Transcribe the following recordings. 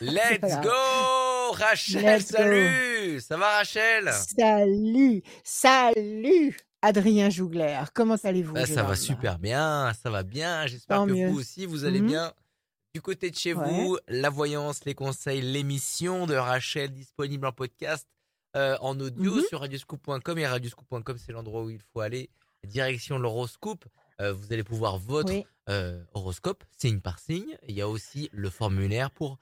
Let's go Rachel, Let's go. salut Ça va Rachel? Salut, salut, Adrien Jougler. Comment allez-vous Bah, Ça va homme super bien, ça va bien. J'espère que mieux. vous aussi, vous allez Mhm. bien. Du côté de chez Ouais. vous, la voyance, les conseils, l'émission de Rachel disponible en podcast, euh, en audio Mhm. sur radioscoop.com et radioscoop.com c'est l'endroit où il faut aller. Direction l'horoscope, euh, vous allez pouvoir votre Oui. euh, horoscope, signe par signe. Il y a aussi le formulaire pour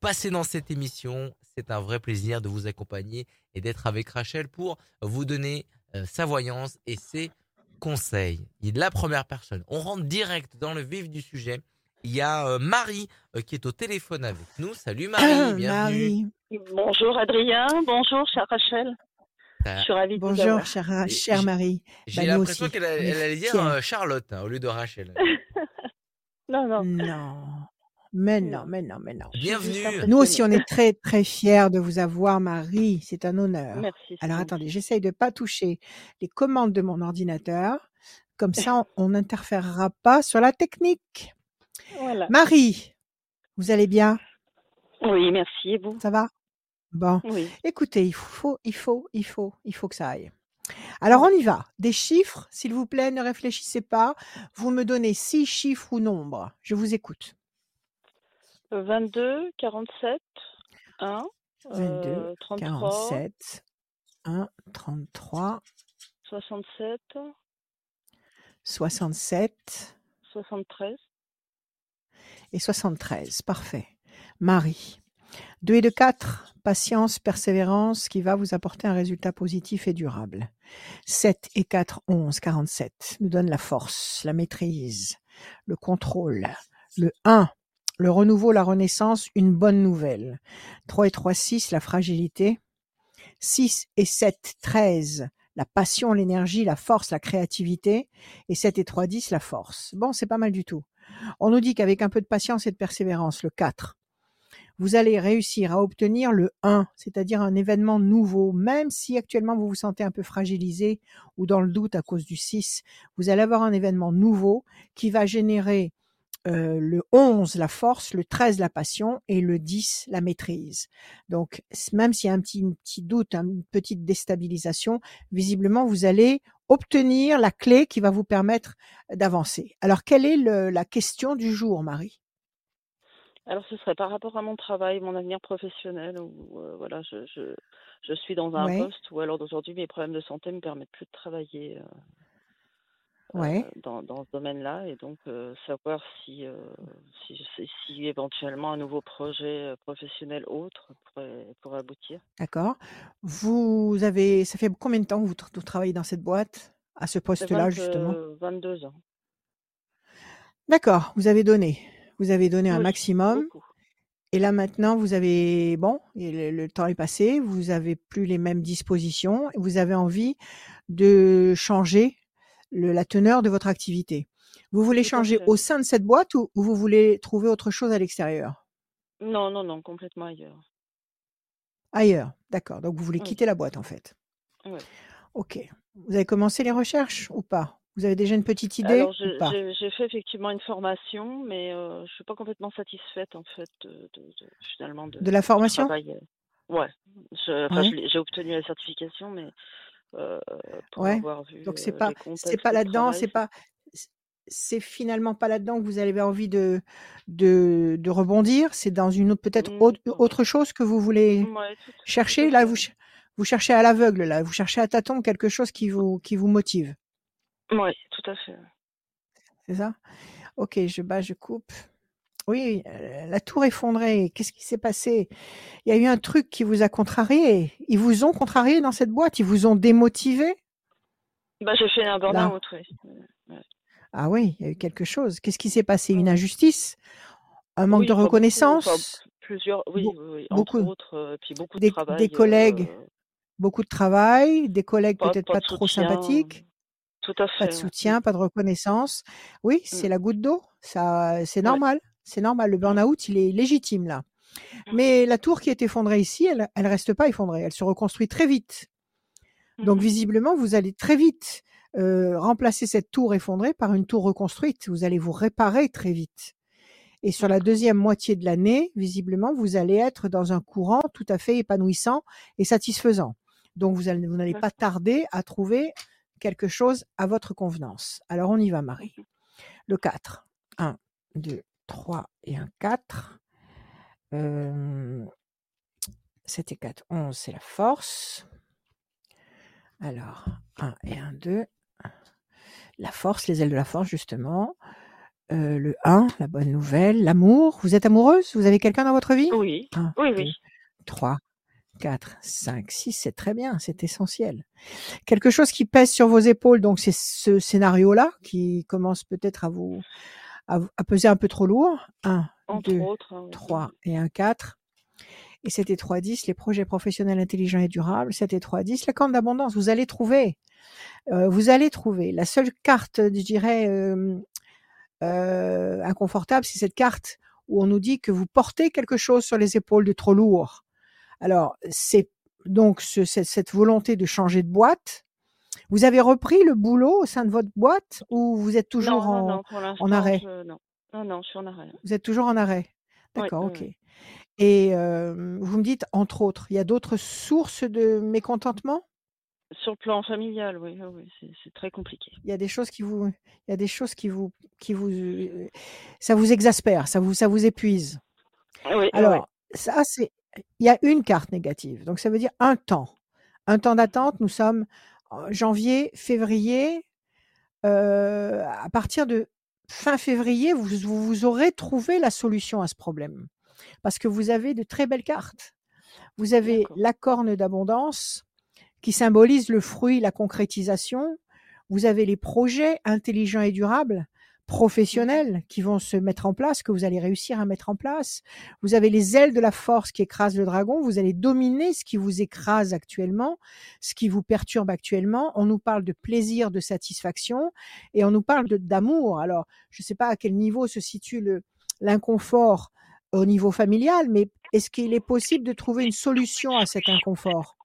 passer dans cette émission. C'est un vrai plaisir de vous accompagner et d'être avec Rachel pour vous donner euh, sa voyance et ses conseils. Il est la première personne. On rentre direct dans le vif du sujet. Il y a euh, Marie euh, qui est au téléphone avec nous. Salut Marie, bienvenue. Marie, Bonjour Adrien, bonjour chère Rachel. Je suis ravie de vous bonjour, avoir. chère, Marie. J'ai Bah, l'impression qu'elle allait dire Charlotte hein, au lieu de Rachel. Non, non. Non, mais non, Non. mais non, mais non. Bienvenue. Nous aussi, on est très, très fiers de vous avoir, Marie. C'est un honneur. Merci. Alors attendez, j'essaye de pas toucher les commandes de mon ordinateur. Comme ça, on on n'interférera pas sur la technique. Voilà. Marie, vous allez bien? Oui, merci. Et vous? Ça va? Bon. Oui. Écoutez, il faut, il faut, il faut, il faut que ça aille. Alors on y va. Des chiffres, s'il vous plaît, ne réfléchissez pas. Vous me donnez six chiffres ou nombres. Je vous écoute. 22, 47, 1, 22, euh, 33, 47, 1, 33, 67, 67 73. et 73. Parfait. Marie. 2 et de 4, patience, persévérance qui va vous apporter un résultat positif et durable. 7 et 4, 11, 47 nous donne la force, la maîtrise, le contrôle. Le 1, le renouveau, la renaissance, une bonne nouvelle. 3 et 3, 6, la fragilité. 6 et 7, 13, la passion, l'énergie, la force, la créativité. Et 7 et 3, 10, la force. Bon, c'est pas mal du tout. On nous dit qu'avec un peu de patience et de persévérance, le 4, vous allez réussir à obtenir le 1, c'est-à-dire un événement nouveau, même si actuellement vous vous sentez un peu fragilisé ou dans le doute à cause du 6, vous allez avoir un événement nouveau qui va générer euh, le 11, la force, le 13, la passion et le 10, la maîtrise. Donc, même s'il y a un petit, petit doute, hein, une petite déstabilisation, visiblement, vous allez obtenir la clé qui va vous permettre d'avancer. Alors, quelle est le- la question du jour, Marie? Alors, ce serait par rapport à mon travail, mon avenir professionnel, où euh, voilà, je, je, je suis dans un Ouais. poste où, alors d'aujourd'hui, mes problèmes de santé me permettent plus de travailler euh, Ouais. euh, dans, dans ce domaine-là, et donc euh, savoir si, euh, si, éventuellement un nouveau projet professionnel autre pourrait, pourrait aboutir. D'accord. Vous avez, ça fait combien de temps que vous, tra- vous travaillez dans cette boîte, à ce poste-là, 20, justement? euh, 22 ans. D'accord, vous avez donné. Vous avez donné un maximum. beaucoup. Et là, maintenant, vous avez, bon, le, le temps est passé, vous avez plus les mêmes dispositions, vous avez envie de changer le- la teneur de votre activité. Vous voulez changer au sein de cette boîte ou, ou vous voulez trouver autre chose à l'extérieur? Non, non, non, complètement ailleurs. Ailleurs. D'accord. Donc, vous voulez Oui, quitter la boîte, en fait. oui. OK. Vous avez commencé les recherches ou pas? Vous avez déjà une petite idée Alors, j'ai fait effectivement une formation, mais euh, je suis pas complètement satisfaite en fait de, de- de- finalement de, De la formation? euh. Ouais, enfin, j'ai obtenu la certification, mais pour Ouais. avoir vu Donc c'est euh, pas c'est pas de là-dedans, c'est pas c'est finalement pas là-dedans que vous avez envie de de, de rebondir. C'est dans une autre peut-être Mm, autre, chose que vous voulez Ouais, tout, tout chercher? Là, vous ch- vous cherchez à l'aveugle. Là, vous cherchez à tâtons quelque chose qui vous qui vous motive. Ouais, tout à fait. C'est ça? Ok, je bats, je coupe. Oui, euh, la tour effondrée. Qu'est-ce qui s'est passé? Il y a eu un truc qui vous a contrarié. Ils vous ont contrarié dans cette boîte? Ils vous ont démotivé? Bah, j'ai fait un burn-out, oui. Ouais. Ah oui, il y a eu quelque chose. Qu'est-ce qui s'est passé? Une injustice? Un manque Oui, de enfin, beaucoup, enfin, reconnaissance? plusieurs, oui, Beau- oui, oui, beaucoup, entre autres, euh, puis beaucoup de des, travail. des collègues, euh, beaucoup de travail, des collègues pas, peut-être pas pas de trop soutien. sympathiques, Tout à pas fait. de ouais. soutien, pas de reconnaissance? Oui, c'est Mm, la goutte d'eau. Ça, c'est normal. C'est normal. Le burn-out, il est légitime là. mm, Mais la tour qui est effondrée ici, elle, elle reste pas effondrée. Elle se reconstruit très vite. Donc mhm. visiblement, vous allez très vite euh, remplacer cette tour effondrée par une tour reconstruite. Vous allez vous réparer très vite. Et sur la deuxième moitié de l'année, visiblement, vous allez être dans un courant tout à fait épanouissant et satisfaisant. Donc, vous allez- vous n'allez pas tarder à trouver quelque chose à votre convenance. Alors, on y va, Marie. Le 4. 1, 2, 3 et un 4. Euh, 7 et 4, 11, c'est la force. Alors, 1 et 1, 2. La force, les ailes de la force, justement. Euh, le 1, la bonne nouvelle. L'amour. Vous êtes amoureuse? Vous avez quelqu'un dans votre vie? Oui, 1, oui, 2, oui. 3, 4, 5, 6, c'est très bien, c'est essentiel. Quelque chose qui pèse sur vos épaules, donc c'est ce scénario-là qui commence peut-être à vous à, à peser un peu trop lourd. 1, Entre 2, autres. hein, oui. 3 et un 4. Et c'était 3, 10, les projets professionnels intelligents et durables. C'était 3, 10, la carte d'abondance. Vous allez trouver. Euh, vous allez trouver. La seule carte, je dirais, euh, euh, inconfortable, c'est cette carte où on nous dit que vous portez quelque chose sur les épaules de trop lourd. Alors, c'est donc ce- cette, cette volonté de changer de boîte. Vous avez repris le boulot au sein de votre boîte ou vous êtes toujours non, en, non, non, arrêt? je- non. non, je suis en arrêt. vous êtes toujours en arrêt? D'accord, oui, ok. oui. Et euh, vous me dites, entre autres, il y a d'autres sources de mécontentement? Sur le plan familial, oui, oui, c'est très compliqué. Il y a des choses qui vous, il y a des choses qui vous, qui vous, ça vous exaspère, ça vous, ça vous épuise. Oui, oui, oui. Alors, ça, c'est, il y a une carte négative. Donc, ça veut dire un temps. Un temps d'attente. Nous sommes janvier, février. Euh, à partir de fin février, vous, vous, aurez trouvé la solution à ce problème. Parce que vous avez de très belles cartes. Vous avez la corne d'abondance qui symbolise le fruit, la concrétisation. Vous avez les projets intelligents et durables, professionnels qui vont se mettre en place, que vous allez réussir à mettre en place. Vous avez les ailes de la force qui écrasent le dragon. Vous allez dominer ce qui vous écrase actuellement, ce qui vous perturbe actuellement. On nous parle de plaisir, de satisfaction et on nous parle d'amour. Alors, je ne sais pas à quel niveau se situe l'inconfort au niveau familial, mais est-ce qu'il est possible de trouver une solution à cet inconfort?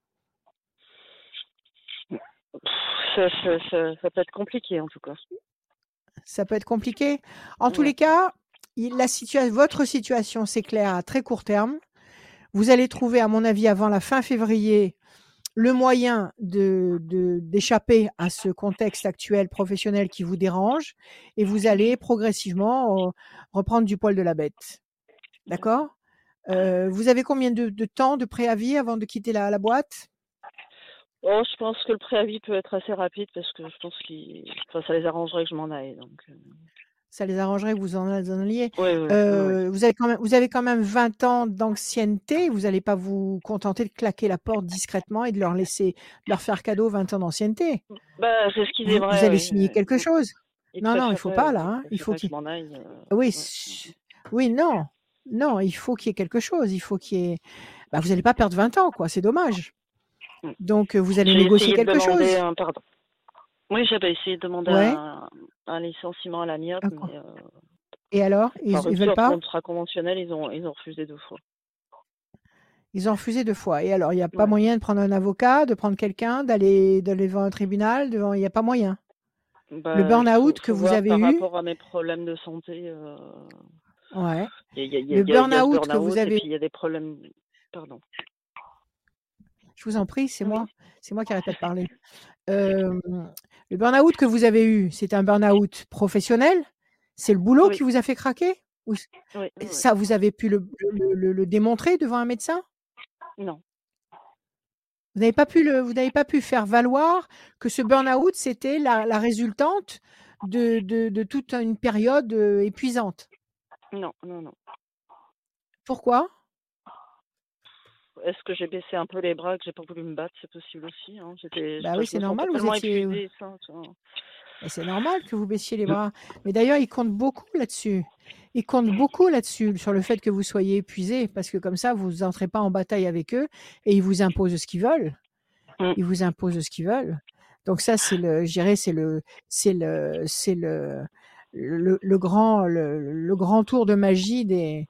Ça peut être compliqué en tout cas. Ça peut être compliqué. En tous les cas, il- la situa- votre situation s'éclaire à très court terme. Vous allez trouver, à mon avis, avant la fin février, le moyen de de- d'échapper à ce contexte actuel professionnel qui vous dérange et vous allez progressivement euh, reprendre du poil de la bête. D'accord? Euh, Vous avez combien de, de temps de préavis avant de quitter la, la boîte? Oh, je pense que le préavis peut être assez rapide parce que je pense que enfin, ça les arrangerait que je m'en aille. Donc, euh, Ça les arrangerait que vous en, alliez. Euh, vous, avez quand même, vous avez quand même 20 ans d'ancienneté. Vous n'allez pas vous contenter de claquer la porte discrètement et de leur laisser de leur faire cadeau 20 ans d'ancienneté. Bah, c'est ce Vous, allez signer euh, quelque chose. Non, non, il faut pas là. oui, hein. Il faut qu'il. je m'en aille. euh, Oui, oui, non, non, il faut qu'il y ait quelque chose. Il faut qu'il y ait. Bah, vous n'allez pas perdre 20 ans, quoi. C'est dommage. Donc, euh, vous allez négocier de quelque chose. demander un pardon. Oui, j'avais essayé de demander Ouais. un, un licenciement à D'accord. mais euh, Et alors, ils, rupture veulent pas contrat conventionnel, ils ont ils ont refusé deux fois. Ils ont refusé deux fois. Et alors, il n'y a pas Ouais. moyen de prendre un avocat, de prendre quelqu'un, d'aller d'aller devant un tribunal. Devant... Il n'y a pas moyen. Bah, Le burn-out faut- que vous avez par eu. rapport à mes problèmes de santé. euh, Ouais. Il y a, il y a- Le y a- burn-out que vous burn-out avez. il y a des problèmes. Pardon. Je vous en prie, c'est Oui. moi. C'est moi qui arrête pas de parler. Euh, le burn-out que vous avez eu, c'est un burn-out professionnel? C'est le boulot Oui. qui vous a fait craquer? Ou Oui. Ça, vous avez pu le, le- le- le démontrer devant un médecin? Non. Vous n'avez pas pu le, vous n'avez pas pu faire valoir que ce burn-out c'était la, la résultante de, de, de toute une période épuisante? Non, non, non. Pourquoi? Est-ce que j'ai baissé un peu les bras, que j'ai pas voulu me battre? C'est possible aussi. Hein. J'étais, Bah oui, c'est normal. Vous étiez, c'est normal que vous baissiez les bras. Mais d'ailleurs, ils comptent beaucoup là-dessus. Ils comptent beaucoup là-dessus, sur le fait que vous soyez épuisé, parce que comme ça, vous n'entrez pas en bataille avec eux et ils vous imposent ce qu'ils veulent. Mm. Ils vous imposent ce qu'ils veulent. Donc ça, c'est le, je dirais, c'est le, c'est le, c'est le, le, le grand, le, le grand tour de magie des,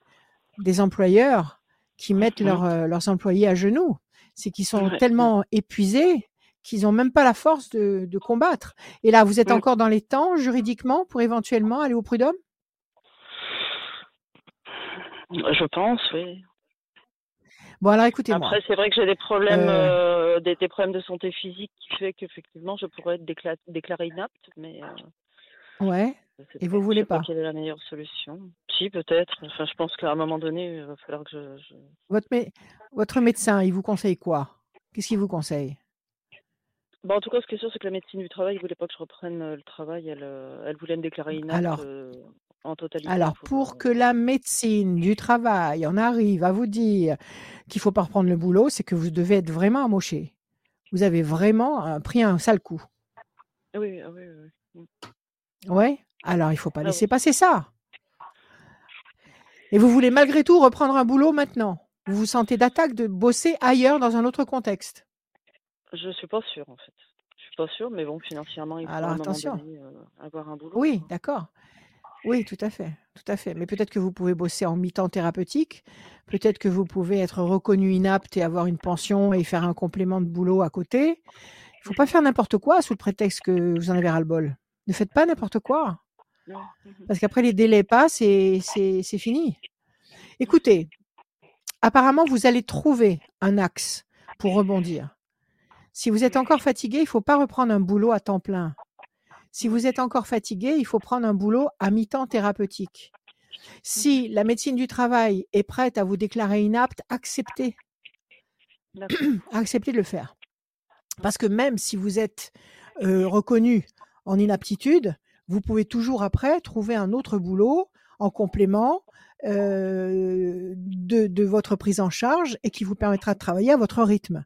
des employeurs qui mettent leurs, euh, leurs employés à genoux. C'est qu'ils sont Ouais. tellement épuisés qu'ils n'ont même pas la force de, de combattre. Et là, vous êtes encore dans les temps juridiquement pour éventuellement aller au prud'homme? Je pense, oui. Bon, alors écoutez-moi. Après, c'est vrai que j'ai des problèmes, Euh, euh, des, des problèmes de santé physique qui fait qu'effectivement, je pourrais être décla- déclarée inapte, mais euh, Ouais. Et pas, vous je voulez pas? pas. quelle est la meilleure solution. Peut-être. Enfin, je pense qu'à un moment donné, il va falloir que je, je- Votre, mé- votre médecin, il vous conseille quoi? Qu'est-ce qu'il vous conseille? Bon, en tout cas, ce qui est sûr, c'est que la médecine du travail ne voulait pas que je reprenne euh, le travail. Elle, euh, elle voulait me déclarer inapte Alors, euh, en totalité alors, pour. que la médecine du travail en arrive à vous dire qu'il faut pas reprendre le boulot, c'est que vous devez être vraiment amoché. Vous avez vraiment euh, pris un sale coup. Oui, ah oui, oui. oui. Ouais. Alors, il faut pas Ah laisser oui. passer ça. Et vous voulez malgré tout reprendre un boulot maintenant. Vous vous sentez d'attaque de bosser ailleurs dans un autre contexte. Je suis pas sûre, en fait. Je suis pas sûre, mais bon, financièrement, il faut Alors à un attention. donné euh, avoir un boulot. Oui, d'accord. Oui, tout à fait, tout à fait. Mais peut-être que vous pouvez bosser en mi-temps thérapeutique. Peut-être que vous pouvez être reconnu inapte et avoir une pension et faire un complément de boulot à côté. Il faut pas faire n'importe quoi sous le prétexte que vous en avez ras-le-bol. Ne faites pas n'importe quoi. Mhm. Parce qu'après, les délais passent et c'est fini. Écoutez, apparemment, vous allez trouver un axe pour rebondir. Si vous êtes encore fatigué, il ne faut pas reprendre un boulot à temps plein. Si vous êtes encore fatigué, il faut prendre un boulot à mi-temps thérapeutique. Si la médecine du travail est prête à vous déclarer inapte, acceptez, acceptez de le faire. Parce que même si vous êtes euh, reconnu en inaptitude, vous pouvez toujours après trouver un autre boulot en complément euh, de, de votre prise en charge et qui vous permettra de travailler à votre rythme.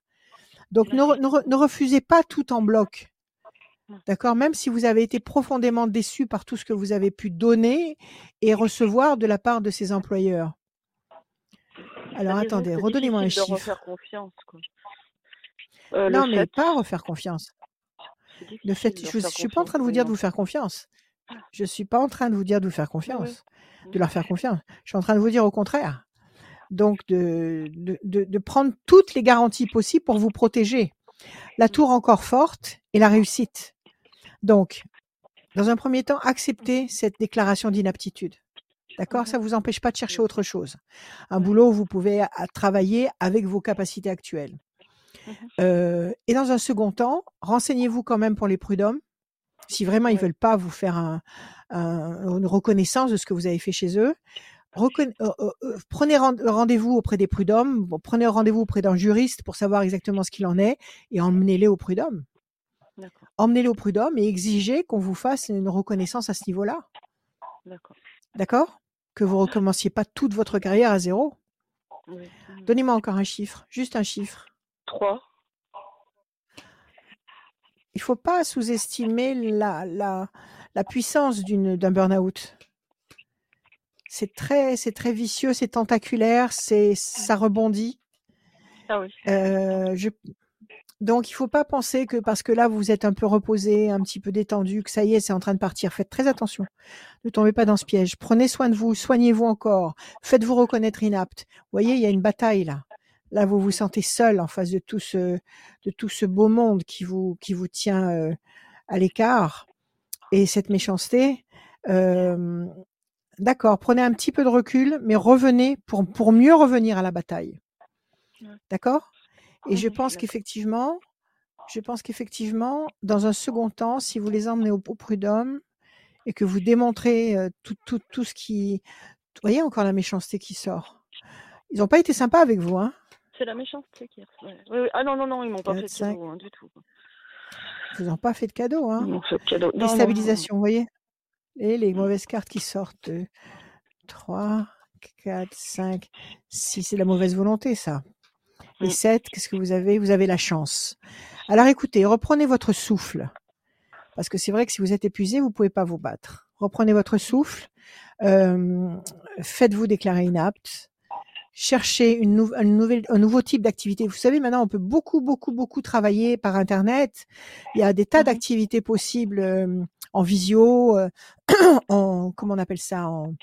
Donc ne, re- ne re- ne refusez pas tout en bloc. D'accord? Même si vous avez été profondément déçu par tout ce que vous avez pu donner et recevoir de la part de ces employeurs. Alors attendez, redonnez-moi un chiffre. refaire confiance, quoi. Euh, Non, mais fait, pas refaire confiance. Le fait, je ne suis pas en train de vous dire de vous faire entreprise. confiance. Je suis pas en train de vous dire de vous faire oui. confiance, de leur faire confiance. Je suis en train de vous dire au contraire. Donc de, de, de, de prendre toutes les garanties possibles pour vous protéger. La tour encore forte et la réussite. Donc, dans un premier temps, acceptez cette déclaration d'inaptitude. D'accord? Mhm. Ça vous empêche pas de chercher Bien autre chose. Un boulot où vous pouvez travailler avec vos capacités actuelles. Euh, et dans un second temps, renseignez-vous quand même pour les prud'hommes. Si vraiment ils Ouais. veulent pas vous faire un- un- une reconnaissance de ce que vous avez fait chez eux, reconna- euh, euh, euh, prenez rend- rendez-vous auprès des prud'hommes, bon, prenez rendez-vous auprès d'un juriste pour savoir exactement ce qu'il en est et emmenez-les au prud'homme. Emmenez-les au prud'homme et exigez qu'on vous fasse une reconnaissance à ce niveau-là. d'accord. Que vous recommenciez pas toute votre carrière à zéro. Oui. Donnez-moi encore un chiffre, juste un chiffre. Trois. Il faut pas sous-estimer la, la, la puissance d'une, d'un burn-out. C'est très, c'est très vicieux, c'est tentaculaire, c'est, ça rebondit. Ah oui. Euh, je... Donc, il faut pas penser que parce que là, vous êtes un peu reposé, un petit peu détendu, que ça y est, c'est en train de partir. Faites très attention. Ne tombez pas dans ce piège. Prenez soin de vous, soignez-vous encore. Faites-vous reconnaître inapte. Vous voyez, il y a une bataille là. Là, vous vous sentez seul en face de tout ce, de tout ce beau monde qui vous, qui vous tient euh, à l'écart. Et cette méchanceté, euh, d'accord, prenez un petit peu de recul, mais revenez pour, pour mieux revenir à la bataille. D'accord? Et je pense qu'effectivement, je pense qu'effectivement, dans un second temps, si vous les emmenez au, au prud'homme et que vous démontrez euh, tout, tout, tout ce qui, vous voyez encore la méchanceté qui sort. Ils n'ont pas été sympas avec vous, hein? C'est la méchanceté qui. Oui, oui. Ah non, non, non, ils m'ont pas fait de 4, 5, cadeau, hein, du tout. Ils vous ont pas fait de cadeau, Ils hein m'ont fait de cadeau. Non. Déstabilisation, vous voyez Et les mauvaises cartes qui sortent. 3, 4, 5, 6, c'est la mauvaise volonté, ça. Et Mm. 7, qu'est-ce que vous avez? Vous avez la chance. Alors écoutez, reprenez votre souffle. Parce que c'est vrai que si vous êtes épuisé, vous pouvez pas vous battre. Reprenez votre souffle. euh, Faites-vous déclarer inapte. Cherchez une, nou- une nouvelle, un nouveau type d'activité. Vous savez, maintenant, on peut beaucoup, beaucoup, beaucoup travailler par Internet. Il y a des tas Mhm. d'activités possibles euh, en visio, euh, en comment on appelle ça en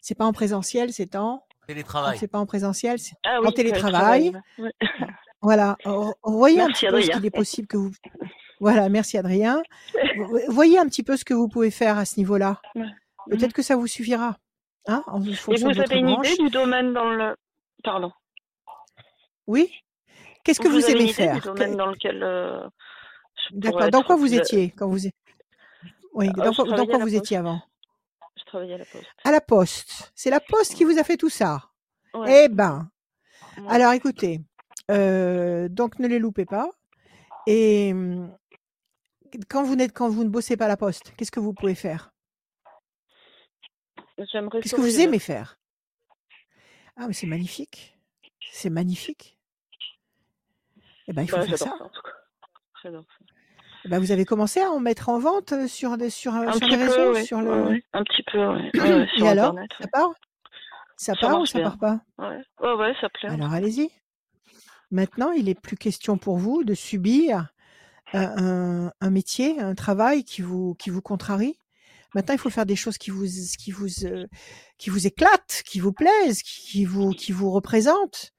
c'est pas en présentiel, c'est en Télétravail. c'est pas en présentiel, c'est Ah en télétravail. Ouais. Voilà, Re- voyez un Merci petit peu ce Adrien. qu'il est possible que vous Voilà, merci Adrien. Vo- Voyez un petit peu ce que vous pouvez faire à ce niveau-là. Peut-être que ça vous suffira. Hein, en Et vous avez une idée du domaine dans le... Pardon. Oui. Qu'est-ce que Vous vous avez une aimez du faire? domaine Que- dans lequel euh, D'accord. Dans quoi vous étiez quand vous Oui. Euh, Dans quoi, dans vous étiez avant? Je travaillais à la poste. À la poste. C'est la poste qui vous a fait tout ça? Ouais. Eh ben. ouais. Alors écoutez. euh, donc ne les loupez pas. Et hum, quand vous n'êtes quand vous ne bossez pas à la poste, qu'est-ce que vous pouvez faire? Qu'est-ce que vous aimez faire? Ah mais c'est magnifique. C'est magnifique. Eh ben il faut Bah, faire ça. Eh ben, vous avez commencé à en mettre en vente euh, sur des sur, euh, Un sur les peu, réseaux, oui. sur le. Un petit peu, sur Et alors, Internet. ça part? Ça Ça part ou ça bien. part pas? Ouais, ouais, ouais, ça plaît. Alors allez-y. Maintenant, il n'est plus question pour vous de subir un, un- un métier, un travail qui vous qui vous contrarie? Maintenant, il faut faire des choses qui vous qui vous euh, qui vous éclatent, qui vous plaisent, qui, qui vous qui vous représentent.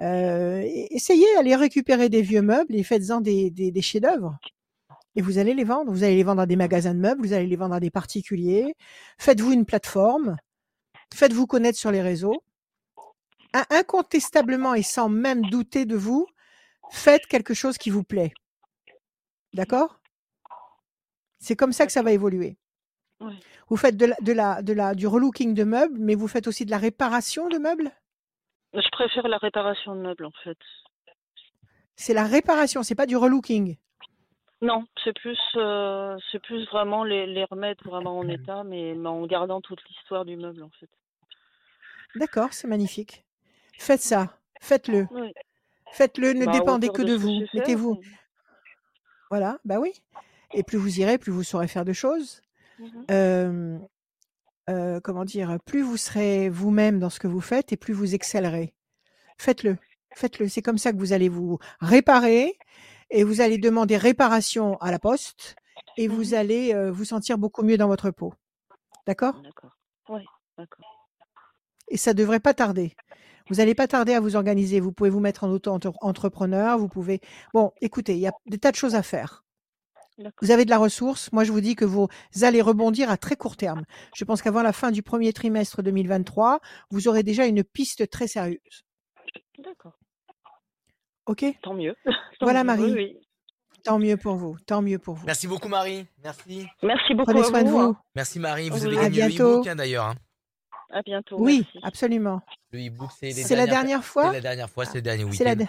Euh, essayez, allez récupérer des vieux meubles et faites-en des, des, des chefs-d'œuvre. Et vous allez les vendre. Vous allez les vendre à des magasins de meubles, vous allez les vendre à des particuliers. Faites-vous une plateforme. Faites-vous connaître sur les réseaux. In- Incontestablement et sans même douter de vous, faites quelque chose qui vous plaît. D'accord? C'est comme ça que ça va évoluer. Ouais. Vous faites de la, de la, de la, du relooking de meubles, mais vous faites aussi de la réparation de meubles? Je préfère la réparation de meubles, en fait. C'est la réparation, c'est pas du relooking? Non, c'est plus, euh, c'est plus vraiment les, les remettre vraiment en état, mais, mais en gardant toute l'histoire du meuble, en fait. D'accord, c'est magnifique. Faites ça, faites-le. Oui. Faites-le, ne Bah, dépendez que de que vous. Mettez-vous. Voilà, bah oui. Et plus vous irez, plus vous saurez faire de choses. Euh, euh, comment dire, plus vous serez vous-même dans ce que vous faites et plus vous excellerez. Faites-le, faites-le. C'est comme ça que vous allez vous réparer et vous allez demander réparation à la poste et vous Mhm. allez euh, vous sentir beaucoup mieux dans votre peau. D'accord? D'accord. Oui, d'accord. Et ça devrait pas tarder. Vous n'allez pas tarder à vous organiser. Vous pouvez vous mettre en auto-entrepreneur. Vous pouvez. Bon, écoutez, il y a des tas de choses à faire. Vous avez de la ressource. Moi, je vous dis que vous allez rebondir à très court terme. Je pense qu'avant la fin du premier trimestre 2023, vous aurez déjà une piste très sérieuse. D'accord. OK? Tant mieux. Tant Voilà, mieux, Marie. Oui, oui. Tant mieux pour vous. Tant mieux pour vous. Merci beaucoup Marie. Merci. Merci beaucoup Prenez à soin de vous. vous. Merci Marie. Vous Oui. avez À gagné le bientôt. e-book hein, d'ailleurs. hein. À bientôt. Oui, merci. absolument. Le e-book c'est les C'est la dernière C'est fois la dernière fois, c'est le dernier C'est la, week-end. de- Et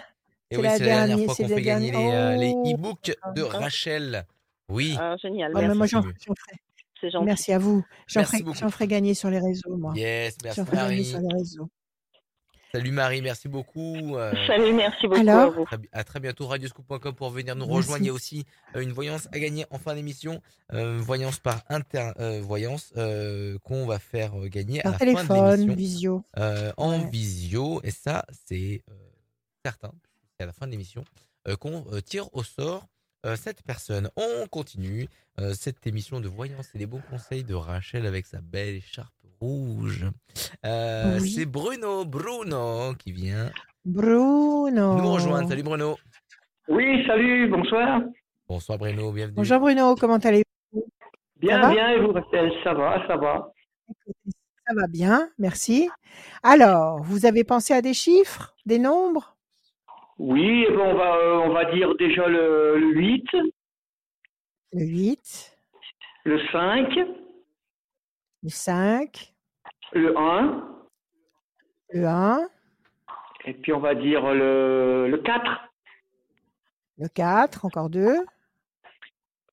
c'est oui, la c'est la dernière dernière- fois c'est qu'on la fait gagner les, euh, les dernière- e-books de Oh. Rachel. Oui. Ah, génial. Merci. moi, j'en mieux. j'en ferai. C'est gentil. Merci à vous. J'en Merci ferai, beaucoup. j'en ferai gagner sur les réseaux, moi. Yes, merci J'en ferai gagner Marie. sur les réseaux. Salut Marie, merci beaucoup. euh, Salut, merci beaucoup Alors à vous. à très bientôt, radioscoop.com pour venir nous Merci. rejoindre. Il y a aussi euh, une voyance à gagner en fin d'émission. Euh, voyance par inter, euh, voyance euh, qu'on va faire gagner à Par la fin de téléphone, l'émission visio. euh, en Ouais. visio. Et ça, c'est euh, certain. C'est à la fin de l'émission euh, qu'on euh, tire au sort cette personne. On continue euh, cette émission de voyance et des bons conseils de Rachel avec sa belle écharpe rouge. Euh, Oui. C'est Bruno, Bruno qui vient Bruno. nous rejoindre. Salut Bruno. Oui, salut, bonsoir. Bonsoir Bruno, bienvenue. Bonjour Bruno, comment allez-vous? Bien, bien, et vous, Rachel? Ça va, ça va. Ça va bien, merci. Alors, vous avez pensé à des chiffres, des nombres? Oui, eh ben, on, va, euh, on va dire déjà le, le 8, Le 8, le 5, le 5, le 1, le 1, et puis on va dire le, le 4, le 4, encore deux.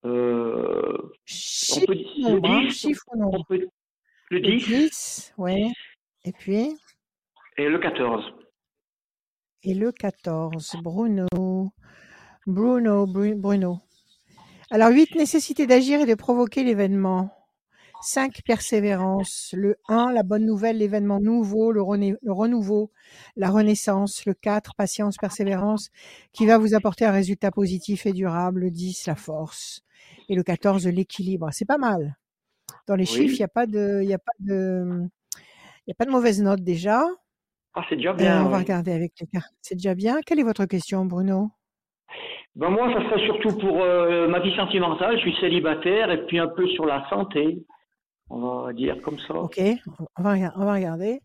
euh, on Chiffre peut nombre, hein, le 10, chiffre ou nombre. on peut, le Le 10 10, ouais. Et puis, et le 14. Et le 14, Bruno. Bruno, Bru- Bruno. Alors, 8, nécessité d'agir et de provoquer l'événement. 5, persévérance. Le 1, la bonne nouvelle, l'événement nouveau, le, renouveau, la renaissance. Le 4, patience, persévérance, qui va vous apporter un résultat positif et durable. Le 10, la force. Et le 14, l'équilibre. C'est pas mal. Dans les Oui. chiffres, il n'y a pas de, il a pas de, il y a pas de mauvaise note déjà. Ah, c'est déjà Euh, bien. on va oui. regarder avec les cartes. C'est déjà bien. Quelle est votre question, Bruno? Ben moi, ça serait surtout pour euh, ma vie sentimentale. Je suis célibataire et puis un peu sur la santé. On va dire comme ça. Ok, on va, rega- on va regarder.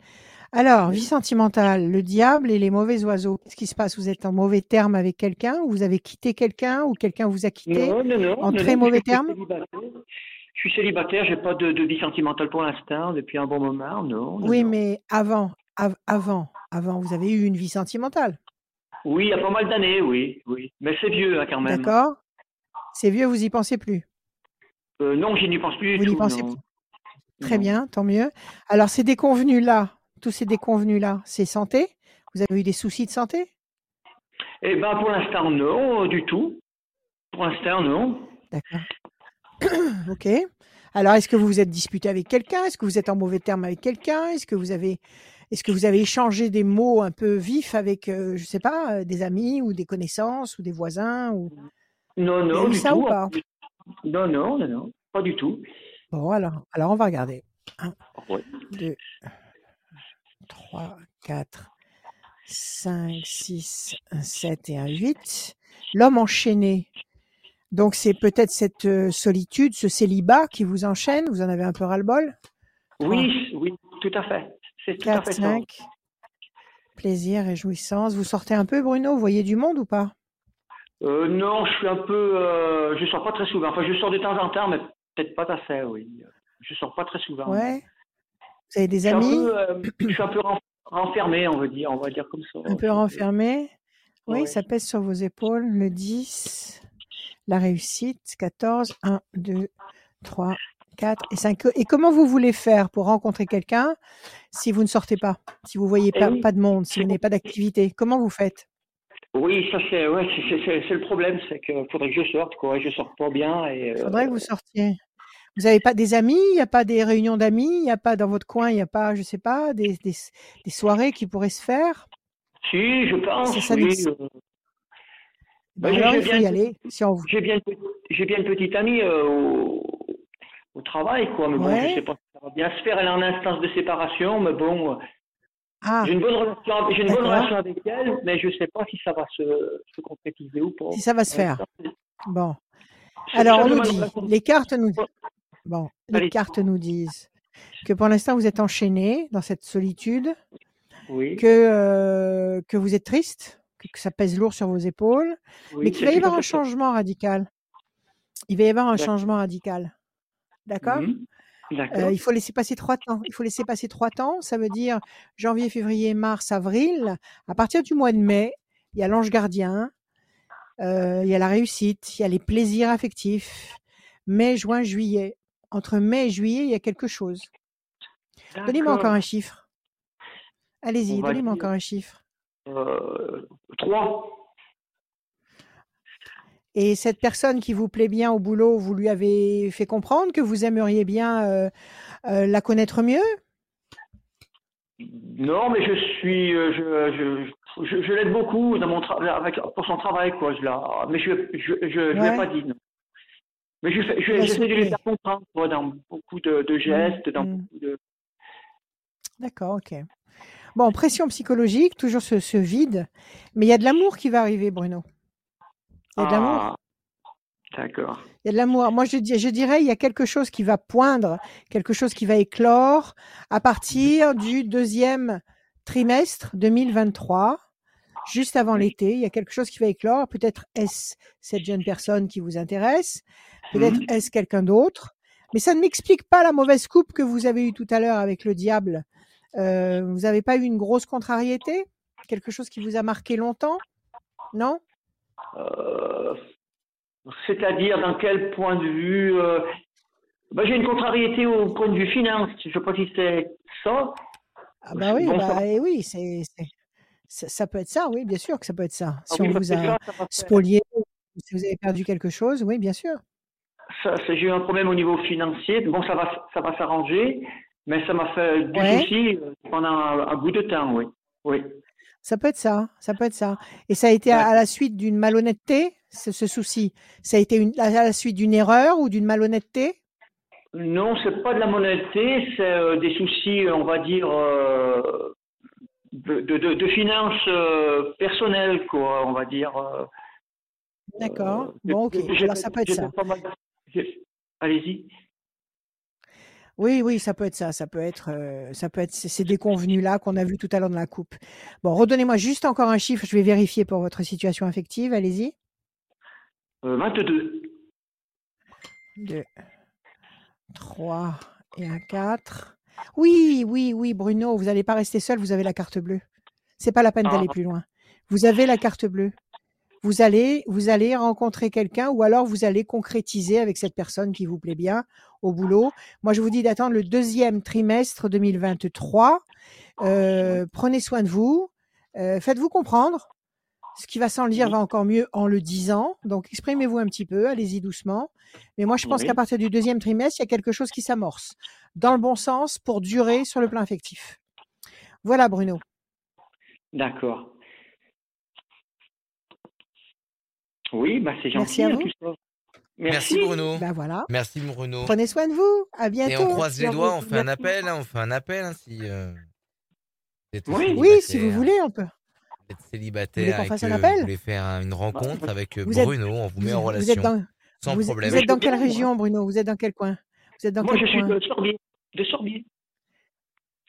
Alors, vie sentimentale, le diable et les mauvais oiseaux. Qu'est-ce qui se passe? Vous êtes en mauvais terme avec quelqu'un? Ou vous avez quitté quelqu'un? Ou quelqu'un vous a quitté? Non, non, non. en très mauvais je suis célibataire. Je suis célibataire, j'ai pas de, de vie sentimentale pour l'instant, depuis un bon moment, non. Oui, mais avant, av- avant, avant, vous avez eu une vie sentimentale. Oui, il y a pas mal d'années, oui, oui. Mais c'est vieux, hein, quand même. D'accord C'est vieux, vous y pensez plus? Euh, non, je n'y pense plus Vous n'y pensez non. plus. Très Non. bien, tant mieux. Alors, ces déconvenus-là, tous ces déconvenus-là, c'est santé? Vous avez eu des soucis de santé? Eh ben, pour l'instant, non, du tout. Pour l'instant, non. D'accord. ok. Alors, est-ce que vous vous êtes disputé avec quelqu'un? Est-ce que vous êtes en mauvais terme avec quelqu'un? Est-ce que vous avez, est-ce que vous avez échangé des mots un peu vifs avec, euh, je sais pas, euh, des amis ou des connaissances ou des voisins ou... Non, non, du ça tout. ou pas Non, non, non, non, pas du tout. Bon, alors, alors on va regarder. 1, Ouais. 2, 3, 4, 5, 6, 7 et un 8. L'homme enchaîné. Donc, c'est peut-être cette euh, solitude, ce célibat qui vous enchaîne. Vous en avez un peu ras-le-bol? Oui, oui, tout à fait. C'est tout à 4, fait ça. 5. Plaisir et jouissance. Vous sortez un peu, Bruno? Vous voyez du monde ou pas? Euh, non, je suis un peu. Euh, je sors pas très souvent. Enfin, je sors de temps en temps, mais peut-être pas fait, oui. Je sors pas très souvent. Ouais. Vous avez des Je amis peu, euh, je suis un peu ren- renfermé, on va dire, on va dire comme ça. Un peu renfermés Oui, Ouais. ça pèse sur vos épaules. Le 10, la réussite, 14, 1, 2, 3, 4 et 5. Et comment vous voulez faire pour rencontrer quelqu'un si vous ne sortez pas, si vous voyez Eh pas, oui, pas de monde, si vous n'avez pas d'activité? Comment vous faites? Oui, ça c'est, ouais, le problème, c'est qu'il faudrait que je sorte, quoi. Je sors pas bien. Il euh, faudrait que vous sortiez. Vous n'avez pas des amis? Il n'y a pas des réunions d'amis? Il n'y a pas dans votre coin, il n'y a pas, je sais pas, des, des, des soirées qui pourraient se faire? Si, je pense, Ça, oui. euh, Ben Ben, j'ai- bien-. Si bien, une bien petite amie euh, au, au travail, quoi. Mais bon, Ouais. je sais pas si ça va bien se faire. Elle est en instance de séparation, mais bon, euh, Ah, j'ai une bonne relation, j'ai une bonne relation avec elle, mais je sais pas si ça va se, se concrétiser ou pas. si ça va se faire. Bon. Alors, on nous dit, les cartes nous, bon, les Allez. cartes nous disent que pour l'instant vous êtes enchaîné dans cette solitude, Oui, que euh, que vous êtes triste, que, que ça pèse lourd sur vos épaules, oui, mais qu'il va y avoir un changement radical. Il va y avoir un changement radical. D'accord? D'accord. Euh, Il faut laisser passer trois temps. Il faut laisser passer trois temps. Ça veut dire janvier, février, mars, avril. À partir du mois de mai, il y a l'ange gardien, euh, il y a la réussite, il y a les plaisirs affectifs. Mai, juin, juillet. Entre mai et juillet, il y a quelque chose. Donnez-moi encore un chiffre. Allez-y, donnez-moi encore un chiffre. Euh, trois. Et cette personne qui vous plaît bien au boulot, vous lui avez fait comprendre que vous aimeriez bien euh, euh, la connaître mieux? Non, mais je suis, euh, je, je, je, je l'aide beaucoup dans mon travail, avec pour son travail, quoi. Je la, mais je, je, je, Ouais. pas dit non. Mais je, La j'essaie de lui faire comprendre, quoi, dans beaucoup de, de gestes, dans mm. beaucoup de. D'accord, ok. Bon, pression psychologique, toujours ce, ce vide, mais il y a de l'amour qui va arriver, Bruno. Il y a de l'amour. Ah, d'accord. Il y a de l'amour. Moi, je, je dirais, il y a quelque chose qui va poindre, quelque chose qui va éclore à partir du deuxième trimestre 2023, juste avant l'été. Il y a quelque chose qui va éclore. Peut-être est-ce cette jeune personne qui vous intéresse, peut-être Mhm. est-ce quelqu'un d'autre? Mais ça ne m'explique pas la mauvaise coupe que vous avez eue tout à l'heure avec le diable. Euh, vous n'avez pas eu une grosse contrariété? Quelque chose qui vous a marqué longtemps? Non? C'est-à-dire dans quel point de vue euh, ben, J'ai une contrariété au point de vue finance. Je ne sais pas si c'est ça. Ah bah oui, Bon, ça bah, eh oui, c'est, ça, ça peut être ça, oui, bien sûr que ça peut être ça. Ah Si oui, on vous a spolié, si vous avez perdu quelque chose, oui, bien sûr. j'ai eu un problème au niveau financier. Bon, ça va, ça va s'arranger, mais ça m'a fait du Ouais. souci euh, pendant un, un bout de temps, oui. Oui. Ça peut être ça, ça peut être ça. Et ça a été à, à la suite d'une malhonnêteté, ce, ce souci? Ça a été une, à la suite d'une erreur ou d'une malhonnêteté? Non, c'est pas de la monnaie, c'est euh, des soucis, on va dire, euh, de, de, de, de finances euh, personnelles, quoi, on va dire. euh, D'accord. euh, Bon, ok. Alors ça peut être ça. Allez-y. Oui, oui, ça peut être ça. Ça peut être, euh, ça peut être ces déconvenus-là qu'on a vu tout à l'heure dans la coupe. Bon, redonnez-moi juste encore un chiffre. Je vais vérifier pour votre situation affective. Allez-y. Euh, 22. 2, 3 et un 4. Oui, oui, oui, Bruno, vous n'allez pas rester seul. Vous avez la carte bleue. C'est pas la peine d'aller Ah. plus loin. Vous avez la carte bleue. Vous allez, vous allez rencontrer quelqu'un ou alors vous allez concrétiser avec cette personne qui vous plaît bien au boulot. Moi, je vous dis d'attendre le deuxième trimestre 2023. Euh, prenez soin de vous. Euh, Faites-vous comprendre. Ce qui va sans le dire va encore mieux en le disant. Donc, exprimez-vous un petit peu. Allez-y doucement. Mais moi, je pense Oui. qu'à partir du deuxième trimestre, il y a quelque chose qui s'amorce dans le bon sens pour durer sur le plan affectif. Voilà, Bruno. D'accord. Oui, bah c'est Merci gentil. à hein, vous. tout ça. Merci Bruno. Ben voilà. Merci Bruno. Prenez soin de vous. À bientôt. Et on croise les Merci. doigts, on fait un Merci. appel, hein, on fait un appel hein, si euh, vous Oui. Oui, si vous voulez, on peut. vous êtes Vous voulez célibataire qu'on et que un vous appel voulez faire un- une rencontre avec euh, Vous êtes- Bruno, on vous met en Vous, vous relation êtes dans, sans vous, problème. vous êtes dans quelle région, Bruno? Vous êtes dans quel coin? Vous êtes dans Moi, je suis de Sorbier. De Sorbier.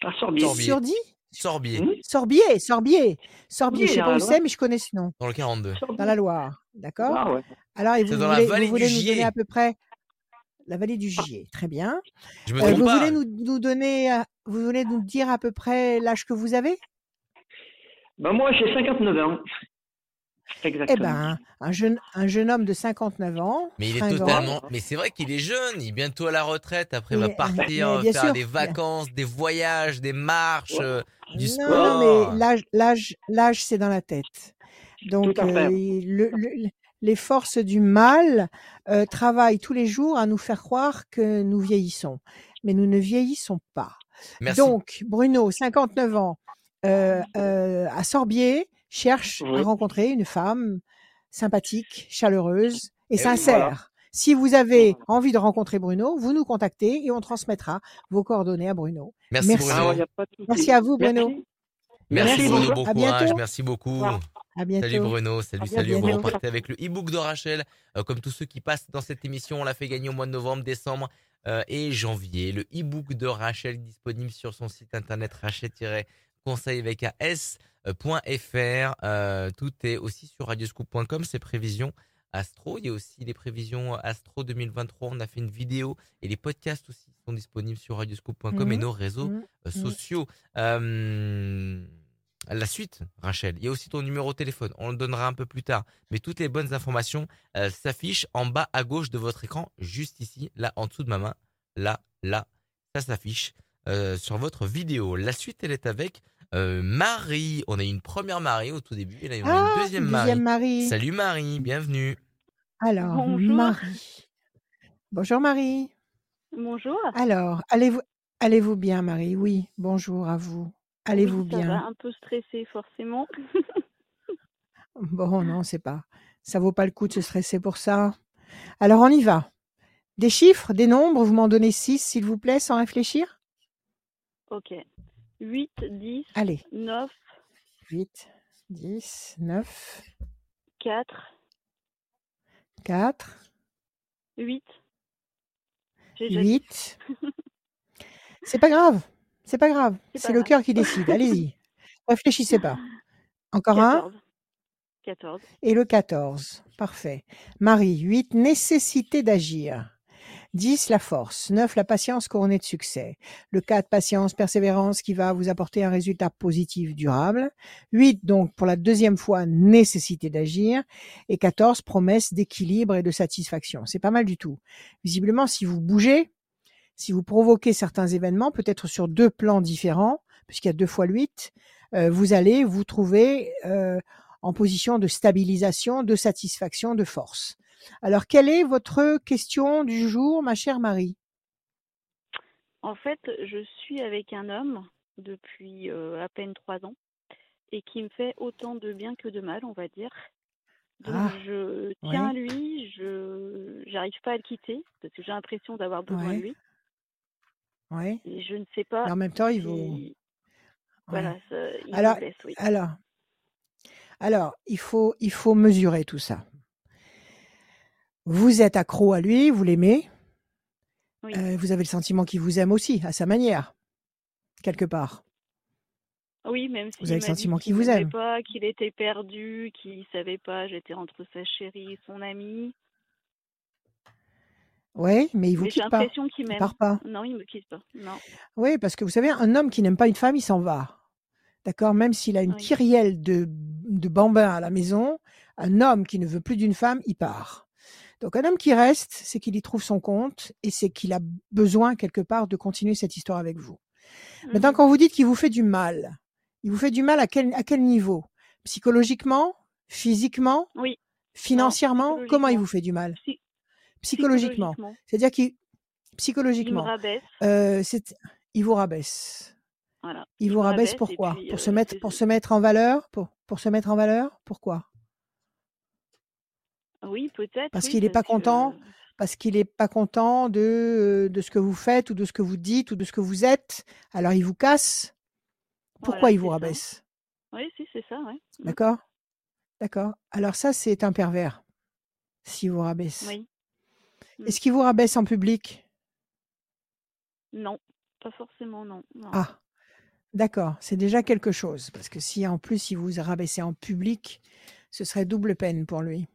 À Sorbier. Sorbier. Surdi Sorbier, Sorbier, Sorbier. Sorbier, je sais dans pas la où c'est, mais je connais ce nom. dans le 42. Sorbier. Dans la Loire. D'accord? Ah ouais. Alors, et vous la voulez, vallée vous du voulez nous Gier. donner à peu près la vallée du Gier. Très bien. Je me Euh, vous pas. voulez nous, nous donner, euh, vous voulez nous dire à peu près l'âge que vous avez? Bah moi, j'ai 59 ans. Eh ben, un jeune, un jeune homme de 59 ans. Mais il est fringant. totalement. Mais c'est vrai qu'il est jeune, il est bientôt à la retraite. Après, il va Mais- partir faire sûr. des vacances, des voyages, des marches, Ouais. euh, du non, sport. non, mais l'âge, l'âge, l'âge, c'est dans la tête. Donc, euh, le- le- les forces du mal euh, travaillent tous les jours à nous faire croire que nous vieillissons, mais nous ne vieillissons pas. Merci. Donc, Bruno, 59 ans, euh, euh, à Sorbier, cherche Oui. à rencontrer une femme sympathique, chaleureuse et oui, sincère. voilà. Si vous avez Voilà. envie de rencontrer Bruno, vous nous contactez et on transmettra vos coordonnées à Bruno. Merci, merci. Bruno. Ah. Merci à vous, Bruno. Merci. Merci, Merci. Bruno, bon À courage, bientôt. merci beaucoup. À bientôt. Salut Bruno, salut, À salut. On va bientôt. repartir avec le e-book de Rachel. Euh, comme tous ceux qui passent dans cette émission, on l'a fait gagner au mois de novembre, décembre euh, et janvier. Le e-book de Rachel est disponible sur son site internet rachel-conseil avec un s.fr. Euh, tout est aussi sur radioscoop.com, ses prévisions astro. Il y a aussi les prévisions astro 2023. On a fait une vidéo et les podcasts aussi sont disponibles sur radioscoop.com et Mhm. nos réseaux Mhm. euh, sociaux. Euh, la suite, Rachel, il y a aussi ton numéro de téléphone. On le donnera un peu plus tard. Mais toutes les bonnes informations euh, s'affichent en bas à gauche de votre écran, juste ici, là, en dessous de ma main. Là, là, ça s'affiche euh, sur votre vidéo. La suite, elle est avec euh, Marie. On a eu une première Marie au tout début. Et là, on a Ah, une deuxième Marie. Marie. Salut Marie, bienvenue. Alors, Bonjour. Marie. Bonjour Marie. Bonjour. Alors, allez-vous allez-vous bien Marie? Oui, bonjour à vous. Allez-vous Oui, bien? va, un peu stressée forcément. Bon, non, c'est pas. Ça vaut pas le coup de se stresser pour ça. Alors, on y va. Des chiffres, des nombres, vous m'en donnez six, s'il vous plaît, sans réfléchir? Ok. 8, 10, Allez, 9, 8, 10, 9, 4, 4, 8. J'ai déjà dit. 8. C'est pas grave, c'est pas grave. C'est le cœur qui décide. Allez-y. Réfléchissez pas. Encore un 14. 14. et le 14. Parfait. Marie, 8, nécessité d'agir. 10, la force. 9, la patience couronnée de succès. Le 4, patience, persévérance qui va vous apporter un résultat positif durable. 8, donc, pour la deuxième fois, nécessité d'agir. Et 14, promesse d'équilibre et de satisfaction. C'est pas mal du tout. Visiblement, si vous bougez, si vous provoquez certains événements, peut-être sur deux plans différents, puisqu'il y a deux fois 8, euh, vous allez vous trouver euh, en position de stabilisation, de satisfaction, de force. Alors, quelle est votre question du jour, ma chère Marie? En fait, je suis avec un homme depuis euh, à peine 3 ans et qui me fait autant de bien que de mal, on va dire. Donc Ah, je tiens à lui, je j'arrive pas à le quitter parce que j'ai l'impression d'avoir besoin Ouais. de lui Oui. et je ne sais pas Mais en même temps, il vaut. si voilà, Ouais. ça- il Alors, me blesse, oui. alors, alors, il faut, il faut mesurer tout ça. Vous êtes accro à lui, vous l'aimez, Oui. Euh, vous avez le sentiment qu'il vous aime aussi, à sa manière, quelque part. Oui, même Vous s'il avez le sentiment qu'il vous aime. pas, qu'il était perdu, qu'il savait pas, j'étais entre sa chérie et son ami. Oui, mais il vous Mais j'ai quitte pas. l'impression qu'il Il m'aime. part pas. Non, il me quitte pas. Non. Oui, parce que vous savez, un homme qui n'aime pas une femme, il s'en va. D'accord? Même s'il a une Oui. kyrielle de, de bambins à la maison, un homme qui ne veut plus d'une femme, il part. Donc un homme qui reste, c'est qu'il y trouve son compte et c'est qu'il a besoin quelque part de continuer cette histoire avec vous. Maintenant, Mhm. quand vous dites qu'il vous fait du mal, il vous fait du mal à quel, à quel niveau? Psychologiquement? Physiquement? Oui. Non, Financièrement? Comment il vous fait du mal? Psy- Psychologiquement. C'est-à-dire qu'il Il me psychologiquement, rabaisse. euh, il vous rabaisse. Voilà. Il Il vous rabaisse pourquoi? puis Pour se euh, mettre c'est- pour se mettre en valeur? Pour pour se mettre en valeur? Pourquoi? Oui, peut-être. Parce oui, qu'il n'est pas que content Parce qu'il n'est pas content de euh, de ce que vous faites ou de ce que vous dites ou de ce que vous êtes. Alors il vous casse. Pourquoi voilà, il vous ça. rabaisse? Oui, si, c'est ça, ouais. Mm. D'accord? D'accord. Alors ça c'est un pervers. S'il vous rabaisse. Oui. Mm. Est-ce qu'il vous rabaisse en public? Non, pas forcément, non. non. Ah. D'accord, c'est déjà quelque chose parce que si en plus il vous rabaissait en public, ce serait double peine pour lui.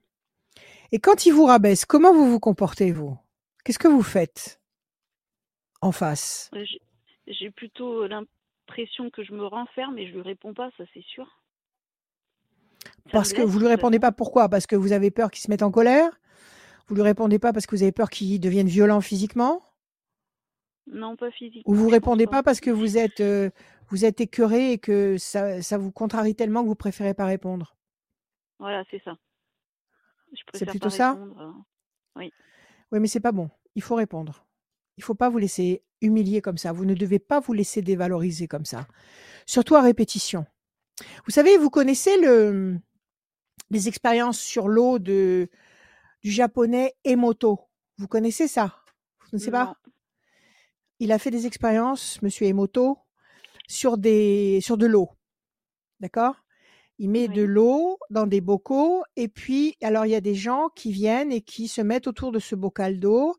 Et quand il vous rabaisse, comment vous vous comportez vous? Qu'est-ce que vous faites en face? Euh, J'ai plutôt l'impression que je me renferme et je lui réponds pas, ça c'est sûr. Ça Parce que vous lui répondez façon. pas pourquoi? Parce que vous avez peur qu'il se mette en colère? Vous lui répondez pas parce que vous avez peur qu'il devienne violent physiquement? Non, pas physiquement. Ou vous pense répondez pas. pas parce que vous êtes euh, vous êtes écœuré et que ça, ça vous contrarie tellement que vous préférez pas répondre? Voilà, c'est ça. Je C'est plutôt pas ça? répondre. euh. Oui, mais c'est pas bon. Il faut répondre. Il faut pas vous laisser humilier comme ça. Vous ne devez pas vous laisser dévaloriser comme ça. Surtout à répétition. Vous savez, vous connaissez le, les expériences sur l'eau de, du japonais Emoto? Vous connaissez ça? Vous ne Non. pas Il a fait des expériences, monsieur Emoto, sur, des, sur de l'eau. D'accord? Il met de l'eau dans des bocaux et puis, alors il y a des gens qui viennent et qui se mettent autour de ce bocal d'eau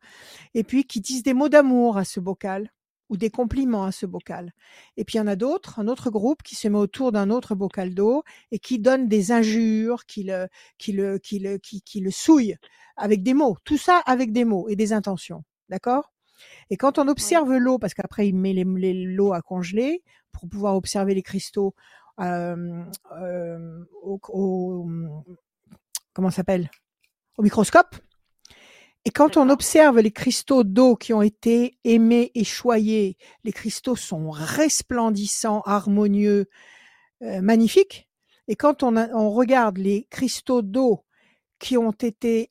et puis qui disent des mots d'amour à ce bocal ou des compliments à ce bocal. Et puis il y en a d'autres, un autre groupe qui se met autour d'un autre bocal d'eau et qui donne des injures, qui le, qui le, qui le, qui, qui le souille avec des mots. Tout ça avec des mots et des intentions. D'accord? Et quand on observe l'eau, parce qu'après il met les, les- l'eau à congeler pour pouvoir observer les cristaux au, au- comment s'appelle? Au microscope. Et quand on observe les cristaux d'eau qui ont été aimés et choyés, les cristaux sont resplendissants, harmonieux, euh, magnifiques. Et quand on, a- on regarde les cristaux d'eau qui ont été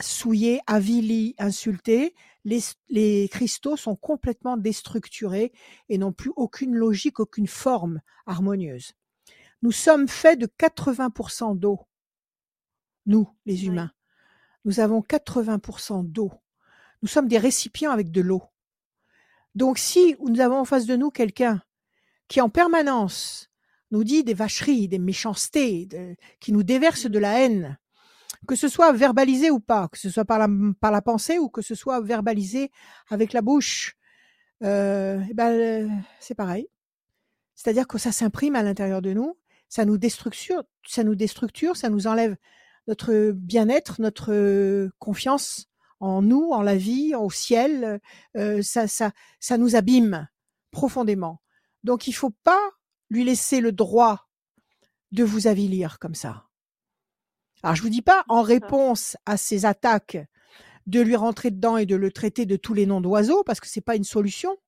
souillés, avilis, insultés, les, les cristaux sont complètement déstructurés et n'ont plus aucune logique, aucune forme harmonieuse. Nous sommes faits de 80% d'eau. Nous, les Oui. humains. Nous avons 80% d'eau. Nous sommes des récipients avec de l'eau. Donc si nous avons en face de nous quelqu'un qui en permanence nous dit des vacheries, des méchancetés, de- qui nous déverse de la haine, que ce soit verbalisé ou pas, que ce soit par la, par la pensée ou que ce soit verbalisé avec la bouche, euh, eh ben, euh, c'est pareil. C'est-à-dire que ça s'imprime à l'intérieur de nous, ça nous déstructure, ça nous déstructure, ça nous enlève notre bien-être, notre confiance en nous, en la vie, au ciel. euh, ça, ça, ça nous abîme profondément. Donc il faut pas lui laisser le droit de vous avilir comme ça. Alors je vous dis pas en réponse à ces attaques de lui rentrer dedans et de le traiter de tous les noms d'oiseaux parce que c'est pas une solution.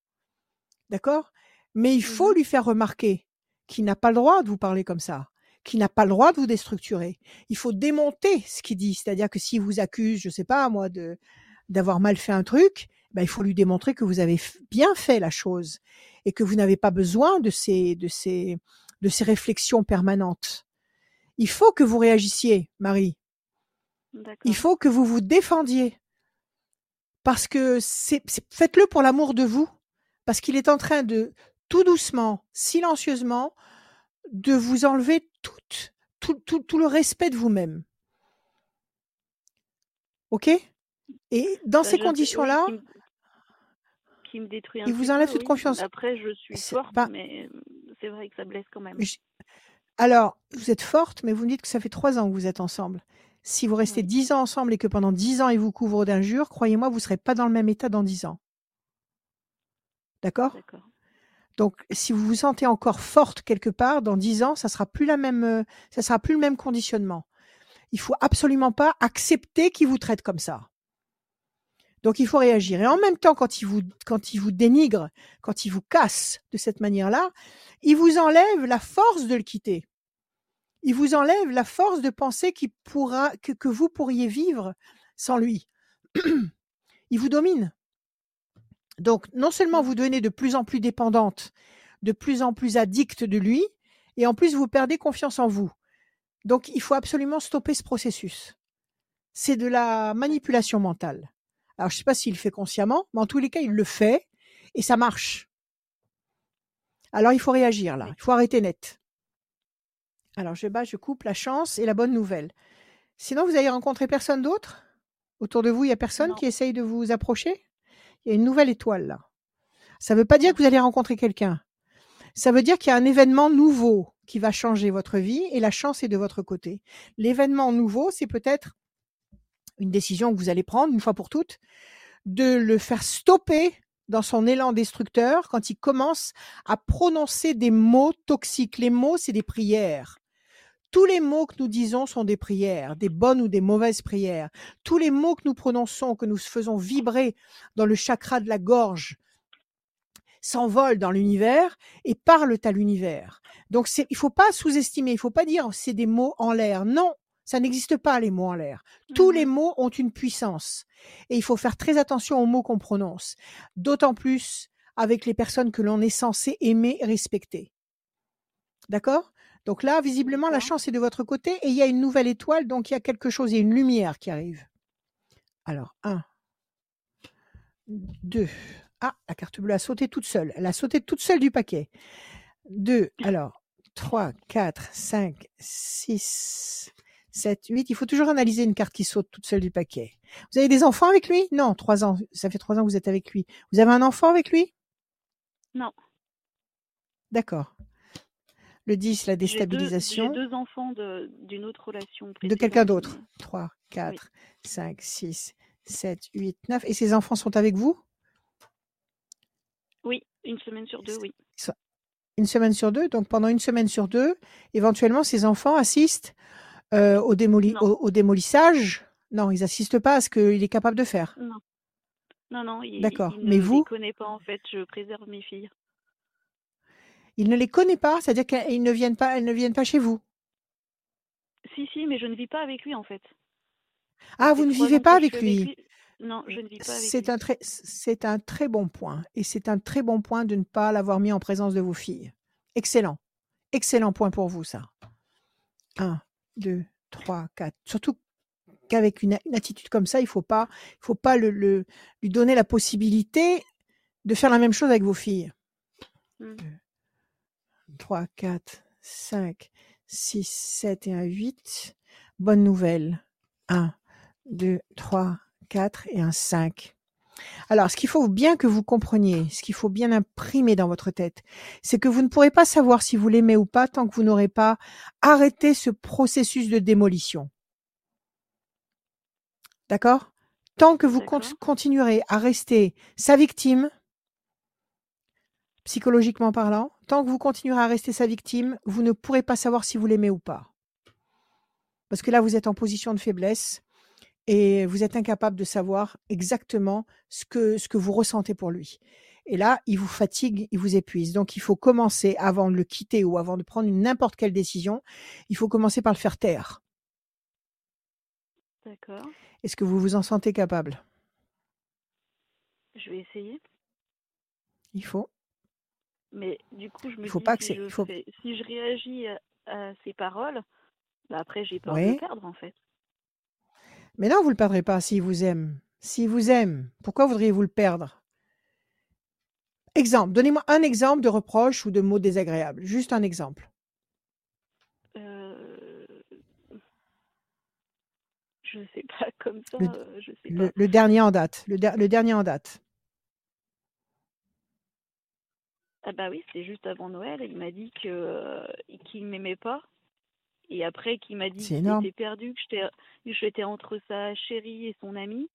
D'accord? Mais il faut Mhm. lui faire remarquer qu'il n'a pas le droit de vous parler comme ça, qu'il n'a pas le droit de vous déstructurer. Il faut démonter ce qu'il dit, c'est-à-dire que s'il vous accuse, je sais pas moi de d'avoir mal fait un truc, ben, il faut lui démontrer que vous avez bien fait la chose et que vous n'avez pas besoin de ces de ces de ces réflexions permanentes. Il faut que vous réagissiez, Marie. Il faut que vous vous défendiez. Parce que c'est- faites-le pour l'amour de vous. Parce qu'il est en train de, tout doucement, silencieusement, de vous enlever toute, tout, tout, tout le respect de vous-même. OK? Et dans Ça, ces oui, conditions-là, qui me- qui me détruit un Il vous enlève peu, toute oui. confiance. Après, je suis forte, pas mais c'est vrai que ça blesse quand même. je alors, vous êtes forte, mais vous me dites que ça fait 3 ans que vous êtes ensemble. Si vous restez Oui. 10 ans ensemble et que pendant 10 ans, il vous couvre d'injures, croyez-moi, vous serez pas dans le même état dans 10 ans. D'accord? D'accord. Donc, si vous vous sentez encore forte quelque part, dans 10 ans, ça sera plus la même, euh, ça sera plus le même conditionnement. Il faut absolument pas accepter qu'il vous traite comme ça. Donc, il faut réagir. Et en même temps, quand il vous, quand vous dénigre, quand il vous casse de cette manière-là, il vous enlève la force de le quitter. Il vous enlève la force de penser qu'il pourra, que vous pourriez vivre sans lui. il vous domine. Donc, non seulement vous devenez de plus en plus dépendante, de plus en plus addicte de lui, et en plus vous perdez confiance en vous. Donc, il faut absolument stopper ce processus. C'est de la manipulation mentale. Alors, je ne sais pas s'il le fait consciemment, mais en tous les cas, il le fait et ça marche. Alors, il faut réagir là. Il faut arrêter net. Alors, je bats, je coupe la chance et la bonne nouvelle. Sinon, vous avez rencontré personne d'autre? Autour de vous, il n'y a personne Non. qui essaye de vous approcher? Il y a une nouvelle étoile là. Ça ne veut pas dire que vous allez rencontrer quelqu'un. Ça veut dire qu'il y a un événement nouveau qui va changer votre vie et la chance est de votre côté. L'événement nouveau, c'est peut-être une décision que vous allez prendre une fois pour toutes, de le faire stopper dans son élan destructeur quand il commence à prononcer des mots toxiques. Les mots, c'est des prières. Tous les mots que nous disons sont des prières, des bonnes ou des mauvaises prières. Tous les mots que nous prononçons, que nous faisons vibrer dans le chakra de la gorge, s'envolent dans l'univers et parlent à l'univers. Donc il faut pas sous-estimer, il faut pas dire c'est des mots en l'air. Non, ça n'existe pas les mots en l'air. Tous les Mhm. mots ont une puissance et il faut faire très attention aux mots qu'on prononce. D'autant plus avec les personnes que l'on est censé aimer et respecter. D'accord? Donc là, visiblement, la chance est de votre côté et il y a une nouvelle étoile, donc il y a quelque chose, il y a une lumière qui arrive. Alors, un, deux. Ah, la carte bleue a sauté toute seule. Elle a sauté toute seule du paquet. Deux, alors, trois, quatre, cinq, six, sept, huit. Il faut toujours analyser une carte qui saute toute seule du paquet. Vous avez des enfants avec lui? Non, trois ans. Ça fait trois ans que vous êtes avec lui. Vous avez un enfant avec lui? Non. D'accord. Le 10, la deux, déstabilisation. j'ai deux enfants de- d'une autre relation De précédente. quelqu'un d'autre. mais- 3, 4, 5, 6, 7, 8, 9. Et ces enfants sont avec vous? Oui, une semaine sur deux, oui. Une semaine sur deux? Donc pendant une semaine sur deux, éventuellement, ces enfants assistent euh, au, démoli- Non. au, au démolissage? Non, ils assistent pas à ce qu'il est capable de faire. Non. Non, non, il, D'accord. ne Mais les vous? connaît pas en fait. Je préserve mes filles. Il ne les connaît pas, c'est-à-dire qu'elles ne viennent pas, elles ne viennent pas chez vous. Si, si, mais je ne vis pas avec lui en fait. Ah, vous ne vivez pas avec lui. Non, je ne vis pas avec C'est lui. un très, c'est un très bon point. Et c'est un très bon point de ne pas l'avoir mis en présence de vos filles. Excellent. Excellent point pour vous, ça. Un, deux, trois, quatre. Surtout qu'avec une, une attitude comme ça, il faut pas, il faut pas le, le- lui donner la possibilité de faire la même chose avec vos filles. Mm. 3, 4, 5, 6, 7 et un 8. Bonne nouvelle. 1, 2, 3, 4 et un 5. Alors, ce qu'il faut bien que vous compreniez, ce qu'il faut bien imprimer dans votre tête, c'est que vous ne pourrez pas savoir si vous l'aimez ou pas tant que vous n'aurez pas arrêté ce processus de démolition. D'accord? Tant que vous continuerez à rester sa victime, psychologiquement parlant, tant que vous continuerez à rester sa victime, vous ne pourrez pas savoir si vous l'aimez ou pas. Parce que là, vous êtes en position de faiblesse et vous êtes incapable de savoir exactement ce que, ce que vous ressentez pour lui. Et là, il vous fatigue, il vous épuise. Donc, il faut commencer, avant de le quitter ou avant de prendre une n'importe quelle décision, il faut commencer par le faire taire. D'accord. Est-ce que vous vous en sentez capable? Je vais essayer. Il faut. Mais du coup, je me faut dis pas que si je il faut- fais- si je réagis à, à ses paroles, bah après j'ai peur de le perdre en fait. Mais non, vous le perdrez pas s'il vous aime. S'il vous aime, pourquoi voudriez-vous le perdre? Exemple, donnez-moi un exemple de reproche ou de mot désagréable. Juste un exemple. Euh... Je sais pas comme ça, Le- euh, je sais Le, pas. le dernier en date. Le dernier en date. Ah bah oui, c'était juste avant Noël. Il m'a dit que euh, qu'il m'aimait pas. Et après, qu'il m'a dit C'est énorme. que j'étais que j'étais entre sa chérie et son ami.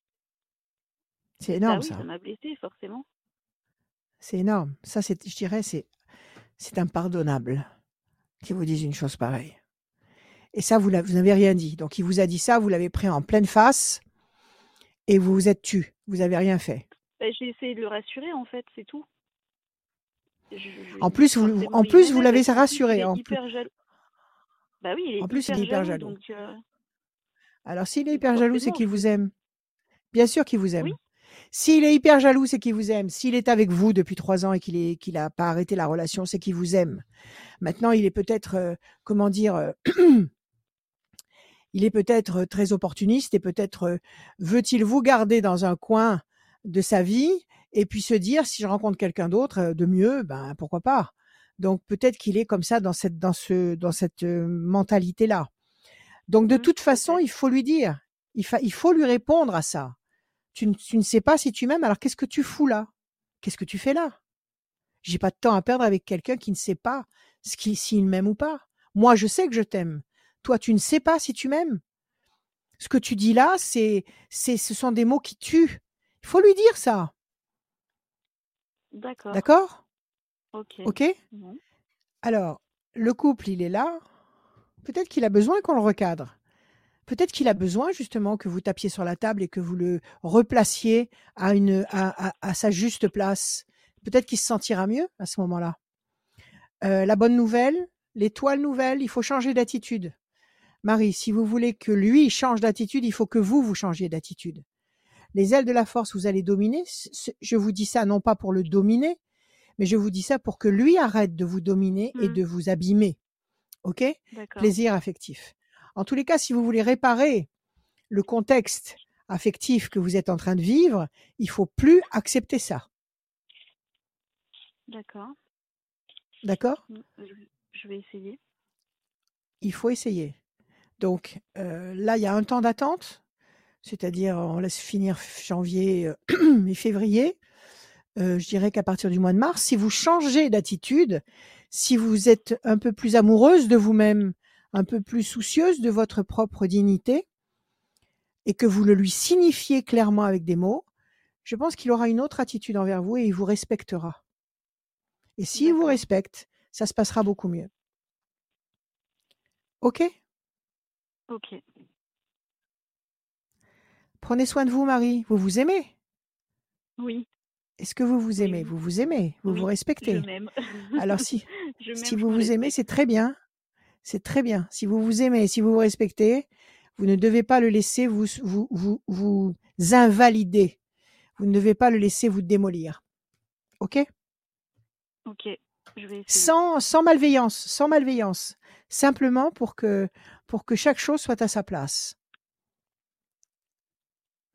C'est Bah énorme, oui, ça. ça m'a blessée, forcément. C'est énorme. Ça, c'est, je dirais, c'est, c'est impardonnable qu'il vous dise une chose pareille. Et ça, vous, l'a- vous n'avez rien dit. Donc, il vous a dit ça, vous l'avez pris en pleine face et vous vous êtes tu. Vous n'avez rien fait. Bah, j'ai essayé de le rassurer, en fait, c'est tout. Je- En plus, vous, en plus, l'avez rassuré. est En plus, hyper jaloux. Bah oui, il est en plus, il hyper est hyper jaloux, jaloux. donc euh, Alors, s'il est hyper jaloux, c'est qu'il vous aime. Bien sûr qu'il vous aime. oui, S'il est hyper jaloux, c'est qu'il vous aime. S'il est avec vous depuis trois ans et qu'il est, qu'il a pas arrêté la relation, c'est qu'il vous aime. Maintenant, il est peut-être, euh, comment dire, euh, il est peut-être très opportuniste et peut-être veut-il vous garder dans un coin de sa vie et puis se dire si je rencontre quelqu'un d'autre de mieux, ben pourquoi pas. Donc peut-être qu'il est comme ça dans cette dans ce dans cette mentalité là. Donc de Mmh, toute façon, il faut lui dire, il, fa- il faut lui répondre à ça. Tu, ne- tu ne sais pas si tu m'aimes, alors qu'est-ce que tu fous là? Qu'est-ce que tu fais là? J'ai pas de temps à perdre avec quelqu'un qui ne sait pas ce qui, s'il m'aime ou pas. Moi, je sais que je t'aime. Toi, tu ne sais pas si tu m'aimes. Ce que tu dis là, c'est, c'est, ce sont des mots qui tuent. Il faut lui dire ça. D'accord, D'accord? Ok. Ok. Alors, le couple, il est là. Peut-être qu'il a besoin qu'on le recadre. Peut-être qu'il a besoin justement que vous tapiez sur la table et que vous le replaciez à, une, à, à- à sa juste place. Peut-être qu'il se sentira mieux à ce moment-là. Euh, la bonne nouvelle, l'étoile nouvelle, il faut changer d'attitude. Marie, si vous voulez que lui change d'attitude, il faut que vous, vous changiez d'attitude. Les ailes de la force, vous allez dominer. Je vous dis ça non pas pour le dominer, mais je vous dis ça pour que lui arrête de vous dominer et Mmh. de vous abîmer. OK? Plaisir affectif. En tous les cas, si vous voulez réparer le contexte affectif que vous êtes en train de vivre, il faut plus accepter ça. d'accord. D'accord? Mm, Je, je vais essayer. Il faut essayer. Donc euh, là, il y a un temps d'attente, c'est-à-dire on laisse finir janvier euh, et février. Euh, je dirais qu'à partir du mois de mars, si vous changez d'attitude, si vous êtes un peu plus amoureuse de vous-même, un peu plus soucieuse de votre propre dignité, et que vous le lui signifiez clairement avec des mots, je pense qu'il aura une autre attitude envers vous et il vous respectera. Et s'il vous respecte, ça se passera beaucoup mieux. OK? Ok. Prenez soin de vous, Marie. Vous vous aimez Oui, Est-ce que vous vous aimez? Oui. Vous vous aimez Vous oui, vous je respectez m'aime. Alors si, je si vous je vous aimez, c'est très bien. C'est très bien. Si vous vous aimez, si vous vous respectez, vous ne devez pas le laisser vous, vous, vous, vous invalider. Vous ne devez pas le laisser vous démolir. OK? Ok, je vais sans, sans malveillance, sans malveillance. Simplement pour que, pour que chaque chose soit à sa place.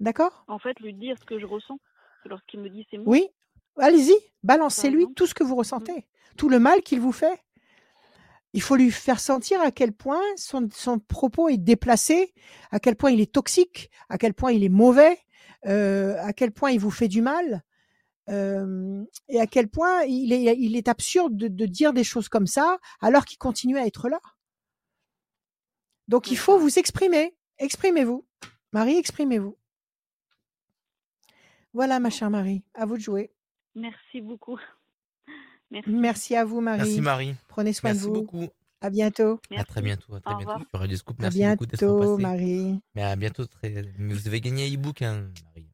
D'accord? En fait, lui dire ce que je ressens lorsqu'il me dit ces mots. Oui Allez-y, balancez-lui tout ce que vous ressentez, tout le mal qu'il vous fait. Il faut lui faire sentir à quel point son, son propos est déplacé, à quel point il est toxique, à quel point il est mauvais, euh, à quel point il vous fait du mal, euh, et à quel point il est, il est absurde de, de dire des choses comme ça alors qu'il continue à être là. Donc il faut vous exprimer. Exprimez-vous. Marie, exprimez-vous. Voilà, ma chère Marie, à vous de jouer. Merci beaucoup. Merci. Merci à vous, Marie. Merci Marie. Prenez soin Merci de vous. beaucoup. À bientôt. À très Merci. bientôt. À très Au bientôt sur Radio Scoop. À Merci beaucoup d'être bientôt, passé. Marie. Mais à bientôt. Très... Mais vous avez gagné un e-book, hein, Marie,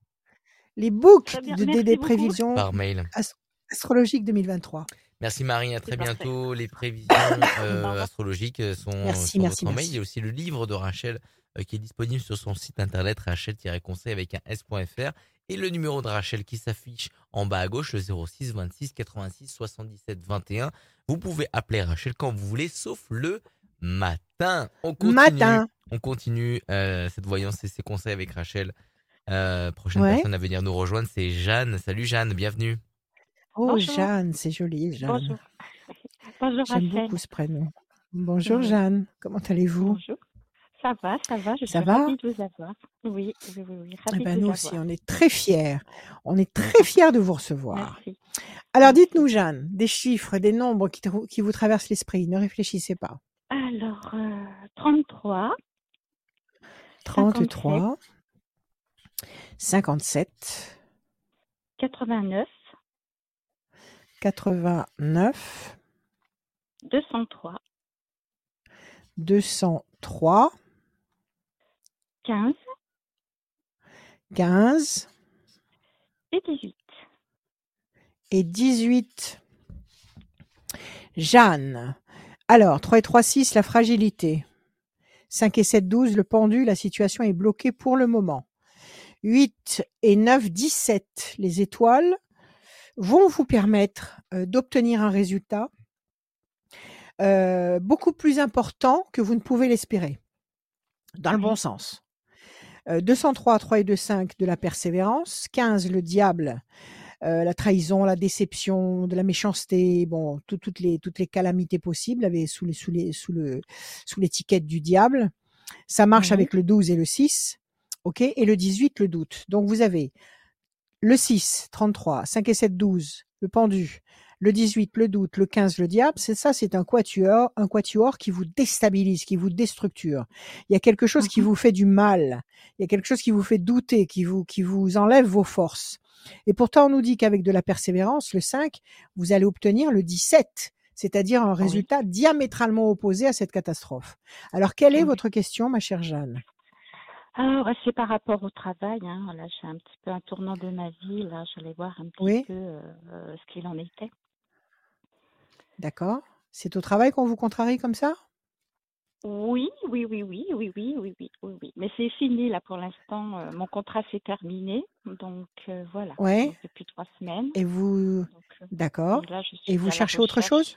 Les books Très de, des, Merci des beaucoup. prévisions par mail. ast- astrologiques 2023. Merci Marie, à très parfait. bientôt. Les prévisions euh, astrologiques euh, sont Merci, sur merci, votre mail. Il y a aussi le livre de Rachel euh, qui est disponible sur son site internet rachel-conseil avec un s.fr et le numéro de Rachel qui s'affiche en bas à gauche, le 06 26 86 77 21. Vous pouvez appeler Rachel quand vous voulez, sauf le matin. On continue, Matin. On continue euh, cette voyance et ses conseils avec Rachel. Prochaine Ouais. personne à venir nous rejoindre, c'est Jeanne. Salut Jeanne, bienvenue. Oh, Bonjour. Jeanne, c'est joli, Jeanne. Bonjour. Bonjour J'aime beaucoup ce prénom. Bonjour, Oui. Jeanne. Comment allez-vous? Bonjour. Ça va, ça va. Je Ça suis va? ravie de vous avoir. Oui, oui, oui, oui. Eh ben, de Nous vous aussi, avoir. on est très fiers. On est très fiers de vous recevoir. Merci. Alors dites-nous, Jeanne, des chiffres, des nombres qui, vous traversent l'esprit. Ne réfléchissez pas. Alors, euh, 33, 33, 57, 89, 89, 203, 203, 15 15 et 18. et 18. Jeanne. Alors, 3 et 3, 6, la fragilité. 5 et 7, 12, le pendu, la situation est bloquée pour le moment. 8 et 9, 17, les étoiles vont vous permettre euh, d'obtenir un résultat euh, beaucoup plus important que vous ne pouvez l'espérer, dans le bon sens. Euh, 203, 3 et 2, 5 de la persévérance, 15 le diable, euh, la trahison, la déception, de la méchanceté, bon, tout- toutes les toutes les calamités possibles sous les sous les sous le sous l'étiquette du diable. Ça marche Mhm. avec le 12 et le 6. OK et le 18 le doute. Donc vous avez le 6 33, 5 et 7 12, le pendu, le 18 le doute, le 15 le diable, c'est ça, c'est un quatuor, un quatuor qui vous déstabilise, qui vous déstructure. Il y a quelque chose qui Mhm. vous fait du mal, il y a quelque chose qui vous fait douter, qui vous qui vous enlève vos forces. Et pourtant on nous dit qu'avec de la persévérance, le 5, vous allez obtenir le 17, c'est-à-dire un Oui. résultat diamétralement opposé à cette catastrophe. Alors quelle est Oui. votre question ma chère Jeanne? Alors, c'est par rapport au travail. Hein. Là, j'ai un petit peu un tournant de ma vie. Là, j'allais voir un petit Oui. peu euh, ce qu'il en était. D'accord C'est au travail qu'on vous contrarie comme ça? Oui, oui, oui, oui, oui, oui, oui, oui, oui, oui. Mais c'est fini là pour l'instant. euh, mon contrat s'est terminé, donc euh, voilà. Ouais. Donc, depuis trois semaines. Et vous D'accord. et vous cherchez autre chose?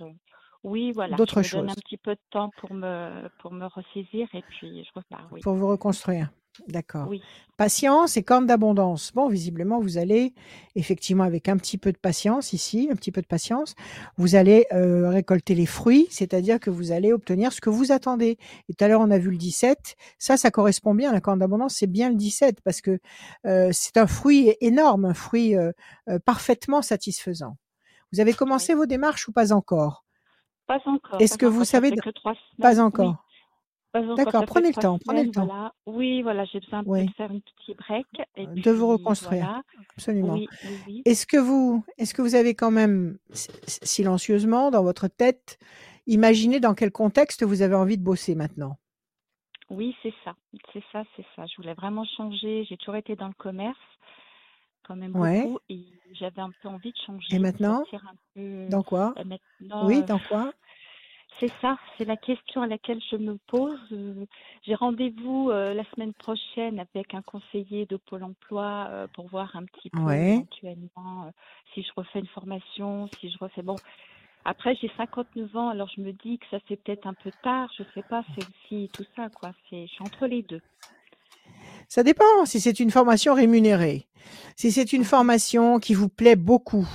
Oui, voilà. D'autres Je me donne un choses petit peu de temps pour me pour me ressaisir et puis je repars. Oui, pour vous reconstruire. D'accord. oui, Patience et corne d'abondance. Bon, visiblement, vous allez, effectivement, avec un petit peu de patience ici, un petit peu de patience, vous allez euh, récolter les fruits, c'est-à-dire que vous allez obtenir ce que vous attendez. Et tout à l'heure, on a vu le 17. Ça, ça correspond bien. La corne d'abondance, c'est bien le 17 parce que euh, c'est un fruit énorme, un fruit euh, euh, parfaitement satisfaisant. Vous avez commencé oui. vos démarches ou pas encore? Pas encore. Est-ce pas que vous encore. Savez fait de- que trois semaines. Pas encore. D'accord, prenez le temps, prenez le temps. voilà. Oui, voilà, j'ai besoin Oui. de faire une petite break et De vous reconstruire. voilà. Absolument. Oui, oui, oui. Est-ce que vous, est-ce que vous avez quand même silencieusement dans votre tête imaginé dans quel contexte vous avez envie de bosser maintenant? Oui, c'est ça, c'est ça, c'est ça. Je voulais vraiment changer. J'ai toujours été dans le commerce, quand même Ouais. beaucoup, et j'avais un peu envie de Et changer, de maintenant? peu. Dans quoi? euh, maintenant, Oui, euh, dans quoi? c'est ça, c'est la question à laquelle je me pose. Euh, J'ai rendez-vous euh, la semaine prochaine avec un conseiller de Pôle Emploi euh, pour voir un petit peu Ouais. éventuellement euh, si je refais une formation, si je refais. Bon, après j'ai 59 ans, alors je me dis que ça c'est peut-être un peu tard. Je sais pas, c'est aussi tout ça quoi. C'est, je suis entre les deux. Ça dépend si c'est une formation rémunérée. Si c'est une formation qui vous plaît beaucoup,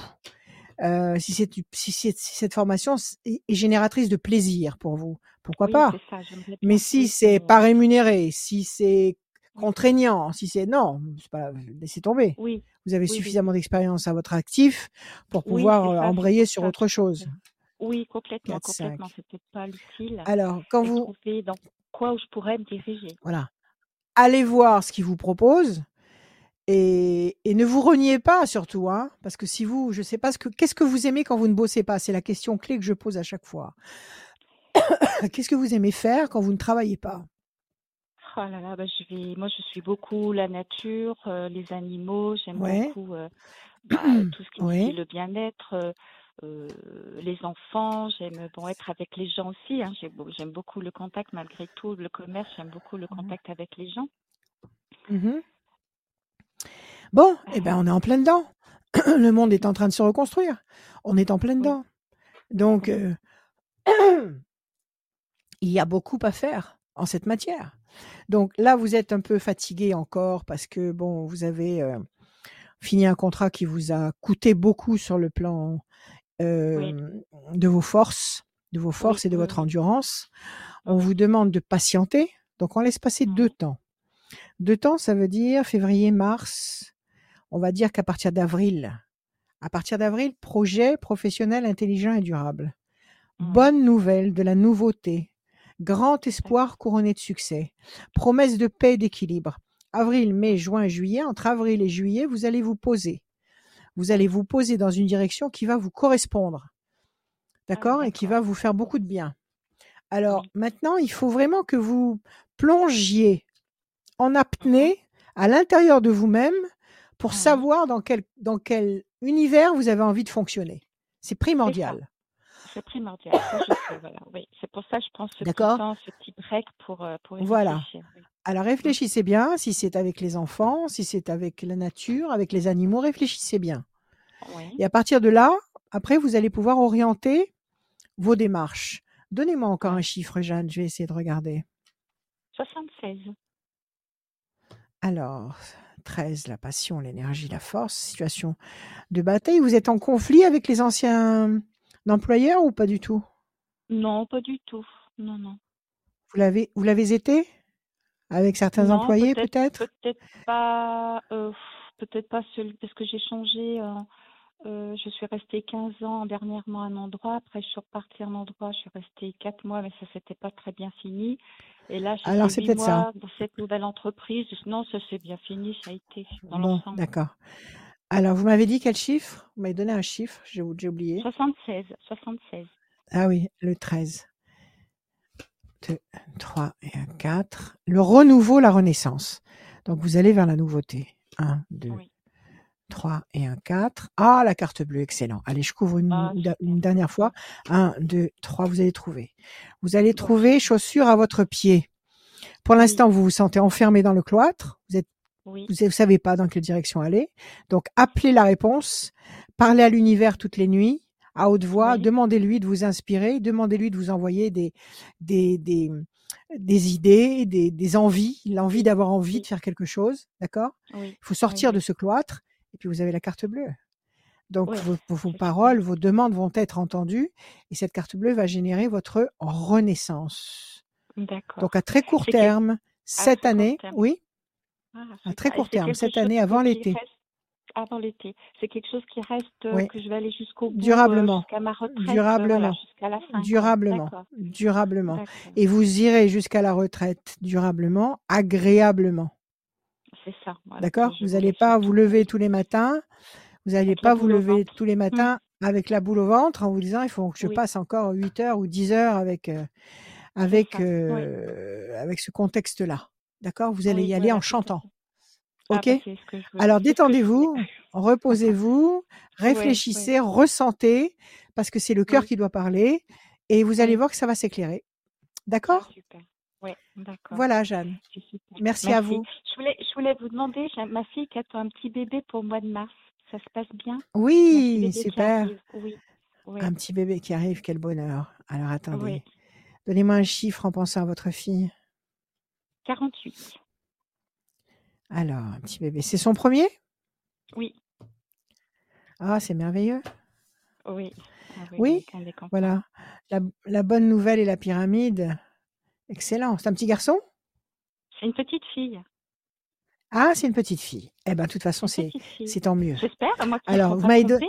euh, si, c'est, si, c'est- si cette formation est génératrice de plaisir pour vous, pourquoi Oui, pas? ça. Mais si c'est mais pas rémunéré, si c'est contraignant, si c'est non, c'est pas laissez tomber. oui, Vous avez oui, oui, suffisamment d'expérience à votre actif pour pouvoir euh, ça. Embrayer sur autre chose. Oui, complètement, 4, 5. complètement. C'est peut-être pas l'utile Alors, quand vous, dans quoi où je pourrais me diriger. voilà, allez voir ce qu'ils vous proposent et, et ne vous reniez pas surtout, hein, parce que si vous, je sais pas ce que, qu'est-ce que vous aimez quand vous ne bossez pas, c'est la question clé que je pose à chaque fois. qu'est-ce que vous aimez faire quand vous ne travaillez pas? Oh là là, bah, je vais, moi je suis beaucoup la nature, euh, les animaux, j'aime Ouais, beaucoup euh, bah, tout ce qui ouais, le bien-être, euh, euh, les enfants, j'aime bon être avec les gens aussi, hein, j'aime beaucoup le contact malgré tout, le commerce, j'aime beaucoup le contact avec les gens. mhm. Bon, eh ben, on est en plein dedans. Le monde est en train de se reconstruire. On est en plein dedans. Donc, euh, il y a beaucoup à faire en cette matière. Donc là, vous êtes un peu fatigué encore parce que bon, vous avez euh, fini un contrat qui vous a coûté beaucoup sur le plan oui, de vos forces, de vos oui, forces et de votre endurance. On vous demande de patienter. Donc on laisse passer deux mhm, temps. Deux temps, ça veut dire février, mars. On va dire qu'à partir d'avril, À partir d'avril, projet professionnel intelligent et durable. Mmh. Bonne nouvelle, de la nouveauté. Grand espoir couronné de succès. Promesse de paix et d'équilibre. Avril, mai, juin, juillet. Entre avril et juillet, vous allez vous poser. Vous allez vous poser dans une direction qui va vous correspondre. D'accord? Et qui va vous faire beaucoup de bien. Alors Oui. maintenant, il faut vraiment que vous plongiez en Mmh apnée à l'intérieur de vous-même pour Oui. savoir dans quel, dans quel univers vous avez envie de fonctionner. C'est primordial. C'est primordial. Ça, je sais, voilà. Oui. C'est pour ça que je prends ce temps, ce petit break pour, euh, pour Voilà. réfléchir. Alors réfléchissez bien, si c'est avec les enfants, si c'est avec la nature, avec les animaux, réfléchissez bien. Oui. Et à partir de là, après, vous allez pouvoir orienter vos démarches. Donnez-moi encore un chiffre, Jeanne, je vais essayer de regarder. 76. Alors, 13, la passion, l'énergie, la force, situation de bataille. Vous êtes en conflit avec les anciens employeurs ou pas du tout? Non, pas du tout. Non, non. Vous l'avez été? Avec certains Non, employés peut-être peut-être? pas euh, peut-être pas celui parce que j'ai changé euh, euh, je suis restée 15 ans dernièrement à un endroit, après je suis repartie à un endroit, je suis restée 4 mois mais ça s'était pas très bien fini. Et là j'ai Alors fait c'est 8 peut-être ça. dans cette nouvelle entreprise. Non, ça s'est bien fini, ça a été dans Bon, l'ensemble. d'accord. Alors, vous m'avez dit quel chiffre? Vous m'avez donné un chiffre, j'ai j'ai oublié. 76, 76. Ah oui, le 13. 2, 3 et un 4. Le renouveau, la renaissance. Donc, vous allez vers la nouveauté. 1, 2, Oui. 3 et un 4. Ah, la carte bleue, excellent. Allez, je couvre une, Ah, une dernière fois. 1, 2, 3, vous allez trouver. Vous allez trouver chaussures à votre pied. Pour Oui. l'instant, vous vous sentez enfermé dans le cloître. Vous êtes Oui. vous ne savez pas dans quelle direction aller. Donc, appelez la réponse, parlez à l'univers toutes les nuits, à haute voix, Oui. demandez-lui de vous inspirer, demandez-lui de vous envoyer des, des, des, des idées, des, des envies, l'envie d'avoir envie Oui. de faire quelque chose, d'accord? Oui. Il faut sortir de ce cloître, et puis vous avez la carte bleue. Donc, vos, vos- paroles, vos demandes vont être entendues, et cette carte bleue va générer votre renaissance. D'accord. Donc, à très court terme, cette année, terme. oui, Ah, à très court terme, quelque cette année avant l'été. reste avant l'été. C'est quelque chose qui reste, euh, Oui. que je vais aller jusqu'au bout, euh, Durablement. jusqu'à ma retraite, euh, Durablement. voilà, jusqu'à la fin. Durablement. Durablement. Et vous irez jusqu'à la retraite durablement, agréablement. C'est ça. voilà, D'accord Vous n'allez pas vous lever tous les matins. Vous n'allez pas vous boule au lever ventre. tous les matins avec la boule au ventre en vous disant il faut que je Oui. passe encore 8 heures ou 10 heures avec, euh, avec. Oui. avec ce contexte-là. D'accord? Vous allez y aller en chantant. Ah, OK bah. Alors détendez-vous, reposez-vous, réfléchissez, ressentez, parce que c'est le cœur Oui. qui doit parler, et vous allez voir que ça va s'éclairer. Ah, D'accord? super. Oui, d'accord. Voilà, Jeanne. Merci à vous. Je voulais, je voulais vous demander, ma fille qui attend un petit bébé pour le mois de mars. Ça se passe bien? Oui, super. Oui. Oui. Un petit bébé qui arrive, quel bonheur. Alors Oui. attendez, donnez-moi un chiffre en pensant à votre fille. 48. Alors, un petit bébé, c'est son premier? Oui. Ah, c'est merveilleux. Oui. Ah oui, voilà. La, la bonne nouvelle et la pyramide. Excellent. C'est un petit garçon? C'est une petite fille. Ah, c'est une petite fille. Eh ben, de toute façon, C'est tant mieux. J'espère, moi qui ne Alors, vous m'avez donné...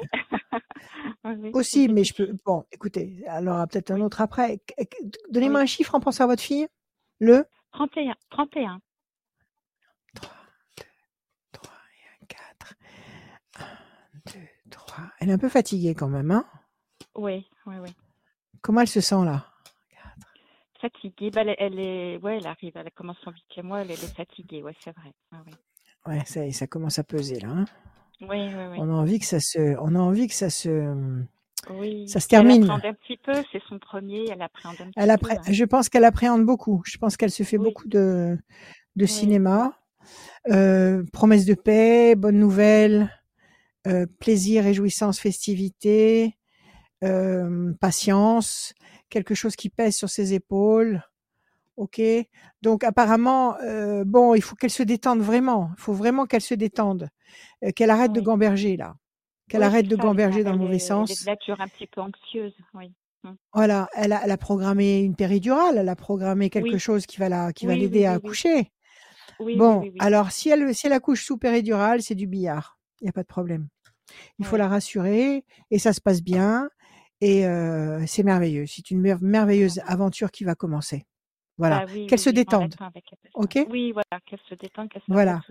Oui, Aussi, mais je peux... Bon, écoutez, alors peut-être un autre après. Donnez-moi Oui. un chiffre en pensant à votre fille. Le? 31. 31. 3, 3 et un 4. 1, 2, 3. Elle est un peu fatiguée quand même, hein? Oui, oui, oui. Comment elle se sent là? Fatiguée. Bah, elle, elle est, ouais, elle arrive, elle commence son huitième mois, elle, elle est fatiguée, ouais, c'est vrai. Ah, oui. Ouais, ça, ça commence à peser là. hein? Oui, oui, oui. on a envie que ça se, on a envie que ça se, Oui. ça se Puis elle termine. appréhende un petit peu, c'est son premier, elle appréhende un Elle petit peu. appré- hein. Je pense qu'elle appréhende beaucoup. Je pense qu'elle se fait Oui, beaucoup de, de oui, cinéma. Euh, promesse de paix, bonne nouvelle, euh, plaisir, réjouissance, festivité, euh, patience, quelque chose qui pèse sur ses épaules. Ok? Donc apparemment, euh, bon, il faut qu'elle se détende vraiment. Il faut vraiment qu'elle se détende, qu'elle arrête de gamberger là, qu'elle Oui, arrête de ça, gamberger dans le mauvais est, elle est sens. nature un petit peu anxieuse, oui. Mm. Voilà, elle a, elle a programmé une péridurale, elle a programmé quelque Oui, chose qui va la, qui va oui, oui, l'aider à accoucher. Bon, alors si elle, si elle accouche sous péridurale, c'est du billard. Il n'y a pas de problème. Il faut la rassurer et ça se passe bien et c'est merveilleux. C'est une mer merveilleuse aventure qui va commencer. Voilà, Bah oui, qu'elle oui, se oui, détende. OK? Oui, voilà, qu'elle se détende, qu'elle se Voilà.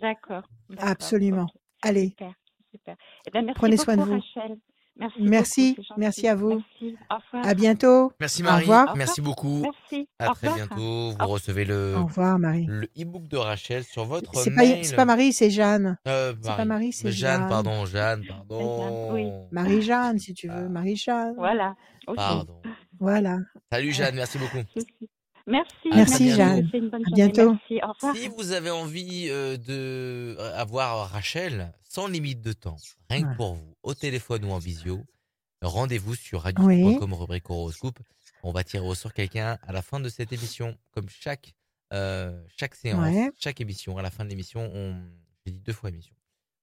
D'accord, Absolument. Allez. Super, super. Eh ben, merci Prenez soin de vous. Rachel. Merci beaucoup, Merci, c'est merci à vous. Merci, au revoir. À bientôt. Merci Au Marie, revoir. Au merci revoir. beaucoup. Merci, À au très bientôt. Vous Au recevez Au le revoir Marie. le e-book de Rachel sur votre C'est pas c'est pas mail. Marie, c'est Jeanne. Euh, C'est pas Marie. Marie, c'est Jeanne, Jeanne. pardon, Jeanne, Jeanne, oui. pardon. Marie-Jeanne, si tu Ah. veux. Marie-Jeanne. Voilà, aussi. Pardon. Voilà. Salut Jeanne, merci beaucoup. Merci, Merci, bientôt. Jeanne. Une bonne À bientôt. Merci, au revoir. Si vous avez envie euh, de euh, avoir Rachel sans limite de temps, rien que Ouais. pour vous, au téléphone ou en visio, rendez-vous sur Oui. radio.com rubrique horoscope. On va tirer au sort quelqu'un à la fin de cette émission, comme chaque euh, chaque séance, Ouais. chaque émission. À la fin de l'émission, on j'ai dit deux fois émission.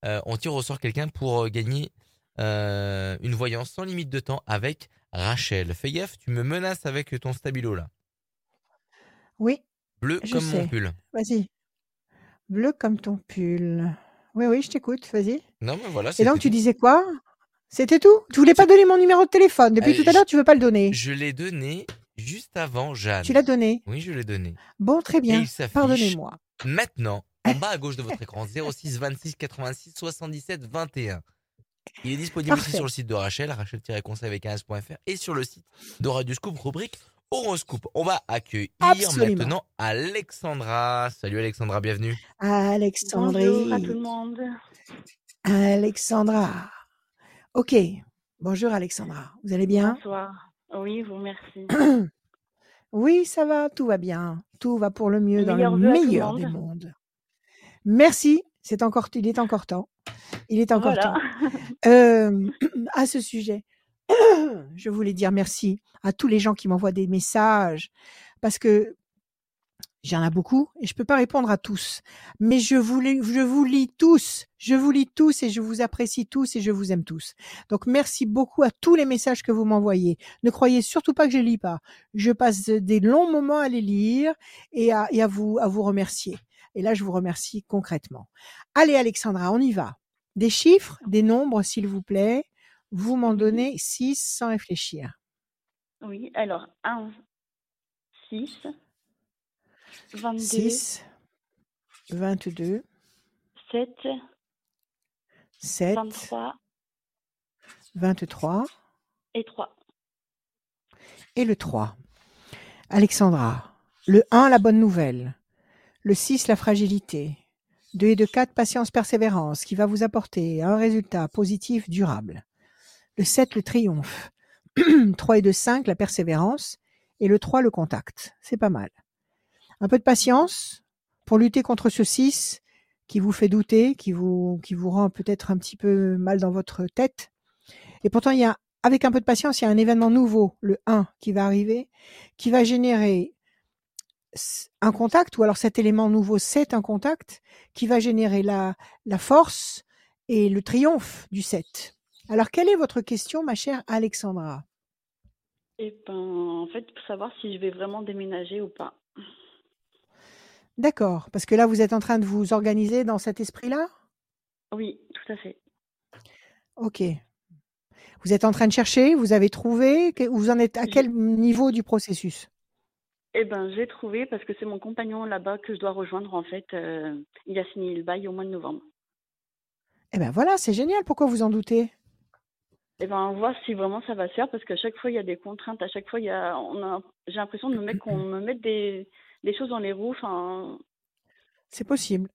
Euh, on tire au sort quelqu'un pour gagner euh, une voyance sans limite de temps avec Rachel. Fais gaffe, tu me menaces avec ton stabilo là, Oui, bleu je comme mon sais. pull. Vas-y. Bleu comme ton pull. Oui, oui, je t'écoute. Vas-y. Non mais voilà. Et c'était donc, tu tout. disais quoi? C'était tout? Tu voulais pas donner mon numéro de téléphone? Depuis Euh, tout à l'heure, tu veux pas le donner. Je l'ai donné juste avant Jeanne. Tu l'as donné? Oui, je l'ai donné. Bon, très Et bien. il s'affiche Pardonnez-moi. maintenant en bas à gauche de votre écran 06 26 86 77 21. Il est disponible aussi Parfait. sur le site de Rachel, rachel-conseil avec 15.fr et sur le site de Radio Scoop, rubrique Horoscope. On va accueillir Absolument. maintenant Alexandra. Salut Alexandra, bienvenue. Alexandrie. Bonjour à tout le monde. Alexandra. Ok. Bonjour Alexandra. Vous allez bien? Bonsoir. Oui, vous merci. Oui, ça va, tout va bien. Tout va pour le mieux dans le meilleur des monde. mondes. Merci. C'est encore, il est encore temps. Il est encore Voilà. temps. Euh, à ce sujet, je voulais dire merci à tous les gens qui m'envoient des messages parce que j'en ai beaucoup et je peux pas répondre à tous. Mais je vous, lis tous. Je vous lis tous et je vous apprécie tous et je vous aime tous. Donc merci beaucoup à tous les messages que vous m'envoyez. Ne croyez surtout pas que je les lis pas. Je passe des longs moments à les lire et et à vous, à vous remercier. Et là, je vous remercie concrètement. Allez, Alexandra, on y va. Des chiffres, des nombres, s'il vous plaît. Vous m'en donnez six sans réfléchir. Oui, alors 1, 6, 22, 6, 22, 7, 7, 23 23 et 3. et le 3. Alexandra, le 1, la bonne nouvelle. Le 6, la fragilité. 2 et 2, 4, patience, persévérance, qui va vous apporter un résultat positif durable. Le 7, le triomphe. 3 et 2, 5, la persévérance. Et le 3, le contact. C'est pas mal. Un peu de patience pour lutter contre ce 6 qui vous fait douter, qui vous, qui vous rend peut-être un petit peu mal dans votre tête. Et pourtant, il y a, avec un peu de patience, il y a un événement nouveau, le 1, qui va arriver, qui va générer un contact, ou alors cet élément nouveau, c'est un contact, qui va générer la, la force et le triomphe du 7. Alors, quelle est votre question, ma chère Alexandra? Et ben, en fait, pour savoir si je vais vraiment déménager ou pas. D'accord, parce que là, vous êtes en train de vous organiser dans cet esprit-là? Oui, tout à fait. Ok. Vous êtes en train de chercher, vous avez trouvé, vous en êtes à quel niveau du processus? Eh ben, j'ai trouvé parce que c'est mon compagnon là-bas que je dois rejoindre en fait. euh, il a signé le bail au mois de novembre. Eh ben voilà, c'est génial, pourquoi vous en doutez? Eh ben, on va voir si vraiment ça va se faire parce qu'à chaque fois il y a des contraintes, à chaque fois il y a, on a, j'ai l'impression de me mettre qu'on me mette des, des choses dans les roues. Enfin, C'est possible.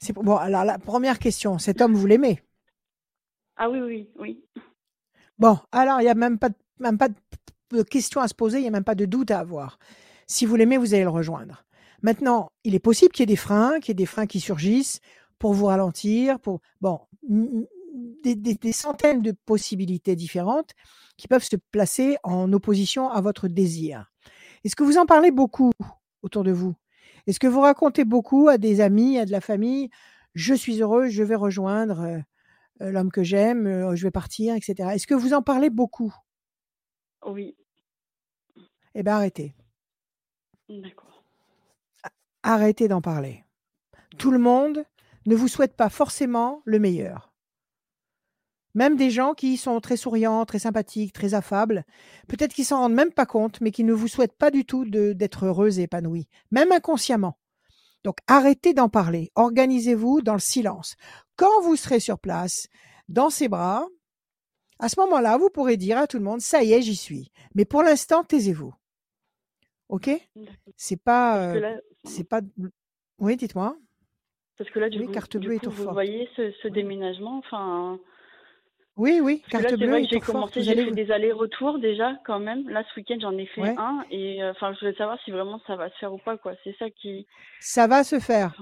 C'est bon. Alors la première question, cet homme vous l'aimez? Ah oui, oui, oui. Bon, alors il y a même pas de, même pas de question à se poser, il y a même pas de doute à avoir. Si vous l'aimez, vous allez le rejoindre. Maintenant, il est possible qu'il y ait des freins, qu'il y ait des freins qui surgissent pour vous ralentir, pour bon, des, des- des centaines de possibilités différentes qui peuvent se placer en opposition à votre désir. Est-ce que vous en parlez beaucoup autour de vous? Est-ce que vous racontez beaucoup à des amis, à de la famille Je suis heureux, je vais rejoindre euh, euh, l'homme que j'aime, euh, je vais partir, etc. Est-ce que vous en parlez beaucoup? Oui, Eh bien, arrêtez. d'accord. Arrêtez d'en parler. Tout le monde ne vous souhaite pas forcément le meilleur. Même des gens qui sont très souriants, très sympathiques, très affables, peut-être qu'ils s'en rendent même pas compte, mais qui ne vous souhaitent pas du tout d'être heureux et épanouis, même inconsciemment. Donc arrêtez d'en parler, organisez-vous dans le silence. Quand vous serez sur place, dans ses bras, à ce moment-là, vous pourrez dire à tout le monde, ça y est, j'y suis. Mais pour l'instant, taisez-vous. OK? C'est pas, euh, c'est pas. Oui, dites-moi. parce que là, du Oui, coup, carte bleue coup, tour vous voyez ce, ce déménagement, enfin, Oui, oui, parce que carte là, c'est bleue j'ai commencé, j'ai fait vous- des allers-retours déjà, quand même. Là, ce week-end, j'en ai fait Ouais. un, et euh, enfin, je voulais savoir si vraiment ça va se faire ou pas, quoi. C'est ça qui, Ça va se faire.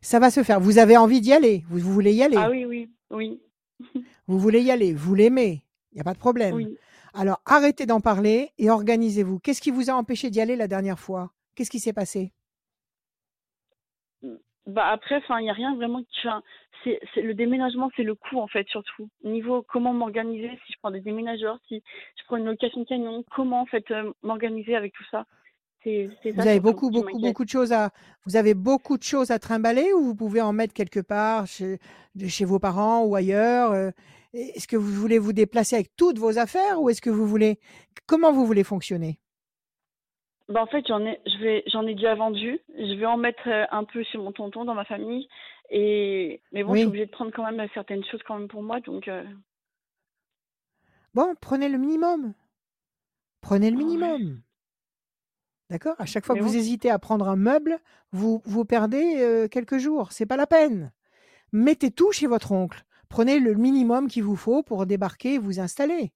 Ça va se faire. Vous avez envie d'y aller. Vous, vous voulez y aller. ah oui, oui, oui, Vous voulez y aller. Vous l'aimez. Il n'y a pas de problème. oui. Alors arrêtez d'en parler et organisez-vous. Qu'est-ce qui vous a empêché d'y aller la dernière fois? Qu'est-ce qui s'est passé? Bah après, enfin, il n'y a rien vraiment qui, c'est, c'est le déménagement, c'est le coût en fait surtout. Niveau comment m'organiser, si je prends des déménageurs, si je prends une location de camion, comment en fait euh, m'organiser avec tout ça? C'est, c'est Vous ça avez beaucoup, beaucoup, beaucoup de choses à. Vous avez beaucoup de choses à trimballer ou vous pouvez en mettre quelque part chez vos parents ou ailleurs euh, Est-ce que vous voulez vous déplacer avec toutes vos affaires ou est-ce que vous voulez Comment vous voulez fonctionner? Bah en fait, j'en ai, je vais, j'en ai déjà vendu. Je vais en mettre euh, un peu chez mon tonton dans ma famille. Et mais bon, je suis obligée de prendre quand même euh, certaines choses quand même pour moi. Donc euh, Bon, prenez le minimum. Prenez le ouais. minimum. D'accord? À chaque fois Mais que vous bon, hésitez à prendre un meuble, vous, vous perdez euh, quelques jours. C'est pas la peine. Mettez tout chez votre oncle. Prenez le minimum qu'il vous faut pour débarquer et vous installer.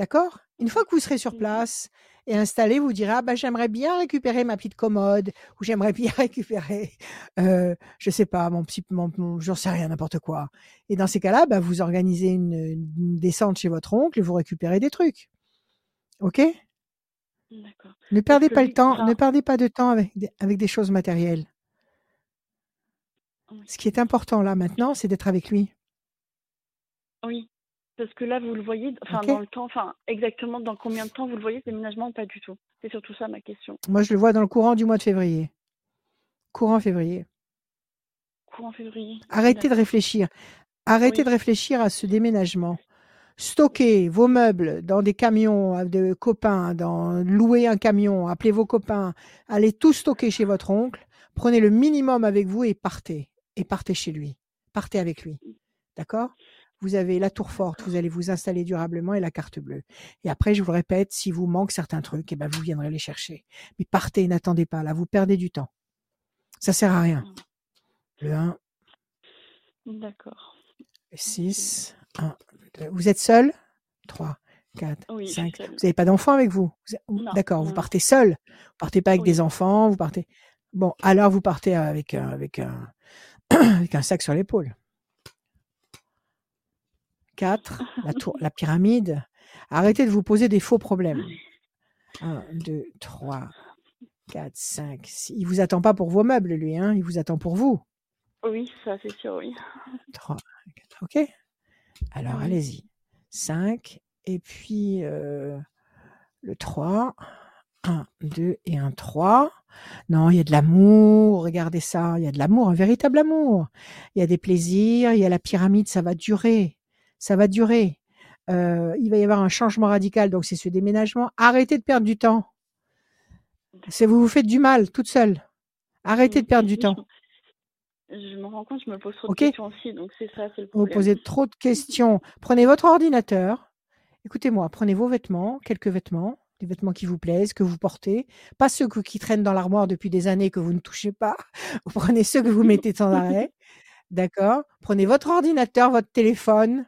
D'accord? Une fois que vous serez sur Mhm. place et installé, vous direz ah bah j'aimerais bien récupérer ma petite commode ou j'aimerais bien récupérer, euh, je sais pas, mon petit, mon, mon- j'en sais rien, n'importe quoi. Et dans ces cas-là, bah, vous organisez une, une descente chez votre oncle et vous récupérez des trucs. Ok? D'accord. Ne perdez pas le temps, ne perdez pas de temps avec des, avec des choses matérielles. oui. Ce qui est important là maintenant, c'est d'être avec lui. Oui, parce que là, vous le voyez, enfin, dans le temps, enfin, exactement dans combien de temps vous le voyez, ce déménagement, ou pas du tout? C'est surtout ça ma question. Moi, je le vois dans le courant du mois de février. Courant février. Courant février. Arrêtez de réfléchir. Arrêtez Oui, de réfléchir à ce déménagement. Stockez vos meubles dans des camions euh, de copains, dans louer un camion, appelez vos copains, allez tout stocker chez votre oncle, prenez le minimum avec vous et partez. Et partez chez lui. Partez avec lui. D'accord? Vous avez la tour forte, vous allez vous installer durablement et la carte bleue. Et après, je vous le répète, si vous manque certains trucs, eh ben vous viendrez les chercher. Mais partez, n'attendez pas, là, vous perdez du temps. Ça sert à rien. Le 1, D'accord. le 6, 1, 2. Vous êtes seul? 3, 4, Oui, je suis 5. seule. Vous n'avez pas d'enfants avec vous? D'accord, vous partez seul. Vous partez pas avec Oui. des enfants, vous partez. Bon, alors vous partez avec un, avec un, avec un sac sur l'épaule. 4, la, tour, la pyramide. Arrêtez de vous poser des faux problèmes. 1, 2, 3, 4, 5, 6. Il vous attend pas pour vos meubles, lui, hein. Il vous attend pour vous. Oui, ça, c'est sûr, oui. 3, 4. OK Alors, Oui. allez-y. 5, et puis euh, le 3. 1, 2 et un 3. Non, il y a de l'amour, regardez ça, il y a de l'amour, un véritable amour. Il y a des plaisirs, il y a la pyramide, ça va durer. Ça va durer. Euh, il va y avoir un changement radical, donc c'est ce déménagement. Arrêtez de perdre du temps. C'est vous vous faites du mal toute seule. Arrêtez de perdre du temps. Je me rends compte, je me pose trop de questions aussi, donc c'est ça, c'est le Vous problème. posez trop de questions. Prenez votre ordinateur. Écoutez-moi, prenez vos vêtements, quelques vêtements, des vêtements qui vous plaisent, que vous portez, pas ceux que- qui traînent dans l'armoire depuis des années que vous ne touchez pas. Vous prenez ceux que vous mettez sans arrêt. D'accord? Prenez votre ordinateur, votre téléphone.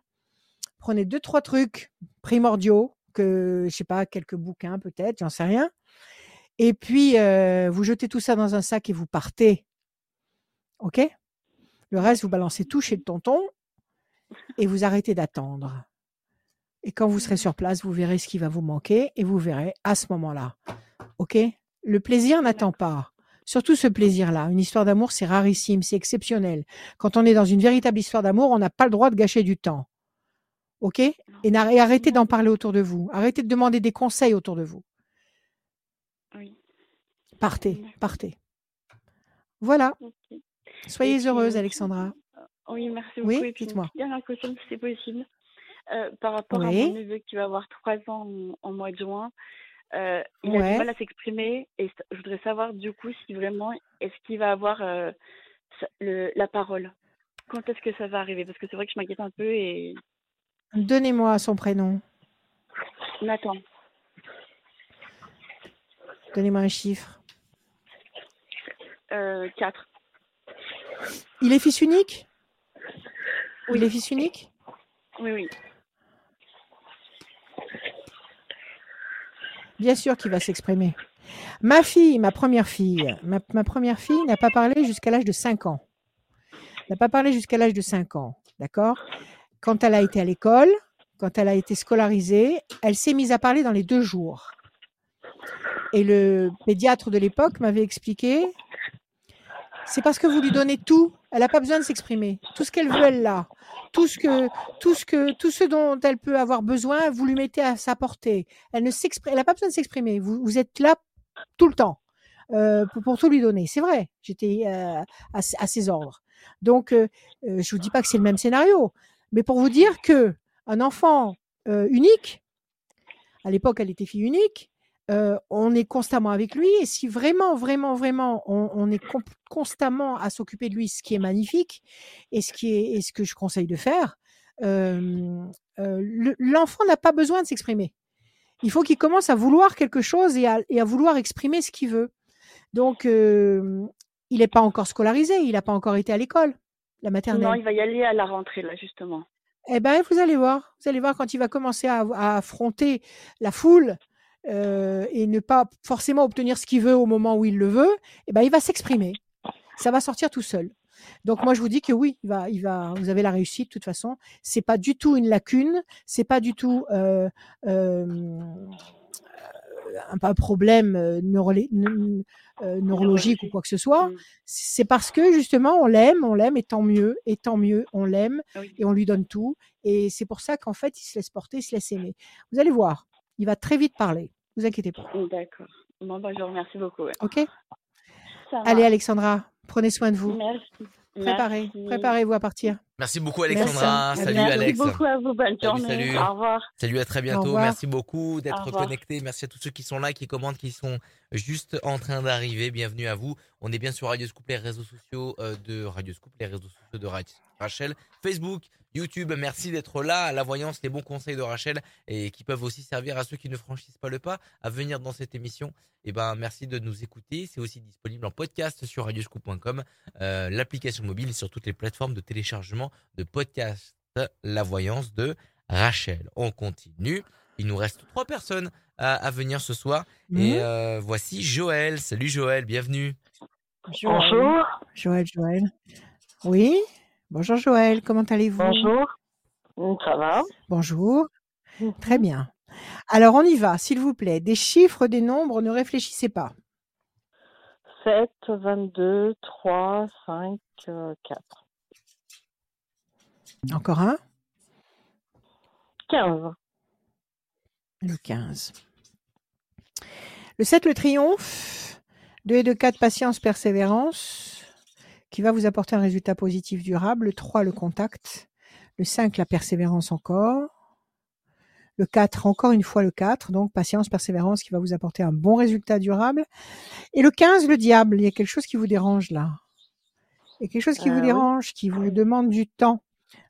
Prenez deux, trois trucs primordiaux, que, je sais pas, quelques bouquins peut-être, j'en sais rien. Et puis, euh, vous jetez tout ça dans un sac et vous partez. OK? Le reste, vous balancez tout chez le tonton et vous arrêtez d'attendre. Et quand vous serez sur place, vous verrez ce qui va vous manquer et vous verrez à ce moment-là. OK? Le plaisir n'attend pas. Surtout ce plaisir-là. Une histoire d'amour, c'est rarissime, c'est exceptionnel. Quand on est dans une véritable histoire d'amour, on n'a pas le droit de gâcher du temps. OK? Et, arrêtez d'en parler autour de vous. Arrêtez de demander des conseils autour de vous. Oui, Partez, partez. Voilà. Soyez puis, heureuse, Alexandra. Oui, merci beaucoup. Oui, dites-moi. dernière question, si c'est possible. Euh, par rapport à mon neveu qui va avoir trois ans en, en mois de juin, euh, il a du mal à s'exprimer et je voudrais savoir du coup si vraiment est-ce qu'il va avoir euh, le, la parole? Quand est-ce que ça va arriver? Parce que c'est vrai que je m'inquiète un peu et Donnez-moi son prénom. Nathan, Donnez-moi un chiffre. euh, 4. Il est fils unique? Oui. Il est fils unique? Oui, oui. Bien sûr qu'il va s'exprimer. Ma fille, ma première fille, ma, ma première fille n'a pas parlé jusqu'à l'âge de 5 ans. N'a pas parlé jusqu'à l'âge de 5 ans. D'accord? Quand elle a été à l'école, quand elle a été scolarisée, elle s'est mise à parler dans les deux jours. Et le pédiatre de l'époque m'avait expliqué c'est parce que vous lui donnez tout. Elle n'a pas besoin de s'exprimer. Tout ce qu'elle veut, elle l'a. Tout ce que, tout ce dont elle peut avoir besoin, vous lui mettez à sa portée. Elle n'a pas besoin de s'exprimer. Vous, êtes là tout le temps euh, pour, tout lui donner. C'est vrai. J'étais euh, à ses ordres. Donc, euh, euh, je vous dis pas que c'est le même scénario, mais pour vous dire que un enfant euh, unique, à l'époque, elle était fille unique. euh, on est constamment avec lui et si vraiment, vraiment, vraiment, on, est constamment à s'occuper de lui, ce qui est magnifique et ce qui est ce que je conseille de faire, euh, le- l'enfant n'a pas besoin de s'exprimer. Il faut qu'il commence à vouloir quelque chose et à, et à vouloir exprimer ce qu'il veut. Donc, il n'est pas encore scolarisé, il n'a pas encore été à l'école, la maternelle. Non, il va y aller à la rentrée là justement. Eh ben, vous allez voir, vous allez voir quand il va commencer à, à affronter la foule euh, et ne pas forcément obtenir ce qu'il veut au moment où il le veut, eh ben, il va s'exprimer. Ça va sortir tout seul. Donc moi je vous dis que oui, il va, il va, vous avez la réussite de toute façon. C'est pas du tout une lacune, c'est pas du tout euh, euh, un, un problème euh, euh, neurologique ou quoi que ce soit. Mm. C'est parce que justement on l'aime, on l'aime et tant mieux, et tant mieux, on l'aime Oui. et on lui donne tout. Et c'est pour ça qu'en fait, il se laisse porter, il se laisse aimer. Vous allez voir, il va très vite parler. Vous inquiétez pas. D'accord. Bon, bah, je vous remercie beaucoup. ouais. Ok? Allez. Alexandra, prenez soin de vous. Merci. Préparez, préparez-vous à partir. Merci beaucoup. Alexandra. Salut. Alex. Merci beaucoup à vous. Bonne Salut, journée. salut. Au revoir. Salut, à très bientôt. Merci beaucoup Au d'être connectés. Merci à tous ceux qui sont là, qui commentent, qui sont juste en train d'arriver. Bienvenue à vous. On est bien sur Radio Scoop, les réseaux sociaux euh, de Radio Scoop, les réseaux sociaux de Ra- Rachel, Facebook, YouTube. Merci d'être là. La voyance, les bons conseils de Rachel et qui peuvent aussi servir à ceux qui ne franchissent pas le pas à venir dans cette émission. Et ben, merci de nous écouter. C'est aussi disponible en podcast sur radioscoop.com, euh, l'application mobile et sur toutes les plateformes de téléchargement de podcasts. La voyance de Rachel. On continue. Il nous reste trois personnes à, à venir ce soir. Et Mhm. euh, voici Joël. Salut Joël, bienvenue. Joël. Bonjour, Joël, Joël. Oui Bonjour Joël, comment allez-vous? Bonjour. Mm, Ça va? Bonjour. Très bien. Alors on y va, s'il vous plaît. Des chiffres, des nombres, ne réfléchissez pas. 7, 22, 3, 5, euh, 4. Encore un? 15. Le 15. Le 7, le triomphe. 2 et 2, 4, patience, persévérance, qui va vous apporter un résultat positif durable. Le 3, le contact. Le 5, la persévérance encore. Le 4, encore une fois le 4, donc patience, persévérance, qui va vous apporter un bon résultat durable. Et le 15, le diable. Il y a quelque chose qui vous dérange là. Il y a quelque chose qui Euh, vous oui. dérange, qui vous demande du temps.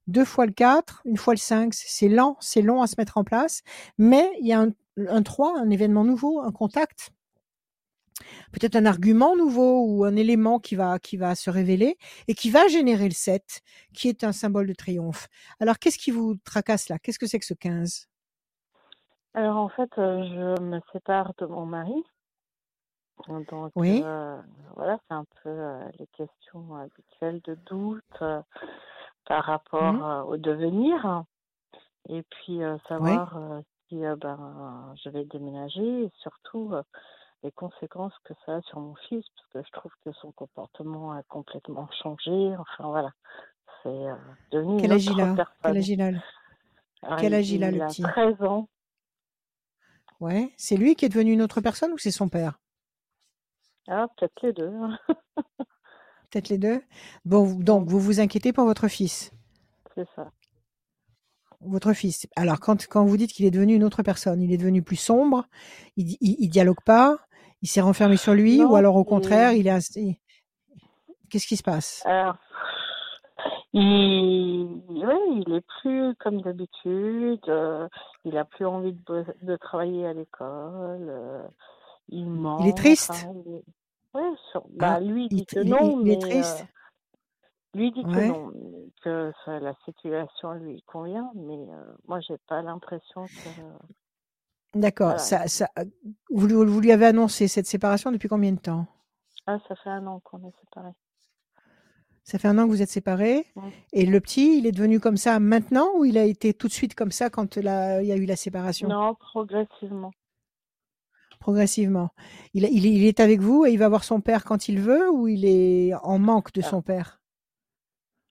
Deux fois le 4, une fois le 5, c'est lent, c'est long à se mettre en place, mais il y a un, un 3, un événement nouveau, un contact, peut-être un argument nouveau ou un élément qui va, qui va se révéler et qui va générer le 7, qui est un symbole de triomphe. Alors, qu'est-ce qui vous tracasse là? Qu'est-ce que c'est que ce 15 Alors en fait, euh, je me sépare de mon mari. Donc Oui. euh, voilà, c'est un peu euh, les questions habituelles de doute euh, par rapport euh, au devenir. Et puis savoir si ben, je vais déménager et surtout les conséquences que ça a sur mon fils, parce que je trouve que son comportement a complètement changé. Enfin voilà, c'est euh, devenu Quel une autre personne. Quel âge il a quel âge il a, le petit? 13 ans. Ouais, c'est lui qui est devenu une autre personne ou c'est son père? Ah, peut-être les deux. Peut-être les deux? Bon, donc vous vous inquiétez pour votre fils? C'est ça. Votre fils. Alors quand quand vous dites qu'il est devenu une autre personne, il est devenu plus sombre, il, il, il dialogue pas, il s'est renfermé sur lui, ou alors au contraire, il est. Qu'est-ce qui se passe? Alors, il, ouais, il est plus comme d'habitude. euh, il a plus envie de, travailler à l'école. euh, il ment. Il est triste? enfin, il est- ouais, sur- bah, lui il, dit que non, il est mais triste? euh, lui dit que non, que ça- la situation lui convient. Mais euh, moi, j'ai pas l'impression que D'accord. voilà. Ça, ça, vous, lui- vous lui avez annoncé cette séparation depuis combien de temps? Ah, ça fait un an qu'on est séparés. Ça fait un an que vous êtes séparés. Et le petit, il est devenu comme ça maintenant ou il a été tout de suite comme ça quand la- il y a eu la séparation? Non, progressivement. Progressivement. Il, il, il est avec vous et il va voir son père quand il veut ou il est en manque de Ah. son père?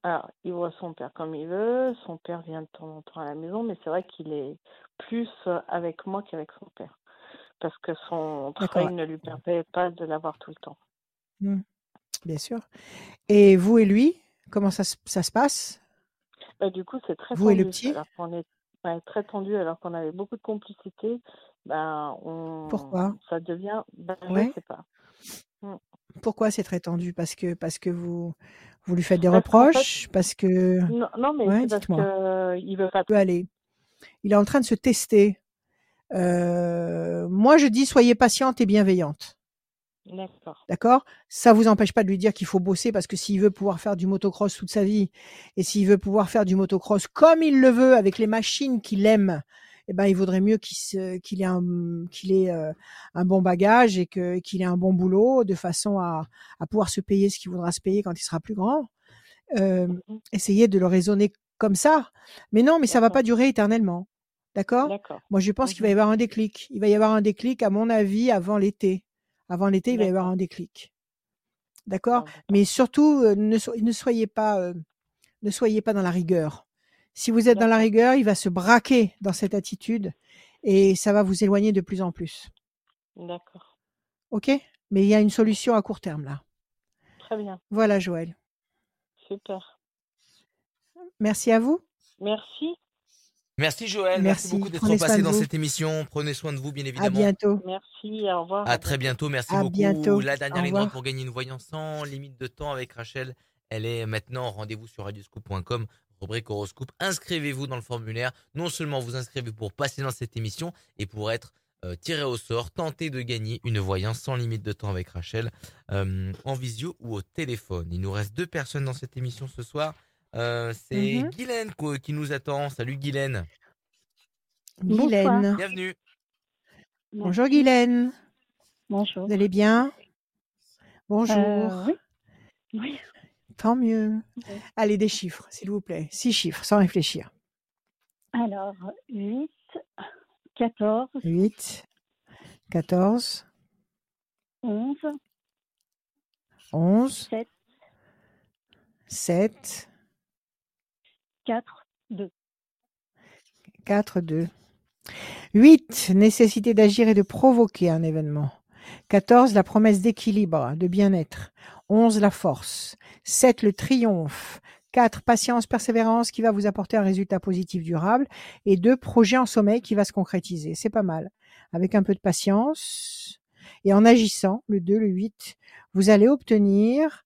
Alors, il voit son père comme il veut, son père vient de temps en temps à la maison, mais c'est vrai qu'il est plus avec moi qu'avec son père. Parce que son travail ne lui permet pas de l'avoir tout le temps. Hmm, Bien sûr. Et vous et lui, comment ça, se- ça se passe? Bah, du coup, c'est très Vous et le petit? Alors qu'on est ouais, très tendu, alors qu'on avait beaucoup de complicité, ben, Pourquoi? on, ça devient, ben, je Ouais. sais pas. Hmm. Pourquoi c'est très tendu? Parce que parce que vous vous lui faites des Parce qu'en fait, reproches? Parce que non, non, mais ouais, parce dites-moi. que il veut pas. peut aller. Il est en train de se tester. Euh, moi, je dis soyez patiente et bienveillante. D'accord. D'accord? Ça vous empêche pas de lui dire qu'il faut bosser parce que s'il veut pouvoir faire du motocross toute sa vie et s'il veut pouvoir faire du motocross comme il le veut avec les machines qu'il aime, eh ben il vaudrait mieux qu'il ait un qu'il ait euh, un bon bagage et que qu'il ait un bon boulot de façon à, à pouvoir se payer ce qu'il voudra se payer quand il sera plus grand. Euh, Mhm. essayez de le raisonner comme ça. Mais non, mais ça va D'accord. pas durer éternellement. D'accord? Moi, je pense qu'il va y avoir un déclic. Il va y avoir un déclic, à mon avis, avant l'été. Avant l'été, il va y avoir un déclic. D'accord. Mais surtout, euh, ne, so- ne soyez pas, euh, ne soyez pas dans la rigueur. Si vous êtes dans la rigueur, il va se braquer dans cette attitude et ça va vous éloigner de plus en plus. D'accord. OK? Mais il y a une solution à court terme là. Très bien. Voilà, Joël. Super. Merci à vous. Merci. Merci Joël, merci, Merci. beaucoup d'être Prenez soin passé de dans vous. cette émission. Prenez soin de vous, bien À évidemment. bientôt. Merci. Au revoir. À très bientôt, merci À beaucoup. bientôt. La dernière ligne pour gagner une voyance sans limite de temps avec Rachel, elle est maintenant. Rendez-vous sur radioscoop.com, rubrique horoscope. Inscrivez-vous dans le formulaire. Non seulement vous inscrivez pour passer dans cette émission et pour être euh, tiré au sort, tenter de gagner une voyance sans limite de temps avec Rachel euh, en visio ou au téléphone. Il nous reste deux personnes dans cette émission ce soir. Euh, C'est Mhm. Guylaine qui nous attend. Salut Guylaine. Bonsoir. Guylaine. Bienvenue. Bonjour Guylaine. Bonjour. Vous allez bien? Bonjour. Euh, oui. Oui. Tant mieux. Ouais. Allez, des chiffres, s'il vous plaît. Six chiffres, sans réfléchir. Alors, 8, 14, 8, 14, 11, 11, 7, 7, 4, 2. 4, 2. 8, nécessité d'agir et de provoquer un événement. 14, la promesse d'équilibre, de bien-être. 11, la force. 7, le triomphe. 4, patience, persévérance qui va vous apporter un résultat positif durable. Et 2, projet en sommeil qui va se concrétiser. C'est pas mal. Avec un peu de patience et en agissant, le 2, le 8, vous allez obtenir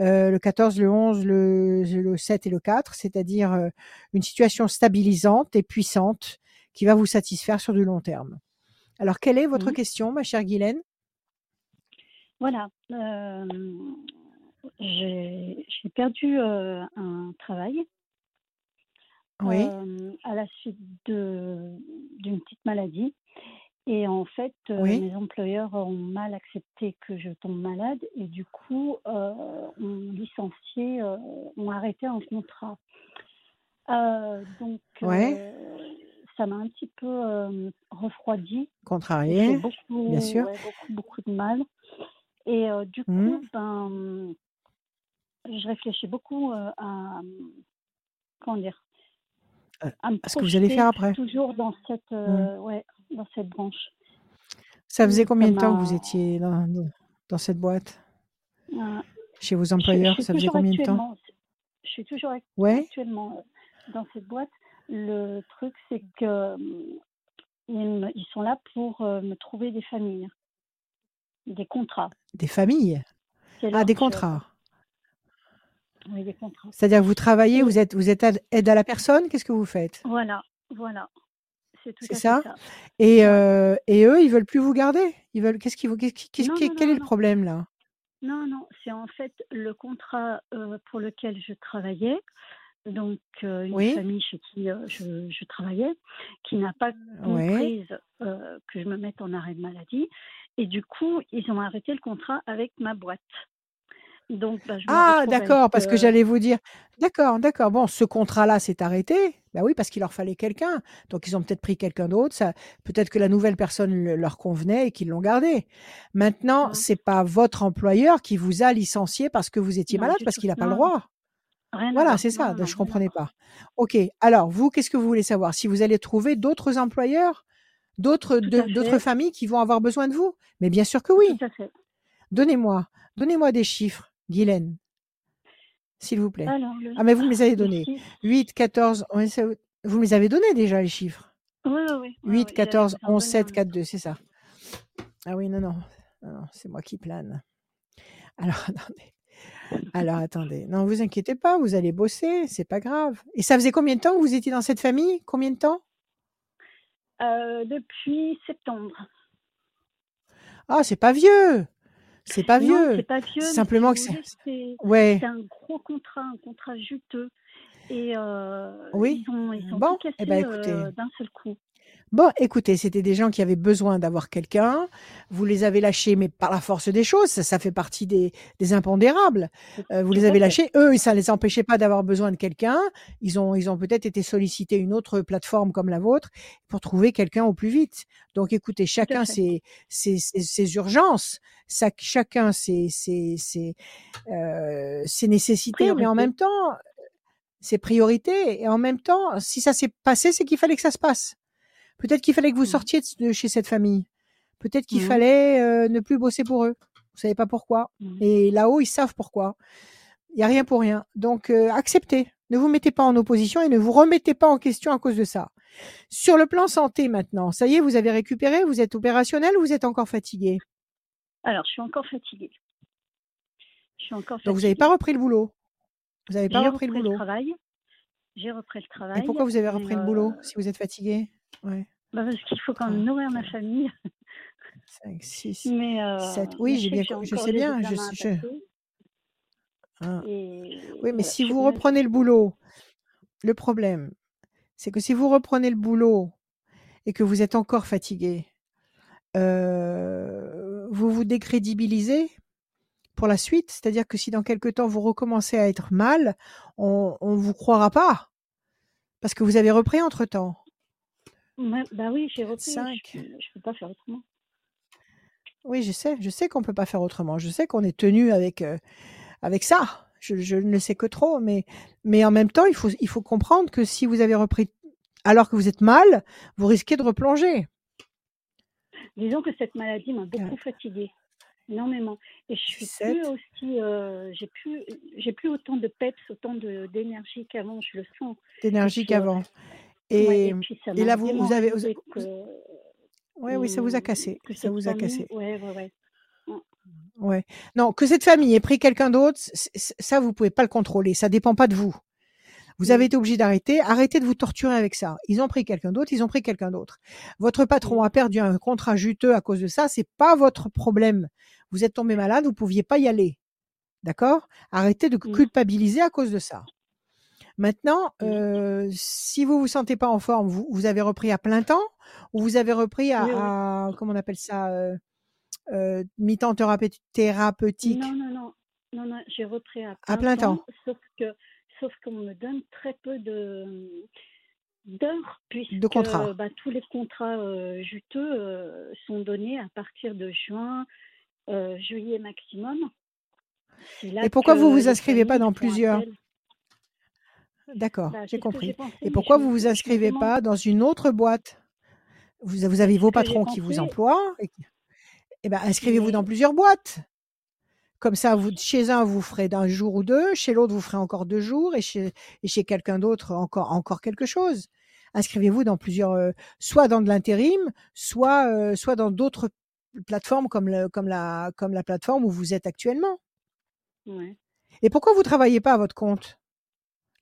euh, le 14, le 11, le, le 7 et le 4, c'est-à-dire euh, une situation stabilisante et puissante qui va vous satisfaire sur du long terme. Alors, quelle est votre question, ma chère Guylaine? Voilà. euh, J'ai j'ai perdu euh, un travail Oui, euh, à la suite d'une petite maladie. Et en fait, Oui. mes employeurs ont mal accepté que je tombe malade et du coup, ont licencié, ont arrêté un contrat. Donc, Ouais. ça m'a un petit peu euh, refroidi. Contrarié, beaucoup, bien sûr. ouais, beaucoup, beaucoup de mal. Et euh, du Mhm. coup, ben, je réfléchis beaucoup euh, à, comment dire, Euh, à me à ce que vous allez faire après. toujours dans cette, euh, ouais, dans cette branche. Ça faisait combien de temps que vous étiez dans, cette boîte? Euh, chez vos Je, je employeurs Ça faisait combien de temps? je suis toujours Ouais. actuellement dans cette boîte. Le truc, c'est que ils, sont là pour me trouver des familles, des contrats. Des familles Ah, des contrats. Oui, des contrats. C'est-à-dire que vous travaillez, vous êtes, vous êtes aide à la personne, qu'est-ce que vous faites? Voilà, voilà. C'est tout C'est à fait ça? ça. et, Ouais. euh, et eux, ils veulent plus vous garder? Ils veulent Qu'est-ce vous, Non, non, quel non, est le problème là? Non, non, c'est en fait le contrat euh, pour lequel je travaillais, donc euh, une Oui. famille chez qui je, je travaillais, qui n'a pas comprise que je me mette en arrêt de maladie. Et du coup, ils ont arrêté le contrat avec ma boîte. Donc, bah, je Ah, d'accord, parce que euh, j'allais vous dire. D'accord, d'accord. Bon, ce contrat-là s'est arrêté. Bah oui, parce qu'il leur fallait quelqu'un. Donc, ils ont peut-être pris quelqu'un d'autre. Ça, peut-être que la nouvelle personne le- leur convenait et qu'ils l'ont gardé. Maintenant, non, c'est pas votre employeur qui vous a licencié parce que vous étiez non, malade, parce qu'il n'a pas le droit. rien Voilà, c'est ça. Non, donc Je comprenais pas. Ok. Alors, vous, qu'est-ce que vous voulez savoir? Si vous allez trouver d'autres employeurs, d'autres, familles qui vont avoir besoin de vous Mais bien sûr que oui. Donnez-moi, donnez-moi des chiffres, Guylaine, s'il vous plaît. Alors, le, Ah, mais vous me les avez donnés. chiffres. 8, 14, ouais, ça- vous me les avez donnés déjà, les chiffres. Oui, oui, oui. 8, Ouais, ouais, j'allais 14, vous en 11, donner 7, un 4, autre. 2, c'est ça. Ah oui, non, non, non, non, c'est moi qui plane. Alors, attendez. Alors, attendez. Non, vous inquiétez pas, vous allez bosser, c'est pas grave. Et ça faisait combien de temps que vous étiez dans cette famille? Combien de temps? Euh, depuis septembre. Ah, c'est pas vieux. C'est pas vieux. c'est pas vieux, simplement que c'est. c'est Ouais. c'est un gros contrat, un contrat juteux. Et euh, Oui. ils ont, ils ont tout Bon, eh ben écoutez. euh, d'un seul coup. Bon, écoutez, c'était des gens qui avaient besoin d'avoir quelqu'un. Vous les avez lâchés, mais par la force des choses, ça, ça fait partie des, des impondérables. Euh, vous les avez lâchés. Eux, ça les empêchait pas d'avoir besoin de quelqu'un. Ils ont, ils ont peut-être été sollicités une autre plateforme comme la vôtre pour trouver quelqu'un au plus vite. Donc, écoutez, chacun ses, ses, ses, ses urgences, ça, chacun ses, ses, ses, euh, ses nécessités, mais en même temps, ses priorités. Et en même temps, si ça s'est passé, c'est qu'il fallait que ça se passe. Peut-être qu'il fallait que vous Mhm. sortiez de chez cette famille. Peut-être qu'il Mhm. fallait euh, ne plus bosser pour eux. Vous savez pas pourquoi. Mhm. Et là-haut, ils savent pourquoi. Il y a rien pour rien. Donc, euh, acceptez. Ne vous mettez pas en opposition et ne vous remettez pas en question à cause de ça. Sur le plan santé maintenant, ça y est, vous avez récupéré, vous êtes opérationnel ou vous êtes encore fatigué? Alors, je suis encore fatiguée. Je suis encore Donc, vous n'avez pas fatiguée. repris le boulot? Vous n'avez pas repris le repris le boulot? J'ai repris le Et travail. pourquoi vous avez repris le euh, boulot si vous êtes fatigué Ouais. bah, parce qu'il faut quand Ah. même nourrir ma famille. 5, 6, Mais, euh, 7. mais Oui, je j'ai sais bien, je sais bien. Je, je. Et Oui, mais voilà, si vous reprenez le boulot, le problème, c'est que si vous reprenez le boulot et que vous êtes encore fatigué, euh, vous vous décrédibilisez pour la suite. C'est-à-dire que si dans quelque temps vous recommencez à être mal, on ne vous croira pas parce que vous avez repris entre temps. Bah oui, j'ai repris. 5. Je, je peux pas faire autrement. Oui, je sais, je sais qu'on peut pas faire autrement. Je sais qu'on est tenu avec euh, avec ça. Je, je ne le sais que trop, mais mais en même temps, il faut il faut comprendre que si vous avez repris alors que vous êtes mal, vous risquez de replonger. Disons que cette maladie m'a beaucoup 4, fatiguée, énormément. Et je suis 7, plus aussi, euh, j'ai plus, j'ai plus autant de peps, autant d'énergie qu'avant. Je le sens. D'énergie puis, ouais, Et et puis ça et m'a là vous vous avez vous- que, ouais oui, ça vous a cassé, ça vous a cassé. ouais, ouais. Non, que cette famille ait pris quelqu'un d'autre, ça vous pouvez pas le contrôler, ça dépend pas de vous. Vous avez été obligé d'arrêter. Arrêtez de vous torturer avec ça. Ils ont pris quelqu'un d'autre. Ils ont pris quelqu'un d'autre. Votre patron a perdu un contrat juteux à cause de ça. C'est pas votre problème. Vous êtes tombé malade. Vous pouviez pas y aller. D'accord? Arrêtez de culpabiliser à cause de ça. Maintenant, hum. euh, si vous vous sentez pas en forme, vous, vous avez repris à plein temps ou vous avez repris à, Oui, oui. à comment on appelle ça, euh, euh, mi-temps thérapeutique? Non, non, non, non, non. J'ai repris à à plein temps. temps, sauf que, sauf qu'on me donne très peu de d'heures de puisque contrat. bah, tous les contrats juteux sont donnés à partir de juin, juillet maximum. Et pourquoi vous vous inscrivez pas dans plusieurs? appel. D'accord, Bah, j'ai compris. pensé, Et pourquoi vous me, vous inscrivez pas dans une autre boîte? Vous, vous avez vos patrons qui vous emploient. Et, eh ben, inscrivez-vous dans plusieurs boîtes. Comme ça, vous, chez un, vous ferez d'un jour ou deux, chez l'autre, vous ferez encore deux jours, et chez, et chez quelqu'un d'autre, encore, encore quelque chose. Inscrivez-vous dans plusieurs, euh, soit dans de l'intérim, soit, euh, soit dans d'autres plateformes comme, le, comme, la, comme la plateforme où vous êtes actuellement. Ouais. Et pourquoi vous travaillez pas à votre compte?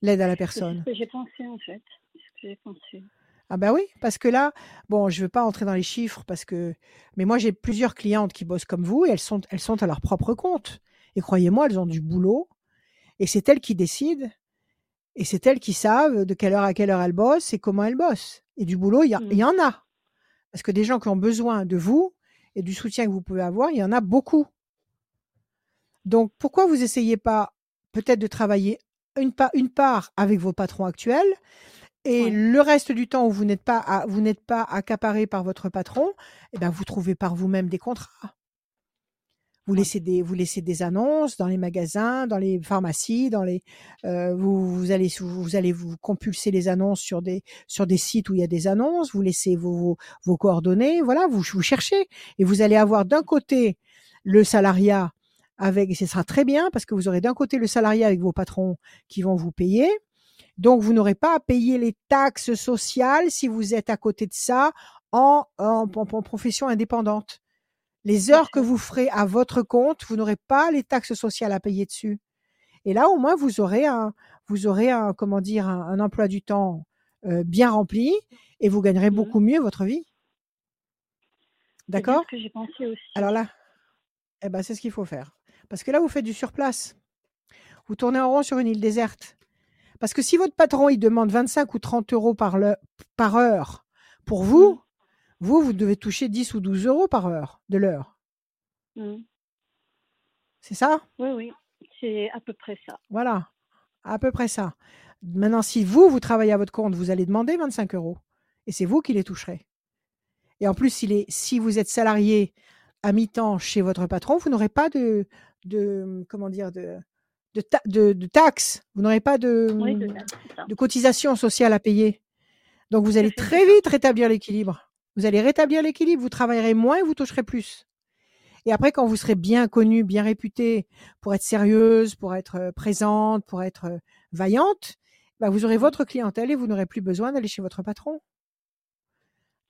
L'aide à la C'est personne. ce que j'ai pensé en fait. C'est ce que j'ai pensé. Ah bah oui, parce que là, bon, je veux pas entrer dans les chiffres parce que, mais moi j'ai plusieurs clientes qui bossent comme vous et elles sont, elles sont à leur propre compte. Et croyez-moi, elles ont du boulot et c'est elles qui décident et c'est elles qui savent de quelle heure à quelle heure elles bossent et comment elles bossent. Et du boulot, il y, y en a. Parce que des gens qui ont besoin de vous et du soutien que vous pouvez avoir, il y en a beaucoup. Donc pourquoi vous essayez pas peut-être de travailler une, pa- une part avec vos patrons actuels et Ouais. le reste du temps où vous n'êtes pas à- vous n'êtes pas accaparé par votre patron, eh ben vous trouvez par vous-même des contrats. Vous Ouais. laissez des vous laissez des annonces dans les magasins, dans les pharmacies, dans les euh, vous, vous allez vous allez vous compulser les annonces sur des sur des sites où il y a des annonces. Vous laissez vos vos, vos coordonnées. Voilà, vous vous cherchez et vous allez avoir d'un côté le salariat avec et ce sera très bien parce que vous aurez d'un côté le salariat avec vos patrons qui vont vous payer. Donc vous n'aurez pas à payer les taxes sociales si vous êtes à côté de ça en, en, en- en profession indépendante. Les heures que vous ferez à votre compte, vous n'aurez pas les taxes sociales à payer dessus. Et là, au moins, vous aurez un, vous aurez un, comment dire, un, un emploi du temps euh, bien rempli et vous gagnerez Mhm. beaucoup mieux votre vie. D'accord? ce que j'ai pensé aussi. Alors là, eh ben, c'est ce qu'il faut faire. Parce que là, vous faites du surplace. Vous tournez en rond sur une île déserte. Parce que si votre patron, il demande 25 ou 30 euros par, le- par heure pour vous, Mhm. vous, vous devez toucher 10 ou 12 euros par heure de l'heure. Mhm. C'est ça? Oui, oui, c'est à peu près ça. Voilà. À peu près ça. Maintenant, si vous, vous travaillez à votre compte, vous allez demander 25 euros. Et c'est vous qui les toucherez. Et en plus, si, les, si vous êtes salarié à mi-temps chez votre patron, vous n'aurez pas de, de comment dire, de, de, ta- de, de taxes. Vous n'aurez pas de, Oui, de cotisations sociales à payer. Donc, vous allez très vite rétablir l'équilibre. Vous allez rétablir l'équilibre. Vous travaillerez moins et vous toucherez plus. Et après, quand vous serez bien connue, bien réputée pour être sérieuse, pour être présente, pour être vaillante, bah, vous aurez votre clientèle et vous n'aurez plus besoin d'aller chez votre patron.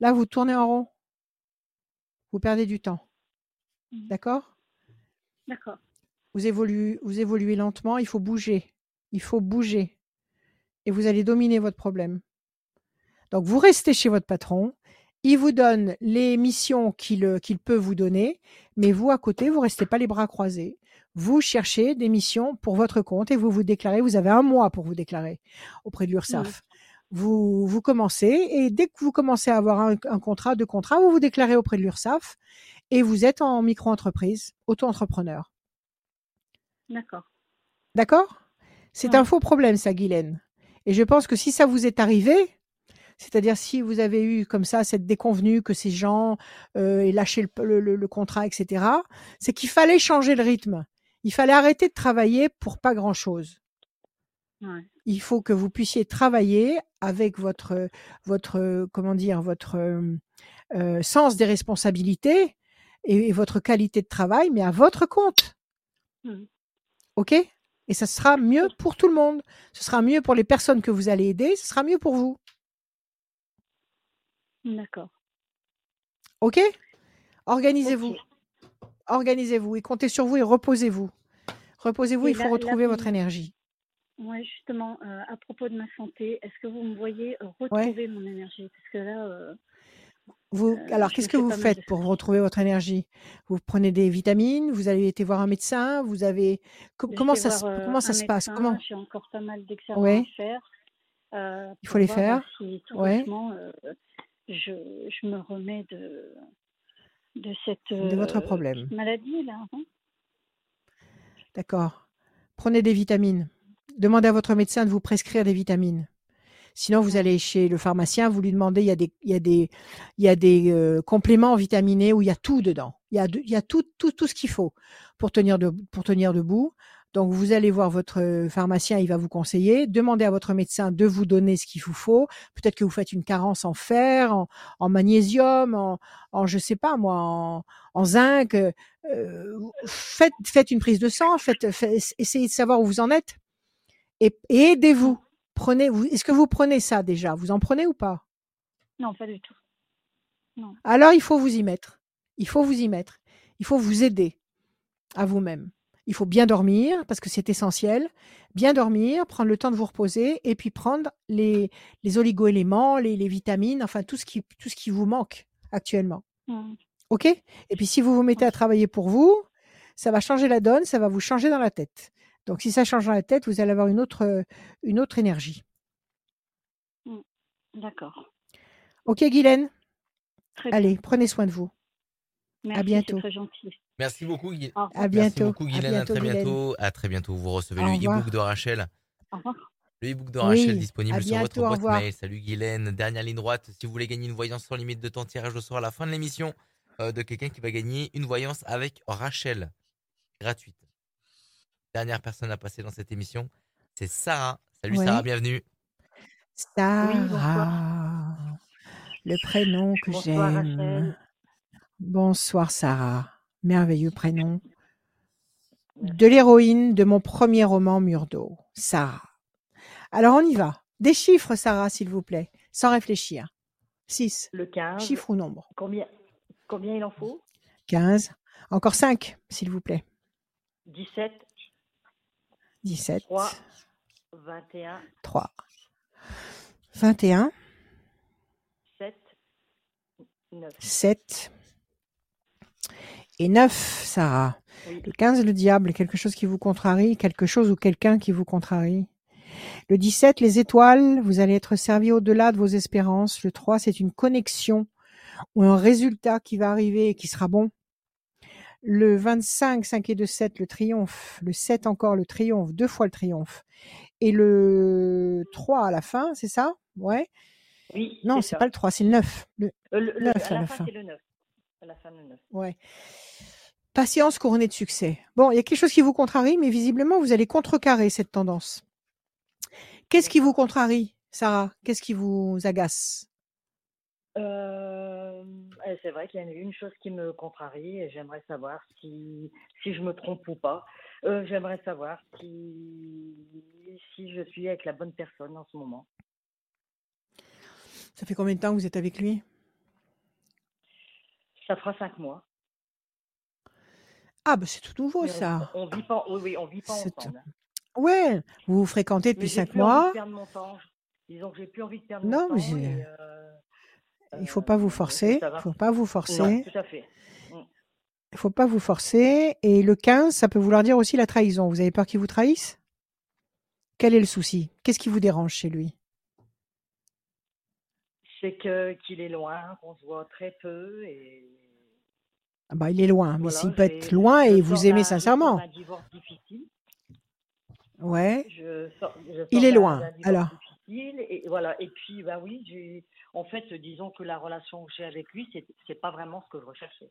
Là, vous tournez en rond. Vous perdez du temps. Mhm. D'accord? D'accord. Vous évoluez, vous évoluez lentement, il faut bouger. Il faut bouger. Et vous allez dominer votre problème. Donc, vous restez chez votre patron. Il vous donne les missions qu'il euh, peut vous donner, mais vous, à côté, vous restez pas les bras croisés. Vous cherchez des missions pour votre compte et vous vous déclarez. Vous avez un mois pour vous déclarer auprès de l'URSSAF. Vous, vous commencez et dès que vous commencez à avoir un, un contrat, deux contrats, vous vous déclarez auprès de l'URSSAF et vous êtes en micro-entreprise, auto-entrepreneur. D'accord. D'accord? C'est Ouais. un faux problème, ça, Guylaine. Et je pense que si ça vous est arrivé, c'est-à-dire si vous avez eu comme ça cette déconvenue que ces gens euh, aient lâché le, le- le- le contrat, etc., c'est qu'il fallait changer le rythme. Il fallait arrêter de travailler pour pas grand-chose. Ouais. Il faut que vous puissiez travailler avec votre, votre comment dire, votre euh, sens des responsabilités et, et votre qualité de travail, mais à votre compte. Mhm. OK? Et ça sera mieux pour tout le monde. Ce sera mieux pour les personnes que vous allez aider, ce sera mieux pour vous. D'accord. OK? Organisez-vous. Organisez-vous et comptez sur vous et reposez-vous. Reposez-vous, il faut là- retrouver votre énergie. Ouais, justement, euh, à propos de ma santé, est-ce que vous me voyez retrouver mon énergie? Parce que là, euh, Vous, Euh, alors, qu'est-ce que vous faites pour retrouver votre énergie? Vous prenez des vitamines Vous avez été voir un médecin Vous avez comment ça voir euh, comment ça se passe? Comment J'ai encore pas mal d'examens Ouais. à faire. euh, Il faut les faire. Si tout Ouais. doucement, euh, je, je me remets de, de cette De votre euh, problème. petite maladie là. hein. D'accord. Prenez des vitamines. Demandez à votre médecin de vous prescrire des vitamines. Sinon, vous allez chez le pharmacien, vous lui demandez, il y a des, il y a des, il y a des euh, compléments vitaminés où il y a tout dedans. Il y a, il y a tout, tout, tout ce qu'il faut pour tenir, de, pour tenir debout. Donc vous allez voir votre pharmacien, il va vous conseiller. Demandez à votre médecin de vous donner ce qu'il vous faut. Peut-être que vous faites une carence en fer, en, en magnésium, en, en je sais pas moi, en, en zinc. Euh, faites, faites une prise de sang, faites, faites- essayez de savoir où vous en êtes et, et aidez-vous. Prenez, est-ce que vous prenez ça déjà? Vous en prenez ou pas? Non, pas du tout. Non. Alors il faut vous y mettre. Il faut vous y mettre. Il faut vous aider à vous-même. Il faut bien dormir parce que c'est essentiel. Bien dormir, prendre le temps de vous reposer et puis prendre les, les oligo-éléments, les, les vitamines, enfin tout ce qui, tout ce qui vous manque actuellement. Mm. OK? Et puis si vous vous mettez à travailler pour vous, ça va changer la donne, ça va vous changer dans la tête. Donc si ça change dans la tête, vous allez avoir une autre, euh, une autre énergie. D'accord. OK Guylaine Très bien. Allez, prenez soin de vous. Merci, bientôt. C'est très gentil. Merci beaucoup, Guy. À Merci bientôt. beaucoup, À Guylaine. À, bientôt, très Guylaine. bientôt. À très bientôt. Vous recevez le e-book de Rachel. Au revoir. Le e-book de Oui, Rachel disponible à sur bientôt, votre boîte mail. Salut Guylaine. Dernière ligne droite. Si vous voulez gagner une voyance sans limite de temps, tirage au sort à la fin de l'émission euh, de quelqu'un qui va gagner une voyance avec Rachel. Gratuite. Dernière personne à passer dans cette émission, c'est Sarah. Salut Ouais. Sarah, bienvenue. Sarah, le prénom que j'aime. Bonsoir Sarah, merveilleux prénom. De l'héroïne de mon premier roman Murdo, Sarah. Alors on y va. Des chiffres Sarah, s'il vous plaît, sans réfléchir. 6, Le 15. chiffre ou nombre? Combien, combien il en faut? 15, encore 5, s'il vous plaît. 17, 17, 3, 21, 3, 21, 7, 9. 7 et 9, Sarah. Oui. Le 15, le diable, quelque chose qui vous contrarie, quelque chose ou quelqu'un qui vous contrarie. Le 17, les étoiles, vous allez être servi au-delà de vos espérances. Le 3, c'est une connexion ou un résultat qui va arriver et qui sera bon. Le 25, 5 et 2, 7, le triomphe. Le 7 encore, le triomphe, deux fois le triomphe. Et le 3 à la fin, c'est ça? Ouais. Oui, Non, c'est pas le 3, c'est le 9. Le, Euh, le- le- neuf à à la la fin, fin. c'est le 9. À la fin, le 9. Ouais. Patience couronnée de succès. Bon, il y a quelque chose qui vous contrarie, mais visiblement, vous allez contrecarrer cette tendance. Qu'est-ce qui vous contrarie, Sarah? Qu'est-ce qui vous agace? Euh, c'est vrai qu'il y a une chose qui me contrarie et j'aimerais savoir si, si je me trompe ou pas. Euh, j'aimerais savoir si, si je suis avec la bonne personne en ce moment. Ça fait combien de temps que vous êtes avec lui? Ça fera cinq mois. Ah, bah c'est tout nouveau, Mais on- ça. On, vit pas, oui, oui, on vit pas ensemble. Ouais, vous vous fréquentez Mais depuis cinq plus envie mois. de perdre mon temps. Disons que j'ai plus envie de perdre Non, mon mais temps. j'ai- Il faut pas vous euh, forcer. Il faut pas vous Non, forcer. tout à fait. Il faut pas vous forcer. Et le 15, ça peut vouloir dire aussi la trahison. Vous avez peur qu'il vous trahisse? Quel est le souci? Qu'est-ce qui vous dérange chez lui? C'est que qu'il est loin, qu'on se voit très peu et ah bah, Il est loin, mais voilà, s'il peut être loin et vous aimez sincèrement. d'un divorce difficile. Ouais. Je sors, je sors Il est loin, alors. difficile et voilà. Et puis bah oui, j'ai en fait disons que la relation que j'ai avec lui, c'est c'est pas vraiment ce que je recherchais.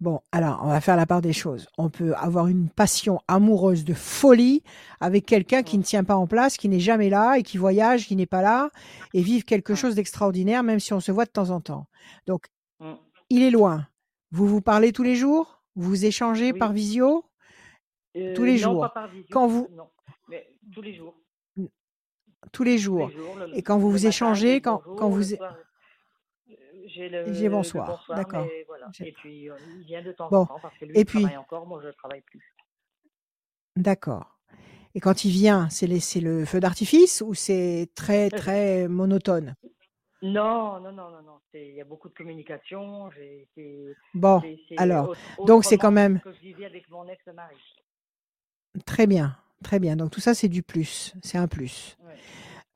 Bon, alors, on va faire la part des choses. On peut avoir une passion amoureuse de folie avec quelqu'un qui ne tient pas en place, qui n'est jamais là et qui voyage, qui n'est pas là et vivre quelque chose d'extraordinaire, même si on se voit de temps en temps. Donc, Mm. il est loin. Vous vous parlez tous les jours? Vous vous échangez Oui. par visio? Euh, Tous les non, jours. pas par visio, Quand vous- non, mais tous les jours. Tous les Tous les jours. le- Et quand vous vous échangez, quand, bonjour, quand vous... euh, j'ai le, J'ai le bonsoir, d'accord. voilà. Et puis euh, il vient de temps Bon, en temps parce que lui et puis- travaille encore, moi je travaille plus. D'accord. Et quand il vient, c'est le feu d'artifice ou c'est très, très monotone? Non, non, non, non, non. Il y a beaucoup de communication. Bon, alors, donc c'est quand même- que je vivais avec mon ex-mari. très bien, très bien. Donc tout ça, c'est du plus, c'est un plus. Ouais.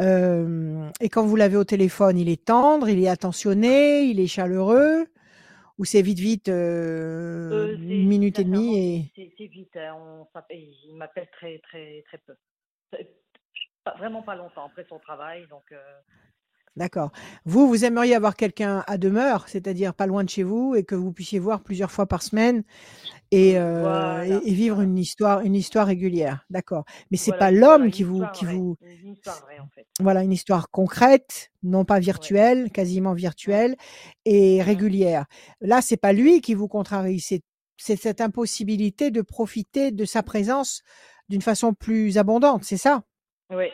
Euh, et quand vous l'avez au téléphone, il est tendre, il est attentionné, il est chaleureux, ou c'est vite, vite, euh, Euh, une minute et demie et c'est- vite. hein, on il m'appelle très, très, très peu. Pas- Vraiment pas longtemps après son travail. Donc, euh, D'accord. Vous, vous aimeriez avoir quelqu'un à demeure, c'est-à-dire pas loin de chez vous, et que vous puissiez voir plusieurs fois par semaine et, euh, Voilà, et, et vivre une histoire, une histoire régulière. D'accord. Mais c'est Voilà, pas l'homme qui vous, qui vraie, vous, une histoire vraie en fait. voilà, une histoire concrète, non pas virtuelle, quasiment virtuelle et régulière. Là, c'est pas lui qui vous contrarie, c'est cette impossibilité de profiter de sa présence d'une façon plus abondante, c'est ça? Oui.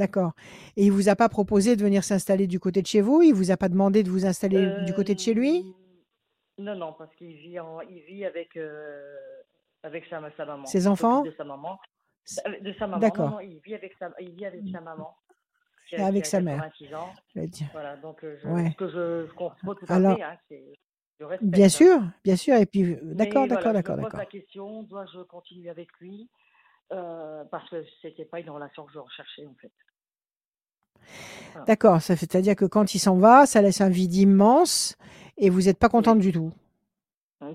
D'accord. Et il vous a pas proposé de venir s'installer du côté de chez vous? Il vous a pas demandé de vous installer du côté de chez lui? Euh, Non, non, parce qu'il vit, en, il vit avec, euh, avec sa, sa maman. Ses enfants? De sa maman. Avec- De sa maman. D'accord. Il vit avec sa, il vit avec sa maman. Qui Et a, avec qui a sa mère. 86 ans. Je. Voilà, donc euh, je, Ouais. ce que je, je comprends tout à Alors, fait. Hein. Bien hein. sûr, bien sûr. Et puis, euh, d'accord, d'accord, d'accord, d'accord. la question, dois-je continuer avec lui? Euh, Parce que c'était pas une relation que je recherchais en fait. D'accord. C'est-à-dire que quand il s'en va, ça laisse un vide immense et vous n'êtes pas contente du tout.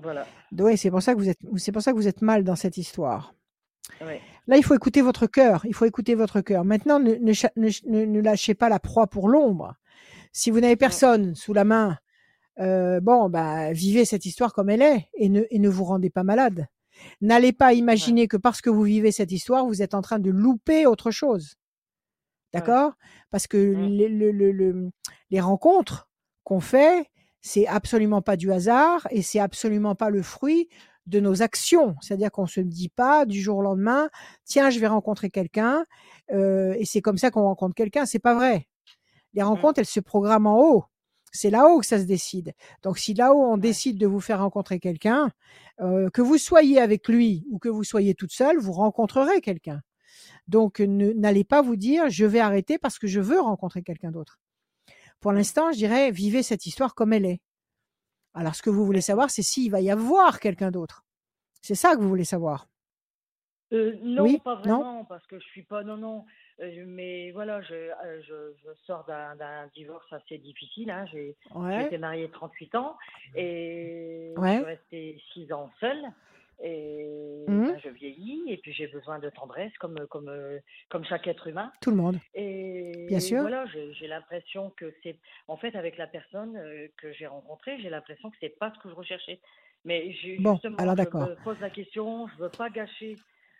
Voilà. Oui, c'est pour ça que vous êtes, c'est pour ça que vous êtes mal dans cette histoire. Là, il faut écouter votre cœur. Il faut écouter votre cœur. Maintenant, ne, ne, cha- ne, ne- ne lâchez pas la proie pour l'ombre. Si vous n'avez personne sous la main, euh, bon, bah, vivez cette histoire comme elle est et ne, et ne vous rendez pas malade. N'allez pas imaginer que parce que vous vivez cette histoire, vous êtes en train de louper autre chose. D'accord? Parce que les, le- le- le- les rencontres qu'on fait, c'est absolument pas du hasard et c'est absolument pas le fruit de nos actions. C'est-à-dire qu'on se dit pas du jour au lendemain, tiens, je vais rencontrer quelqu'un euh, et c'est comme ça qu'on rencontre quelqu'un. C'est pas vrai. Les rencontres, elles se programment en haut. C'est là-haut que ça se décide. Donc, si là-haut on décide de vous faire rencontrer quelqu'un, euh, que vous soyez avec lui ou que vous soyez toute seule, vous rencontrerez quelqu'un. Donc, n'allez pas vous dire, je vais arrêter parce que je veux rencontrer quelqu'un d'autre. Pour l'instant, je dirais, vivez cette histoire comme elle est. Alors, ce que vous voulez savoir, c'est s'il va y avoir quelqu'un d'autre. C'est ça que vous voulez savoir. Euh, non, Oui, pas non. vraiment, parce que je suis pas. Non, non. euh, mais voilà, je, euh, je, je sors d'un divorce assez difficile. Hein. J'ai Ouais. été mariée 38 ans et je Ouais. suis restée 6 ans seule. Et Mhm. ben, je vieillis et puis j'ai besoin de tendresse comme, comme, euh, comme chaque être humain. Tout le monde. Et Bien sûr. voilà, j'ai l'impression que c'est. En fait, avec la personne euh, que j'ai rencontrée, j'ai l'impression que c'est pas ce que je recherchais. Mais Bon, justement, alors je me pose la question, je veux pas gâcher.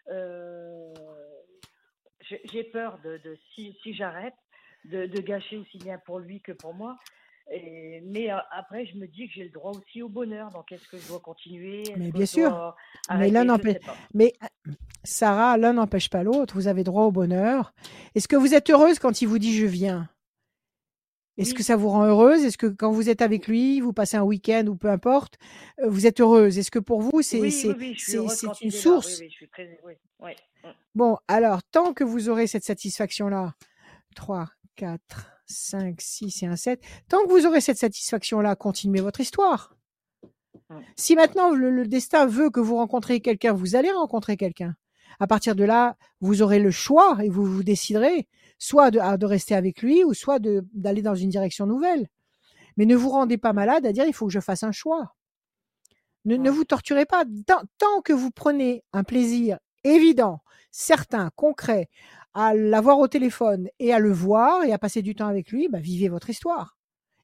euh, j'ai j'ai peur de, de si, si j'arrête, de, de gâcher aussi bien pour lui que pour moi. Et, mais euh, après, je me dis que j'ai le droit aussi au bonheur. Donc, est-ce que je dois continuer? Mais bien sûr. Mais l'un n'empêche. Mais Sarah, l'un n'empêche pas l'autre. Vous avez droit au bonheur. Est-ce que vous êtes heureuse quand il vous dit je viens? Est-ce que ça vous rend heureuse? Est-ce que quand vous êtes avec lui, vous passez un week-end ou peu importe, euh, vous êtes heureuse? Est-ce que pour vous, c'est Oui, oui, une source Oui, oui, je suis très. Mm. Bon, alors, tant que vous aurez cette satisfaction-là, 3, 4, 5, 6 et un 7, tant que vous aurez cette satisfaction-là, continuez votre histoire. Si maintenant le, le destin veut que vous rencontrez quelqu'un, vous allez rencontrer quelqu'un. À partir de là, vous aurez le choix et vous vous déciderez soit de, à- de rester avec lui ou soit d'aller dans une direction nouvelle. Mais ne vous rendez pas malade à dire il faut que je fasse un choix. Ne, ne vous torturez pas. Tant, tant que vous prenez un plaisir évident, certain, concret, à l'avoir au téléphone et à le voir et à passer du temps avec lui, bah, vivez votre histoire.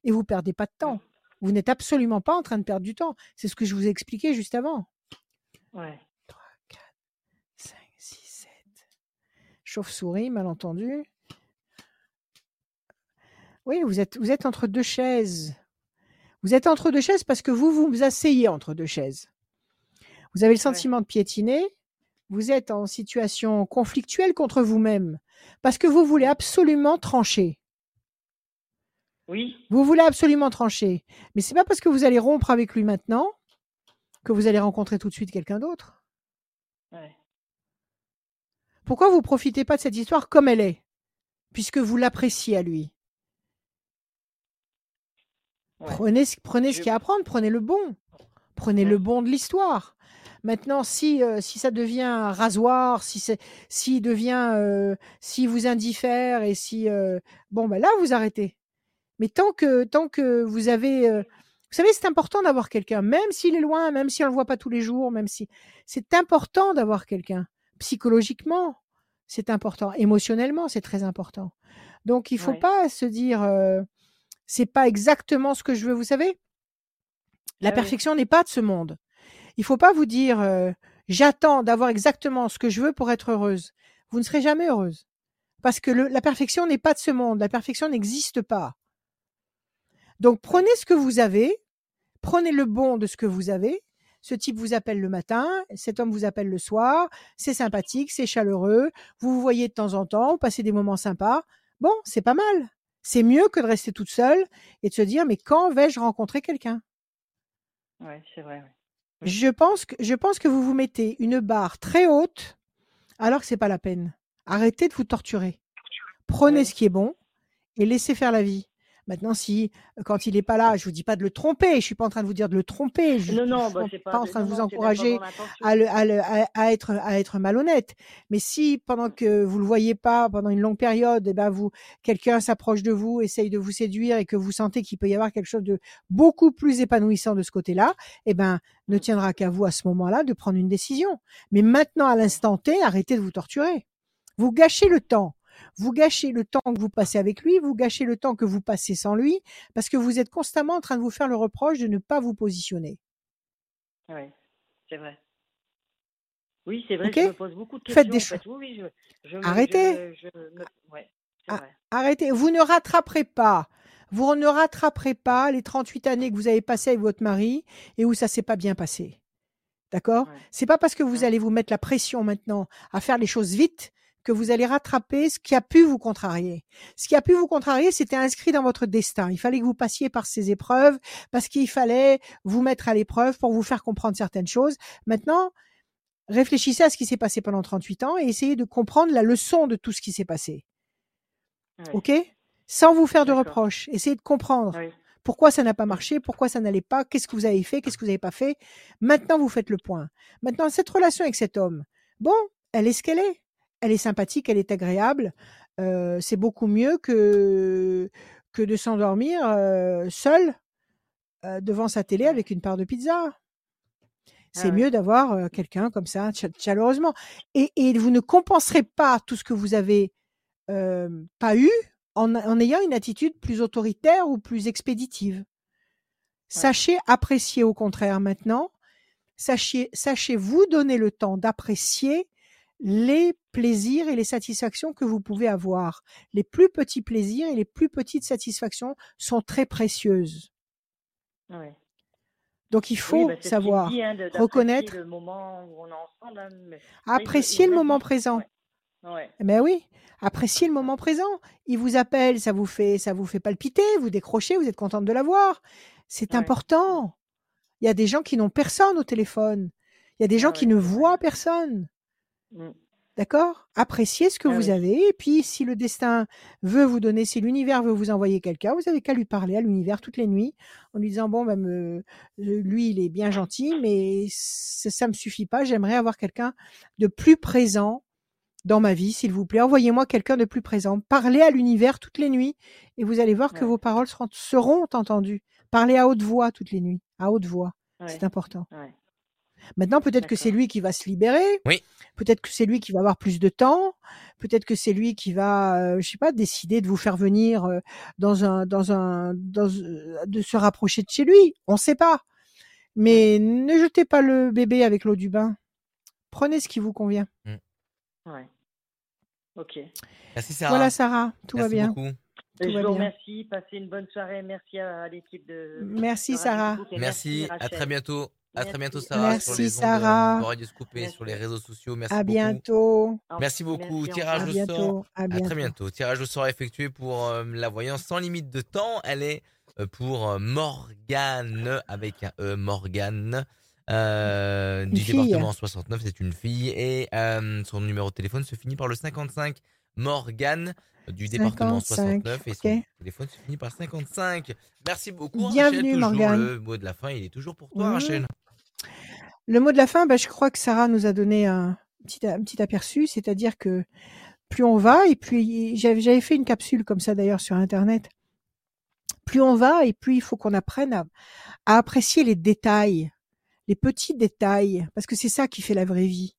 Et vous perdez pas de temps. Vous n'êtes absolument pas en train de perdre du temps. C'est ce que je vous ai expliqué juste avant. Ouais. 5, 6, 7. Chauve-souris, malentendu. Oui, vous êtes, vous êtes entre deux chaises. Vous êtes entre deux chaises parce que vous vous asseyez entre deux chaises. Vous avez le sentiment de piétiner. Vous êtes en situation conflictuelle contre vous-même parce que vous voulez absolument trancher. Oui. Vous voulez absolument trancher. Mais c'est pas parce que vous allez rompre avec lui maintenant que vous allez rencontrer tout de suite quelqu'un d'autre. Ouais. Pourquoi vous profitez pas de cette histoire comme elle est, puisque vous l'appréciez à lui? Prenez, ce- prenez ce qu'il y a à prendre, prenez le bon, prenez le bon de l'histoire. Maintenant, si euh, si ça devient un rasoir, si c'est s'il devient euh, si vous indiffère et si euh, bon ben là vous arrêtez. Mais tant que tant que vous avez euh, vous savez, c'est important d'avoir quelqu'un, même s'il est loin, même si on le voit pas tous les jours, même si c'est important d'avoir quelqu'un. Psychologiquement, c'est important. Émotionnellement, c'est très important. Donc il faut Ouais. pas se dire euh, c'est pas exactement ce que je veux. Vous savez, la Ah oui. perfection n'est pas de ce monde. Il faut pas vous dire euh, j'attends d'avoir exactement ce que je veux pour être heureuse. Vous ne serez jamais heureuse parce que le- la perfection n'est pas de ce monde. La perfection n'existe pas. Donc prenez ce que vous avez, prenez le bon de ce que vous avez. Ce type vous appelle le matin, cet homme vous appelle le soir, c'est sympathique, c'est chaleureux, vous vous voyez de temps en temps, vous passez des moments sympas. Bon, c'est pas mal. C'est mieux que de rester toute seule et de se dire mais quand vais-je rencontrer quelqu'un? Ouais, c'est vrai. ouais. Je pense que je pense que vous vous mettez une barre très haute alors que c'est pas la peine. Arrêtez de vous torturer. Prenez Ouais. ce qui est bon et laissez faire la vie. Maintenant, si quand il est pas là, je vous dis pas de le tromper. Je suis pas en train de vous dire de le tromper. Je, je bah, suis pas, pas, en train de vous non, encourager à, le- à, le- à- à être à être malhonnête. Mais si pendant que vous le voyez pas pendant une longue période, eh ben vous quelqu'un s'approche de vous, essaye de vous séduire et que vous sentez qu'il peut y avoir quelque chose de beaucoup plus épanouissant de ce côté-là, eh ben ne tiendra qu'à vous à ce moment-là de prendre une décision. Mais maintenant à l'instant T, arrêtez de vous torturer. Vous gâchez le temps. Vous gâchez le temps que vous passez avec lui, vous gâchez le temps que vous passez sans lui, parce que vous êtes constamment en train de vous faire le reproche de ne pas vous positionner. Ouais, c'est vrai. Oui, c'est vrai, Ok je me pose beaucoup de questions. Faites des choses. Oui, oui, je, je Arrêtez. Je, je me, ouais, c'est Ah, vrai. Arrêtez, vous ne rattraperez pas. Vous ne rattraperez pas les 38 années que vous avez passées avec votre mari et où ça s'est pas bien passé. D'accord? Ouais. C'est pas parce que vous Ouais. allez vous mettre la pression maintenant à faire les choses vite que vous allez rattraper ce qui a pu vous contrarier. Ce qui a pu vous contrarier, c'était inscrit dans votre destin. Il fallait que vous passiez par ces épreuves parce qu'il fallait vous mettre à l'épreuve pour vous faire comprendre certaines choses. Maintenant, réfléchissez à ce qui s'est passé pendant 38 ans et essayez de comprendre la leçon de tout ce qui s'est passé. OK? Sans vous faire de reproches. Essayez de comprendre pourquoi ça n'a pas marché, pourquoi ça n'allait pas, qu'est-ce que vous avez fait, qu'est-ce que vous n'avez pas fait. Maintenant, vous faites le point. Maintenant, cette relation avec cet homme, bon, elle est ce qu'elle est. Elle est sympathique, elle est agréable. Euh, c'est beaucoup mieux que, que de s'endormir seul devant sa télé avec une part de pizza. C'est Ah ouais. mieux d'avoir quelqu'un comme ça, cha- chaleureusement. Et, et vous ne compenserez pas tout ce que vous avez pas eu en, en ayant une attitude plus autoritaire ou plus expéditive. Sachez apprécier au contraire maintenant. Sachez, sachez vous donner le temps d'apprécier les plaisirs et les satisfactions que vous pouvez avoir. Les plus petits plaisirs et les plus petites satisfactions sont très précieuses. Ouais. Donc il Oui, faut bah, savoir dit, hein, reconnaître, le moment où on est ensemble. hein, mais apprécier le moment présent. Ouais. Ouais. Ben oui, appréciez le moment présent. Il vous appelle, ça vous fait, ça vous fait palpiter, vous décrochez, vous êtes contente de l'avoir. C'est important. Il y a des gens qui n'ont personne au téléphone. Il y a des gens Ah qui ne voient personne. D'accord? Appréciez ce que Ah vous oui. avez. Et puis, si le destin veut vous donner, si l'univers veut vous envoyer quelqu'un, vous avez qu'à lui parler à l'univers toutes les nuits en lui disant bon, ben, me- lui, il est bien gentil, mais ça, ça me suffit pas. J'aimerais avoir quelqu'un de plus présent dans ma vie, s'il vous plaît. Envoyez-moi quelqu'un de plus présent. Parlez à l'univers toutes les nuits et vous allez voir que vos paroles seront, seront entendues. Parlez à haute voix toutes les nuits, à haute voix. Ouais. C'est important. Ouais. Maintenant, peut-être que c'est lui qui va se libérer. Oui. Peut-être que c'est lui qui va avoir plus de temps. Peut-être que c'est lui qui va, euh, je sais pas, décider de vous faire venir euh, dans un, dans un, dans, euh, de se rapprocher de chez lui. On ne sait pas. Mais ne jetez pas le bébé avec l'eau du bain. Prenez ce qui vous convient. Ouais. Ok. Merci Sarah. Voilà, Sarah, tout Merci va bien. beaucoup. Tout je va vous bien. remercie. Passez une bonne soirée. Merci à, l'équipe de. Merci, de Sarah. Merci, à très bientôt. À très Merci. bientôt Sarah Merci, sur les ondes Sarah. de Radio Scoop et Merci. sur les réseaux sociaux. Merci À beaucoup. bientôt. Merci beaucoup. merci, Tirage au sort. bientôt. À très bientôt. Tirage au sort effectué pour euh, la voyance sans limite de temps. Elle est euh, pour euh, Morgane avec un E, Morgane. euh, du fille. département 69, c'est une fille et euh, son numéro de téléphone se finit par le 55. Morgane euh, du département 55, 69 et son téléphone se finit par 55. Merci beaucoup Bienvenue, Rachel. Toujours Morgane. le mot de la fin, il est toujours pour toi Mhm. Rachel. Le mot de la fin, bah, je crois que Sarah nous a donné un petit, aperçu, c'est-à-dire que plus on va, et puis j'avais fait une capsule comme ça d'ailleurs sur Internet, plus on va, et plus il faut qu'on apprenne à, à apprécier les détails, les petits détails, parce que c'est ça qui fait la vraie vie.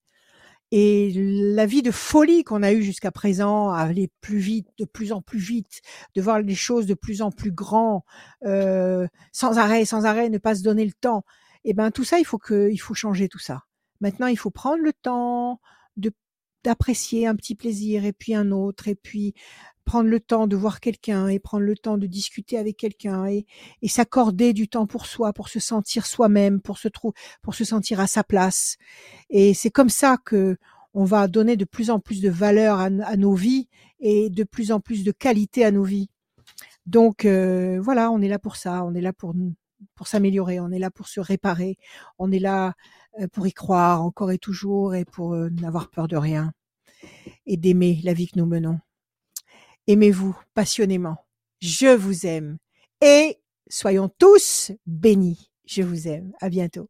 et la vie de folie qu'on a eue jusqu'à présent, à aller plus vite, de plus en plus vite, de voir les choses de plus en plus grand, euh, sans arrêt, sans arrêt, ne pas se donner le temps. Et ben tout ça, il faut que, il faut changer tout ça. Maintenant, il faut prendre le temps de d'apprécier un petit plaisir et puis un autre et puis prendre le temps de voir quelqu'un et prendre le temps de discuter avec quelqu'un et, et s'accorder du temps pour soi, pour se sentir soi-même, pour se trouver, pour se sentir à sa place. Et c'est comme ça que on va donner de plus en plus de valeur à, nos vies et de plus en plus de qualité à nos vies. Donc euh, voilà, on est là pour ça, on est là pour pour s'améliorer, on est là pour se réparer, on est là euh, pour y croire encore et toujours et pour euh, n'avoir peur de rien et d'aimer la vie que nous menons. Aimez-vous passionnément. Je vous aime. Et soyons tous bénis. Je vous aime. À bientôt.